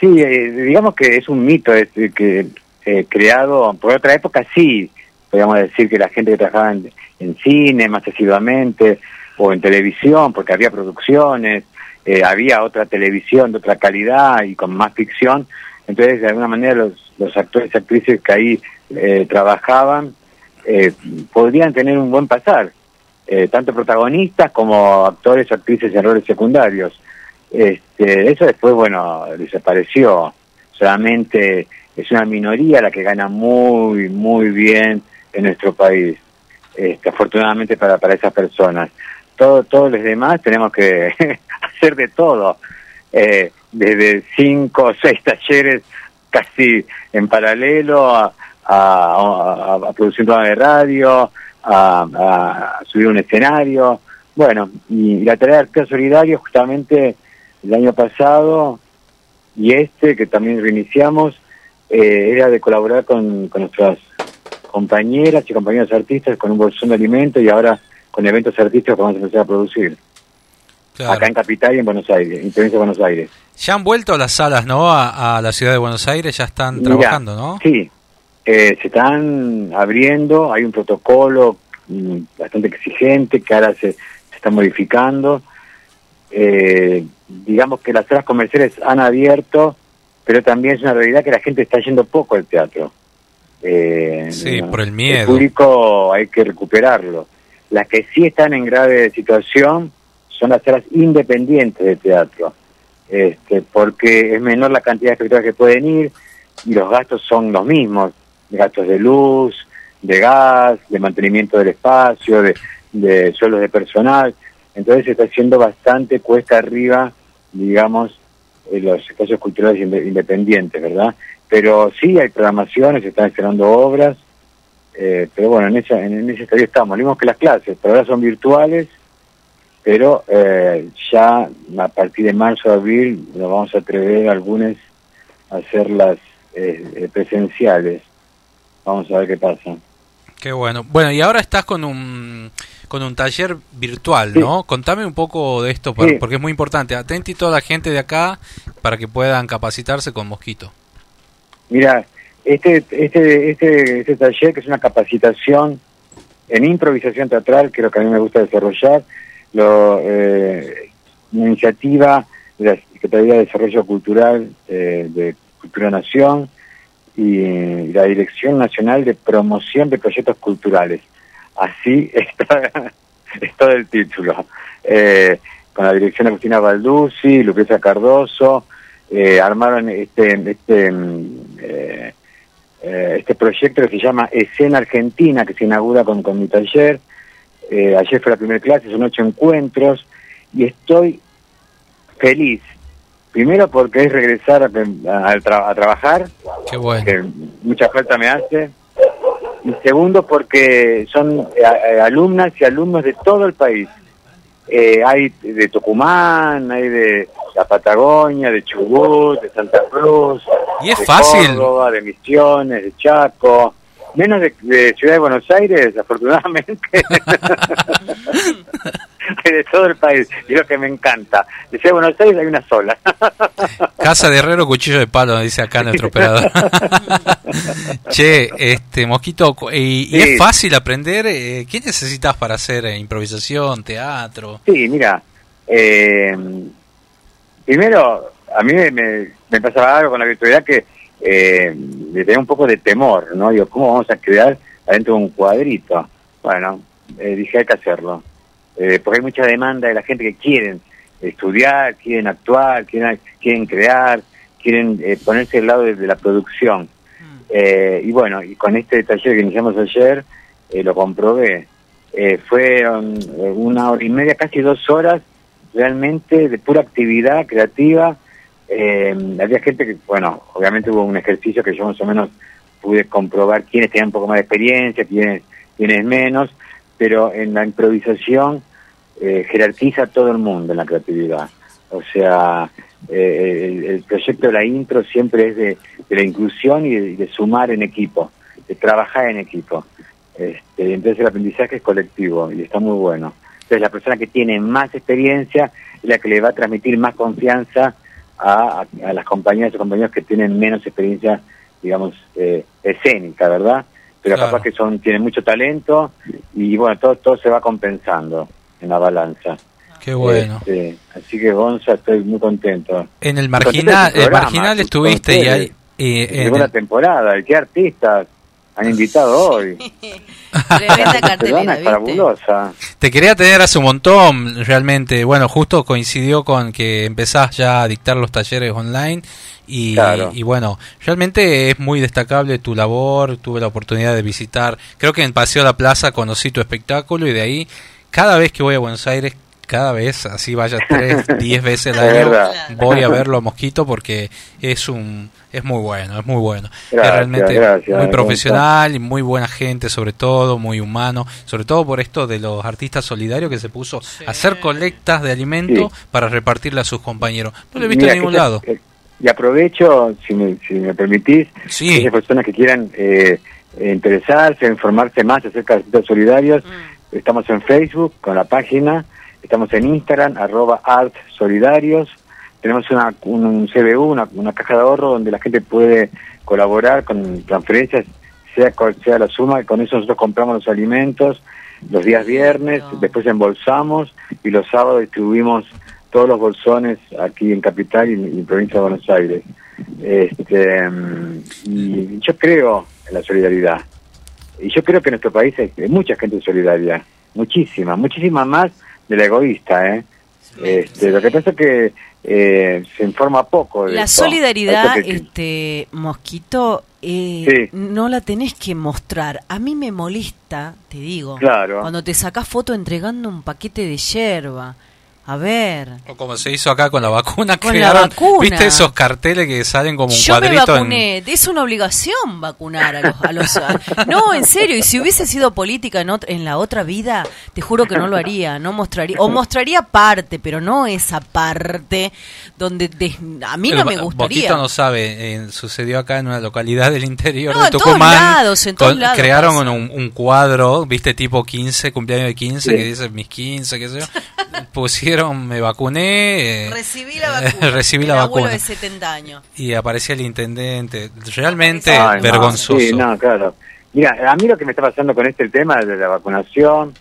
Sí, eh, digamos que es un mito es, eh, que eh, creado por otra época, sí, podríamos decir que la gente que trabajaba en, cine más asiduamente o en televisión, porque había producciones, eh, había otra televisión de otra calidad y con más ficción, entonces de alguna manera los, los actores y actrices que ahí eh, trabajaban eh, podrían tener un buen pasar, eh, tanto protagonistas como actores o actrices en roles secundarios. Este, eso después, bueno, desapareció. Solamente es una minoría la que gana muy, muy bien en nuestro país. Este, afortunadamente para, para esas personas. Todo, todos los demás tenemos que <laughs> hacer de todo. Eh, desde cinco o seis talleres casi en paralelo a, a, a- producir un programa de radio, a, subir un escenario. Bueno, y la tarea de actor solidario justamente el año pasado y este, que también reiniciamos, eh, era de colaborar con, con nuestras compañeras y compañeros artistas con un bolsón de alimentos y ahora con eventos artísticos que vamos a empezar a producir. Claro. Acá en Capital y en Buenos Aires, en Provincia de Buenos Aires. Ya han vuelto las salas, ¿no? A, a la ciudad de Buenos Aires, ya están trabajando, ¿no? Sí, eh, se están abriendo, hay un protocolo mm, bastante exigente que ahora se, se está modificando. Eh, digamos que las salas comerciales han abierto, pero también es una realidad que la gente está yendo poco al teatro. Eh, Sí, por el El miedo. público hay que recuperarlo. Las que sí están en grave situación son las salas independientes de teatro, este, porque es menor la cantidad de espectadores que pueden ir y los gastos son los mismos, gastos de luz, de gas, de mantenimiento del espacio, de, de sueldos de personal. Entonces se está haciendo bastante cuesta arriba, digamos, en los espacios culturales inde- independientes, ¿verdad? Pero sí hay programaciones, se están estrenando obras, Eh, pero bueno, en, esa, en, ese estadio estamos. Vimos que las clases por ahora son virtuales, pero eh, ya a partir de marzo, abril, nos vamos a atrever algunos a hacerlas eh, eh, presenciales. Vamos a ver qué pasa. Qué bueno. Bueno, y ahora estás con un con un taller virtual, ¿no? Contame un poco de esto, Sí. porque es muy importante. Atenti toda la gente de acá para que puedan capacitarse con Mosquito. Mira, este, este, este, este taller que es una capacitación en improvisación teatral, que es lo que a mí me gusta desarrollar, lo, eh, una iniciativa de la Secretaría de Desarrollo Cultural eh, de Cultura Nación y, eh, la Dirección Nacional de Promoción de Proyectos Culturales. Así <laughs> está, es todo el título. Eh, con la dirección de Agustina Balduzzi, Lucrecia Cardoso, eh, armaron este, este, mm, eh, eh, este proyecto que se llama Escena Argentina, que se inaugura con, con mi taller. Eh, ayer fue la primera clase, son ocho encuentros, y estoy feliz. Primero porque es regresar a, a- a tra- a trabajar, Qué bueno. que mucha falta me hace. Y segundo porque son eh, alumnas y alumnos de todo el país. Eh, hay de Tucumán, hay de la Patagonia, de Chubut, de Santa Cruz, Y es de fácil. Córdoba, de Misiones, de Chaco, menos de, de Ciudad de Buenos Aires, afortunadamente, <laughs> de todo el país, y lo que me encanta. De Ciudad de Buenos Aires hay una sola. <laughs> Casa de herrero, cuchillo de palo, dice acá nuestro operador. <laughs> che, este Mosquito, y, es fácil aprender. eh, ¿Qué necesitas para hacer eh, improvisación, teatro? Sí, mira, eh, primero, a mí me, me pasaba algo con la virtualidad que eh, le tenía un poco de temor, ¿no? Digo, ¿cómo vamos a crear adentro de un cuadrito? Bueno, eh, dije, hay que hacerlo. Eh, porque hay mucha demanda de la gente que quieren estudiar, quieren actuar, quieren, quieren crear, quieren eh, ponerse al lado de, de la producción. Eh, y bueno, y con este taller que iniciamos ayer, lo comprobé. Eh, fueron una hora y media, casi dos horas, realmente de pura actividad creativa. Eh, había gente que, bueno, obviamente hubo un ejercicio que yo más o menos pude comprobar quiénes tenían un poco más de experiencia, quiénes, quiénes menos, pero en la improvisación eh, jerarquiza todo el mundo en la creatividad. O sea, eh, el, el proyecto de la intro siempre es de, la inclusión y de, y de sumar en equipo, de trabajar en equipo. Este, entonces el aprendizaje es colectivo y está muy bueno. Entonces la persona que tiene más experiencia es la que le va a transmitir más confianza a, a- las compañeras o compañeros que tienen menos experiencia, digamos, eh, escénica, ¿verdad? Pero Claro. capaz que son tienen mucho talento y bueno, todo, todo se va compensando en la balanza. Qué bueno. Este, así que Gonza, estoy muy contento. En el marginal, el marginal estuviste y hay, eh, en Llegó la el- temporada, ¿qué artistas han invitado hoy? <laughs> Tremenda La cartelera, peruana es ¿viste? fabulosa. Te quería tener hace un montón, realmente. Bueno, justo coincidió con que empezás ya a dictar los talleres online y, Claro. y bueno, realmente es muy destacable tu labor. Tuve la oportunidad de visitar, creo que en Paseo de la Plaza conocí tu espectáculo y de ahí, cada vez que voy a Buenos Aires, cada vez, así vaya <laughs> tres, diez veces al año, voy a verlo a Mosquito porque es un es muy bueno, es muy bueno. es realmente gracias, muy profesional y muy buena gente, sobre todo, muy humano, sobre todo por esto de los artistas solidarios que se puso a hacer colectas de alimentos Sí. para repartirle a sus compañeros. No lo he visto Mira, en ningún lado. Y aprovecho, si me, si me permitís, Sí. aquellas personas que quieran eh, interesarse, informarse más acerca de artistas solidarios, estamos en Facebook con la página, estamos en Instagram, arroba art solidarios, tenemos una, un, un CBU, una, una caja de ahorro donde la gente puede colaborar con transferencias, sea cual sea la suma, y con eso nosotros compramos los alimentos los días viernes, después embolsamos y los sábados distribuimos todos los bolsones aquí en Capital y, en provincia de Buenos Aires. Este, mm, y yo creo en la solidaridad. Y yo creo que en nuestro país hay, hay mucha gente solidaria, muchísima, muchísima más de la egoísta. ¿eh? Este, Lo que pasa es que eh, se informa poco. De La esto. solidaridad, que- este mosquito, eh, Sí. no la tenés que mostrar. A mí me molesta, te digo, Claro. cuando te sacás foto entregando un paquete de yerba. A ver. O como se hizo acá con la vacuna, Con la vacuna. ¿viste esos carteles que salen como un Yo me cuadrito? en- vacuné, es una obligación vacunar a los... a los- a- no, en serio, y si hubiese sido política en, ot- en la otra vida, te juro que no lo haría, no mostraría, o mostraría parte, pero no esa parte donde des- a mí no El me gustaría. Boquito no sabe, eh, sucedió acá en una localidad del interior No, de en todos Tucumán. lados, en todos con- lados crearon un, un cuadro, viste, tipo 15, cumpleaños de 15, Sí. que dice mis 15, qué sé yo. Pusieron, me vacuné. eh, Recibí la vacuna. <laughs> recibí el la abuelo vacuna. de 70 años. Y aparecía el intendente. Realmente Ay, no, vergonzoso. sí, no, claro. Mira, a mí lo que me está pasando con este tema de la vacunación,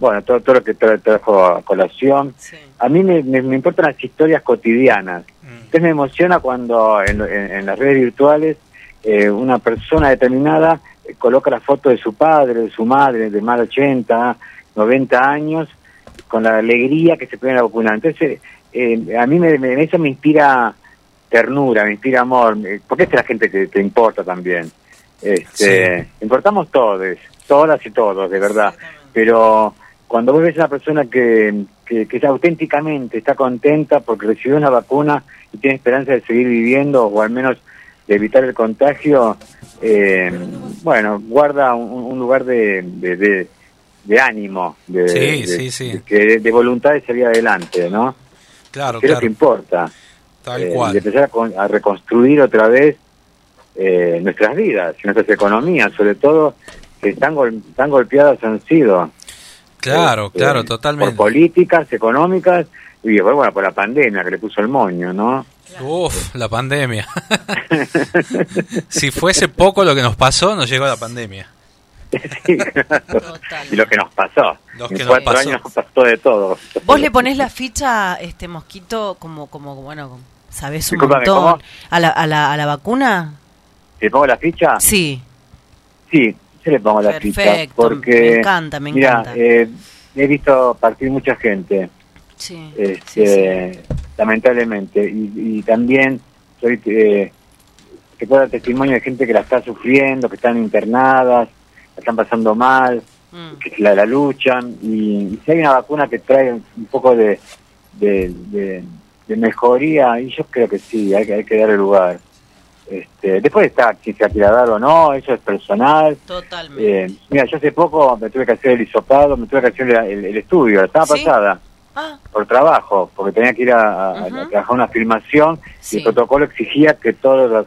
bueno, todo, todo lo que tra- trajo a colación, a mí me, me- me importan las historias cotidianas. Entonces me emociona cuando en, en- en las redes virtuales eh, una persona determinada eh, coloca la foto de su padre, de su madre, de más de 80, 90 años, con la alegría que se pueden vacunar. Entonces, eh, a mí me, me- eso me inspira ternura, me inspira amor, porque es la gente que te importa también. Este, Importamos todos, todas y todos, de verdad. Pero cuando vos ves a una persona que, que, que auténticamente está contenta porque recibió una vacuna y tiene esperanza de seguir viviendo o al menos de evitar el contagio, eh, bueno, guarda un, un lugar de, de, de- de ánimo, de, Sí, de- sí, sí. de que- de voluntad de salir adelante, ¿no? Claro, Creo claro. que importa. Tal eh, cual. de empezar a, con- a reconstruir otra vez eh, nuestras vidas, nuestras economías, sobre todo, que tan, gol- tan golpeadas han sido. Claro, este, claro, Por totalmente. políticas, económicas, y después, bueno, por la pandemia que le puso el moño, ¿no? Uf, la pandemia. <laughs> si fuese poco lo que nos pasó, nos llegó la pandemia. Y lo que nos pasó. Lo en que nos cuatro pasó. años pasó de todo. Vos le ponés la ficha, este mosquito, como, como bueno, sabés un Discúlpame, montón. ¿cómo? ¿A la, a, la, ¿A la vacuna? ¿Te pongo la ficha? Sí. Sí, yo le pongo la ficha. Perfecto, Porque, me encanta, me encanta. eh, he visto partir mucha gente. Sí. este, lamentablemente y, y también soy eh, dar testimonio de gente que la está sufriendo que están internadas están pasando mal Mm. que la, la luchan y, y si hay una vacuna que trae un poco de, de, de- de mejoría y yo creo que sí hay, que- hay que darle lugar este, después está si se quiera dar o no eso es personal Totalmente. Eh, mira yo hace poco me tuve que hacer el hisopado me tuve que hacer el, el estudio la semana ¿Sí? pasada Ah. por trabajo, porque tenía que ir a, a- a trabajar una filmación y el protocolo exigía que todos los,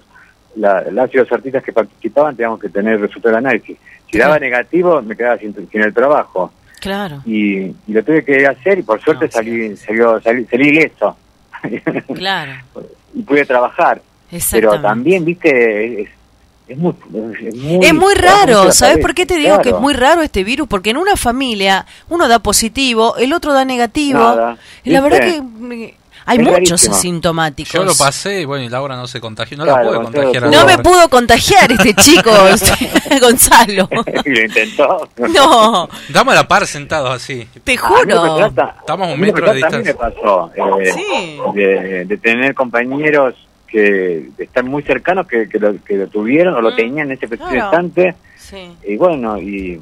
la- las y los artistas que participaban teníamos que tener el resultado del análisis. Si daba negativo, me quedaba sin, sin el trabajo. Claro, Y, y lo tuve que hacer y por suerte salí, salió, salí, salí ileso. <laughs> claro. y pude trabajar. Pero también, viste, es, es muy, es muy... Es raro, ¿sabes por qué te digo que es muy raro este virus? Porque en una familia uno da positivo, el otro da negativo. Nada, Y la verdad que hay Es muchos rarísimo. asintomáticos. Yo lo pasé y bueno, y Laura no se contagió. No la pude Gonzalo, contagiar. a No me pudo contagiar este chico, <laughs> <laughs> Gonzalo. <laughs> y lo intentó. No. Damos a la par sentados así. Te juro. trata- Estamos a un metro de trata a mí me distancia. pasó eh, Sí. de, de tener compañeros que están muy cercanos que, que, lo, que lo tuvieron o lo tenían en ese preciso Mm. Claro. instante Sí. y bueno y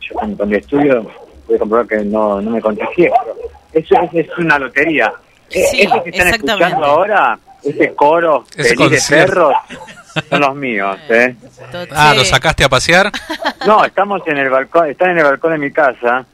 yo con, con el estudio pude comprobar que no, no me contagié pero eso es, es una lotería Sí, esos que están escuchando ahora ese coro Ese de perros son los míos <laughs> ¿eh? Ah, ¿lo sacaste a pasear? <laughs> No, estamos en el balcón, están en el balcón de mi casa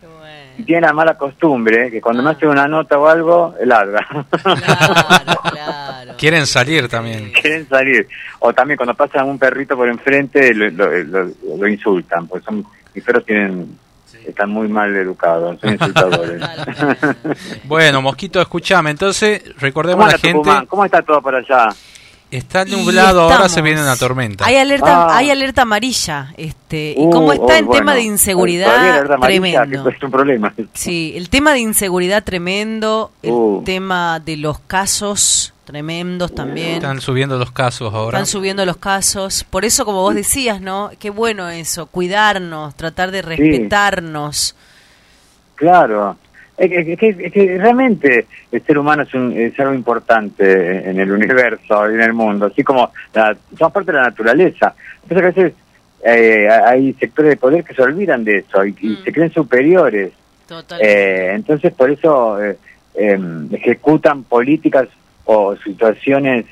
y tienen la mala costumbre que cuando me hacen una nota o algo, ladra. <laughs> Quieren salir también. Quieren salir. O también cuando pasan un perrito por enfrente lo, lo, lo- lo insultan, porque son, mis perros tienen, están muy mal educados, <laughs> son insultadores. <laughs> Bueno, Mosquito, escúchame. Entonces, ¿Cómo recordemos a la gente. Tucumán? ¿Cómo está todo por allá? Está Y nublado, ahora se viene una tormenta. Hay alerta, Ah. hay alerta amarilla, este, y Uh, como está oh, en bueno. tema de inseguridad amarilla, tremendo. que es un problema. Sí, el tema de inseguridad tremendo, el Uh. tema de los casos tremendos también. Están subiendo los casos ahora. Están subiendo los casos. Por eso, como vos decías, ¿no? Qué bueno eso, cuidarnos, tratar de respetarnos. Claro. Es que, es que- es que realmente el ser humano es, un, es algo importante en el universo y en el mundo, así como la, somos parte de la naturaleza. Entonces a veces eh, hay sectores de poder que se olvidan de eso y, y se creen superiores. Eh, entonces por eso eh, em, ejecutan políticas o situaciones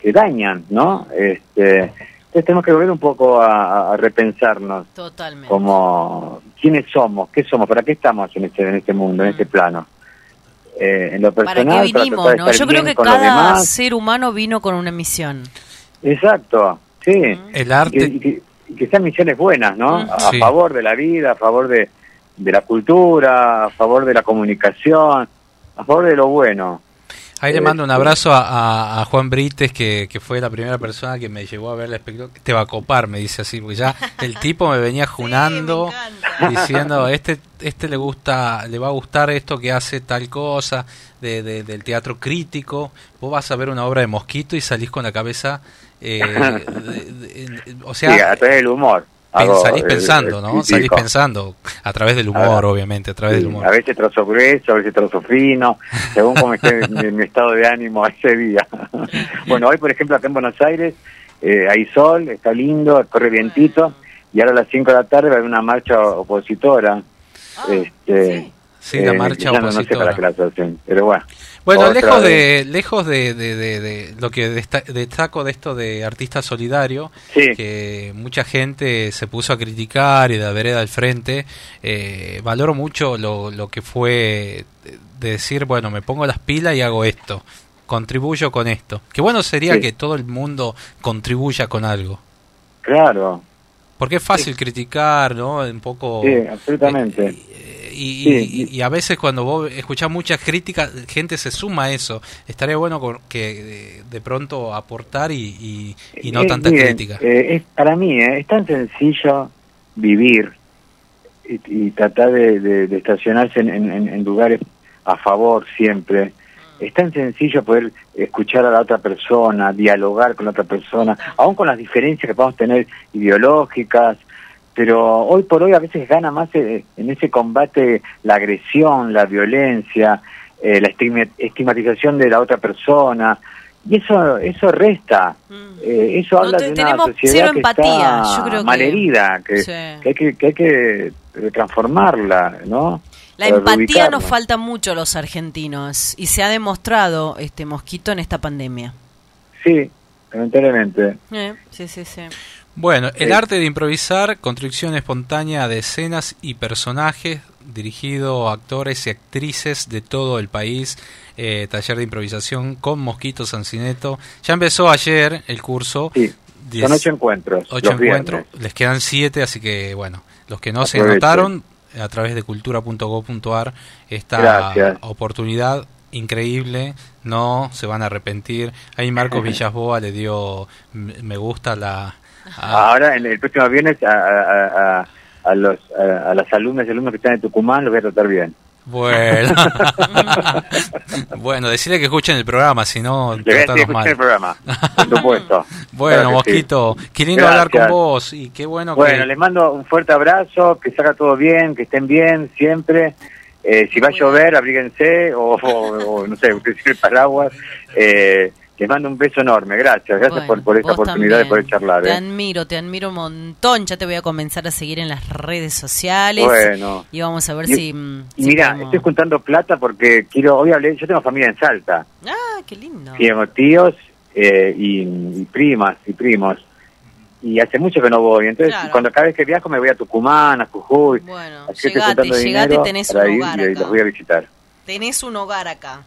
que dañan, ¿no? Este, entonces tenemos que volver un poco a, a repensarnos Totalmente. como quiénes somos, qué somos, para qué estamos en este, en este mundo, en este plano. Eh, en lo ¿Para personal, qué para vinimos, tratar de no? Yo creo que cada ser humano vino con una misión. Exacto, sí. El arte. Y que, y que- y que sean misiones buenas, ¿no? A Sí. favor de la vida, a favor de, de la cultura, a favor de la comunicación, a favor de lo bueno. Ahí le Eh, mando un abrazo a, a- a Juan Brites, que, que fue la primera persona que me llevó a ver el espectáculo. Te va a copar, me dice así, porque ya el tipo me venía <laughs> junando, diciendo, este este le gusta, le va a gustar esto que hace tal cosa, de, de- del teatro crítico. Vos vas a ver una obra de Mosquito y salís con la cabeza, eh, de- de- o sea, Sí, a través del humor. Hago salís pensando, ¿no? Salís pensando, a través del humor, Ah, obviamente, a través Sí, del humor. A veces trozo grueso, a veces trozo fino, según cómo esté <laughs> mi, mi estado de ánimo <laughs> ese día. bueno, hoy, por ejemplo, acá en Buenos Aires, eh, hay sol, está lindo, corre vientito, y ahora a las 5 de la tarde va a haber una marcha opositora. este, Ah, Sí, la eh, marcha ya no- No sé para pero bueno. Lejos vez. de lejos de, de- de- de lo que desta- destaco de esto de artista solidario, que mucha gente se puso a criticar y de la vereda al frente, eh, valoro mucho lo, lo que fue de decir, bueno, me pongo las pilas y hago esto, contribuyo con esto. Qué bueno sería Sí. que todo el mundo contribuya con algo. Claro, Porque es fácil criticar, ¿no? Un poco... sí, absolutamente. Y, Sí, y- y a veces cuando vos escuchás muchas críticas, gente se suma a eso. Estaría bueno que de, de pronto aportar y, y- y no Eh, tanta miren, crítica. eh, es, para mí eh, es tan sencillo vivir y, tratar de, de- de estacionarse en, en- en lugares a favor siempre. Es tan sencillo poder escuchar a la otra persona, dialogar con la otra persona, aún con las diferencias que podamos tener ideológicas, pero hoy por hoy a veces gana más eh, en ese combate la agresión, la violencia, eh, la estigma- estigmatización de la otra persona, y eso eso resta, Eh, eso habla de una sociedad que empatía, está yo creo que- malherida, que, Sí. que hay que, que hay que eh, transformarla, ¿no? La empatía nos falta mucho a los argentinos y se ha demostrado este mosquito en esta pandemia. Sí, lamentablemente. Eh, sí, sí, sí. Bueno, el arte de improvisar, construcción espontánea de escenas y personajes, dirigido a actores y actrices de todo el país, eh, taller de improvisación con Mosquito Sancineto. Ya empezó ayer el curso. Son ocho encuentros. Ocho encuentros, viernes. les quedan siete, así que bueno, los que no se anotaron a través de cultura.gov.ar esta Gracias. oportunidad increíble, no se van a arrepentir. Ahí Marcos <laughs> Villasboa le dio me gusta la Ahora, en el próximo viernes, a, a, a, a los, a, a las alumnas y alumnos que están en Tucumán los voy a tratar bien. Bueno, <laughs> bueno, decirle que escuchen el programa, si no, escuchen mal. el programa, por supuesto. <laughs> Bueno, Claro sí. Mosquito, qué lindo hablar con vos y qué bueno, Bueno, que... les mando un fuerte abrazo, que salga todo bien, que estén bien siempre. Eh, si va a llover, abríguense, o, o- o, no sé, <laughs> utilicen el paraguas. Eh, les mando un beso enorme, gracias, gracias Bueno, por, por esta oportunidad de poder charlar. Te ¿eh? admiro, te admiro un montón. Ya te voy a comenzar a seguir en las redes sociales. Bueno. Y vamos a ver Y- si... mm, Y si mira, podemos- estoy juntando plata porque quiero, hoy hablé, yo tengo familia en Salta, Ah, qué lindo. tengo tíos eh, y, y primas y primos. Y hace mucho que no voy, entonces Claro. cuando cada vez que viajo me voy a Tucumán, a Jujuy, Bueno, llegate, llegate, tenés un hogar y acá. los voy a visitar. Tenés un hogar acá.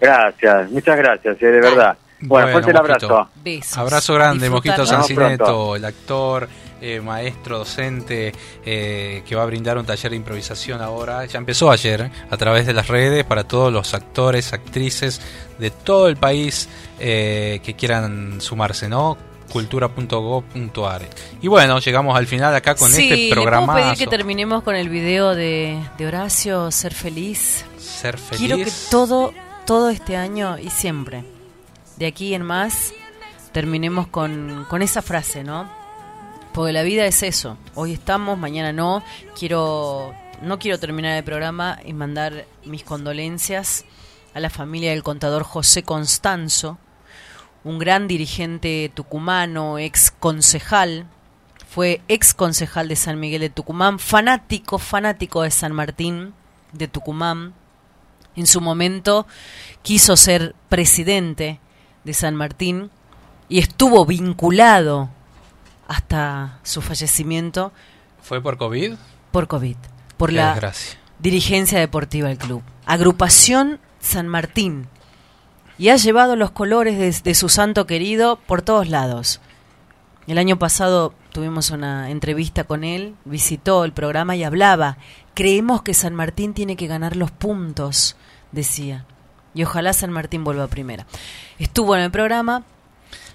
Gracias, muchas gracias, eh, de verdad. Bueno, Bueno, fuerte el abrazo. Besos. Abrazo grande, Mosquito Sancineto, el actor, eh, maestro, docente, eh, que va a brindar un taller de improvisación ahora. Ya empezó ayer eh, a través de las redes para todos los actores, actrices de todo el país eh, que quieran sumarse, ¿no? cultura.gov.ar Y bueno, llegamos al final acá con sí, este ¿le puedo programa. pedir que terminemos con el video de, de Horacio, Ser Feliz? Ser feliz. Quiero que todo, todo este año y siempre, de aquí en más, terminemos con, con esa frase, ¿no? Porque la vida es eso. Hoy estamos, mañana no. Quiero, no quiero terminar el programa y mandar mis condolencias a la familia del contador José Constanzo, un gran dirigente tucumano, ex concejal, fue ex concejal de San Miguel de Tucumán, fanático, fanático de San Martín de Tucumán. En su momento quiso ser presidente de San Martín y estuvo vinculado hasta su fallecimiento ¿Fue por COVID? por COVID, por Qué la desgracia. dirigencia deportiva del club. Agrupación San Martín. Y ha llevado los colores de, de su santo querido por todos lados. El año pasado tuvimos una entrevista con él, visitó el programa y hablaba. Creemos que San Martín tiene que ganar los puntos, decía. Y ojalá San Martín vuelva a primera. Estuvo en el programa.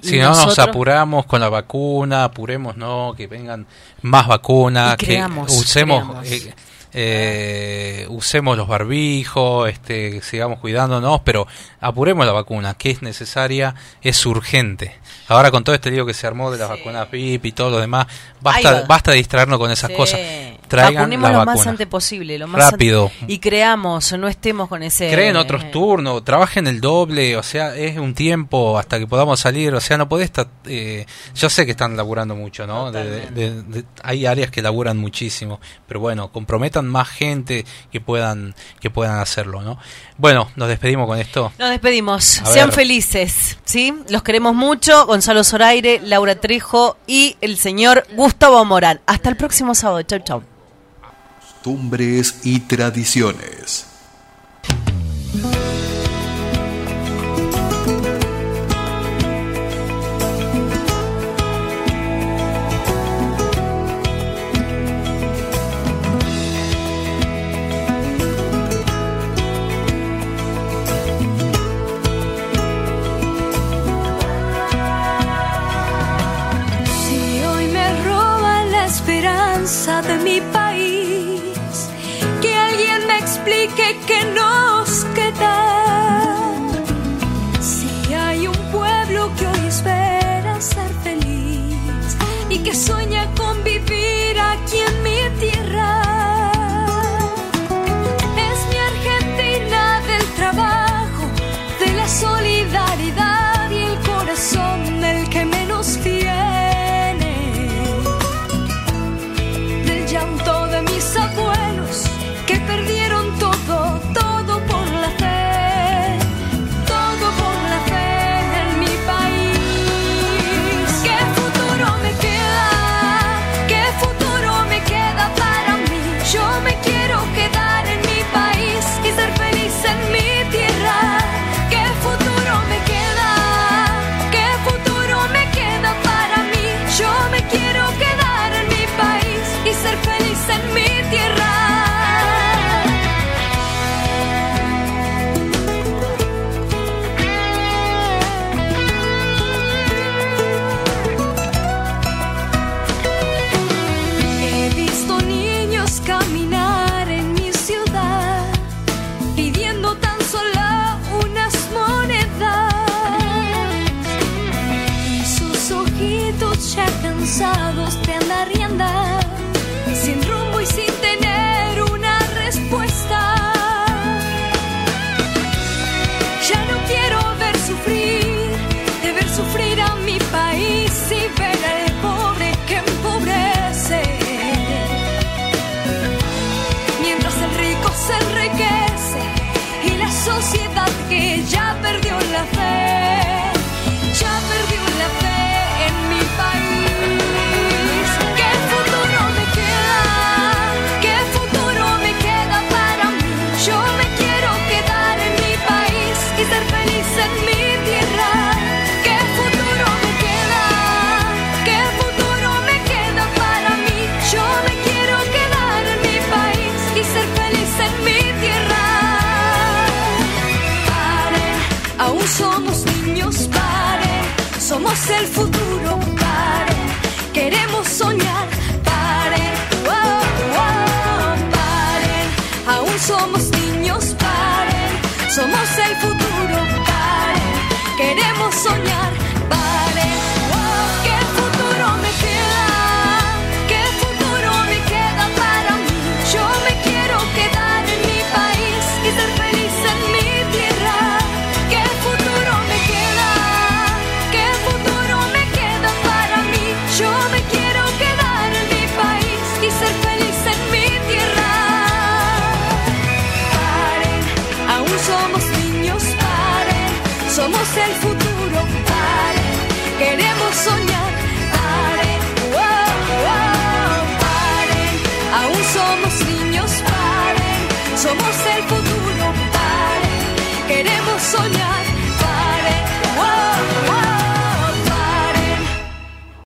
Si no nos apuramos con la vacuna, apuremos, no, que vengan más vacunas, que usemos eh, eh, usemos los barbijos, este, sigamos cuidándonos, pero apuremos la vacuna, que es necesaria, es urgente. Ahora con todo este lío que se armó de las vacunas PIP y todo lo demás, basta, basta de distraernos con esas Sí. cosas. Traigan la lo más vacuna. antes posible, lo más Rápido. y creamos, no estemos con ese Creen otros turnos, trabajen el doble, o sea, es un tiempo hasta que podamos salir, o sea, no podés estar... eh, yo sé que están laburando mucho, ¿no? De- de- de- de- hay áreas que laburan muchísimo, pero bueno, comprometan más gente que puedan que puedan hacerlo, ¿no? Bueno, nos despedimos con esto. Nos despedimos. A Sean ver. felices, ¿sí? Los queremos mucho. Gonzalo Zoraire, Laura Trejo y el señor Gustavo Morán. Hasta el próximo sábado. Chau, chau. Costumbres y tradiciones. Si hoy me roban la esperanza de mi país, que nos queda. Si hay un pueblo que hoy espera ser feliz y que sueña con vivir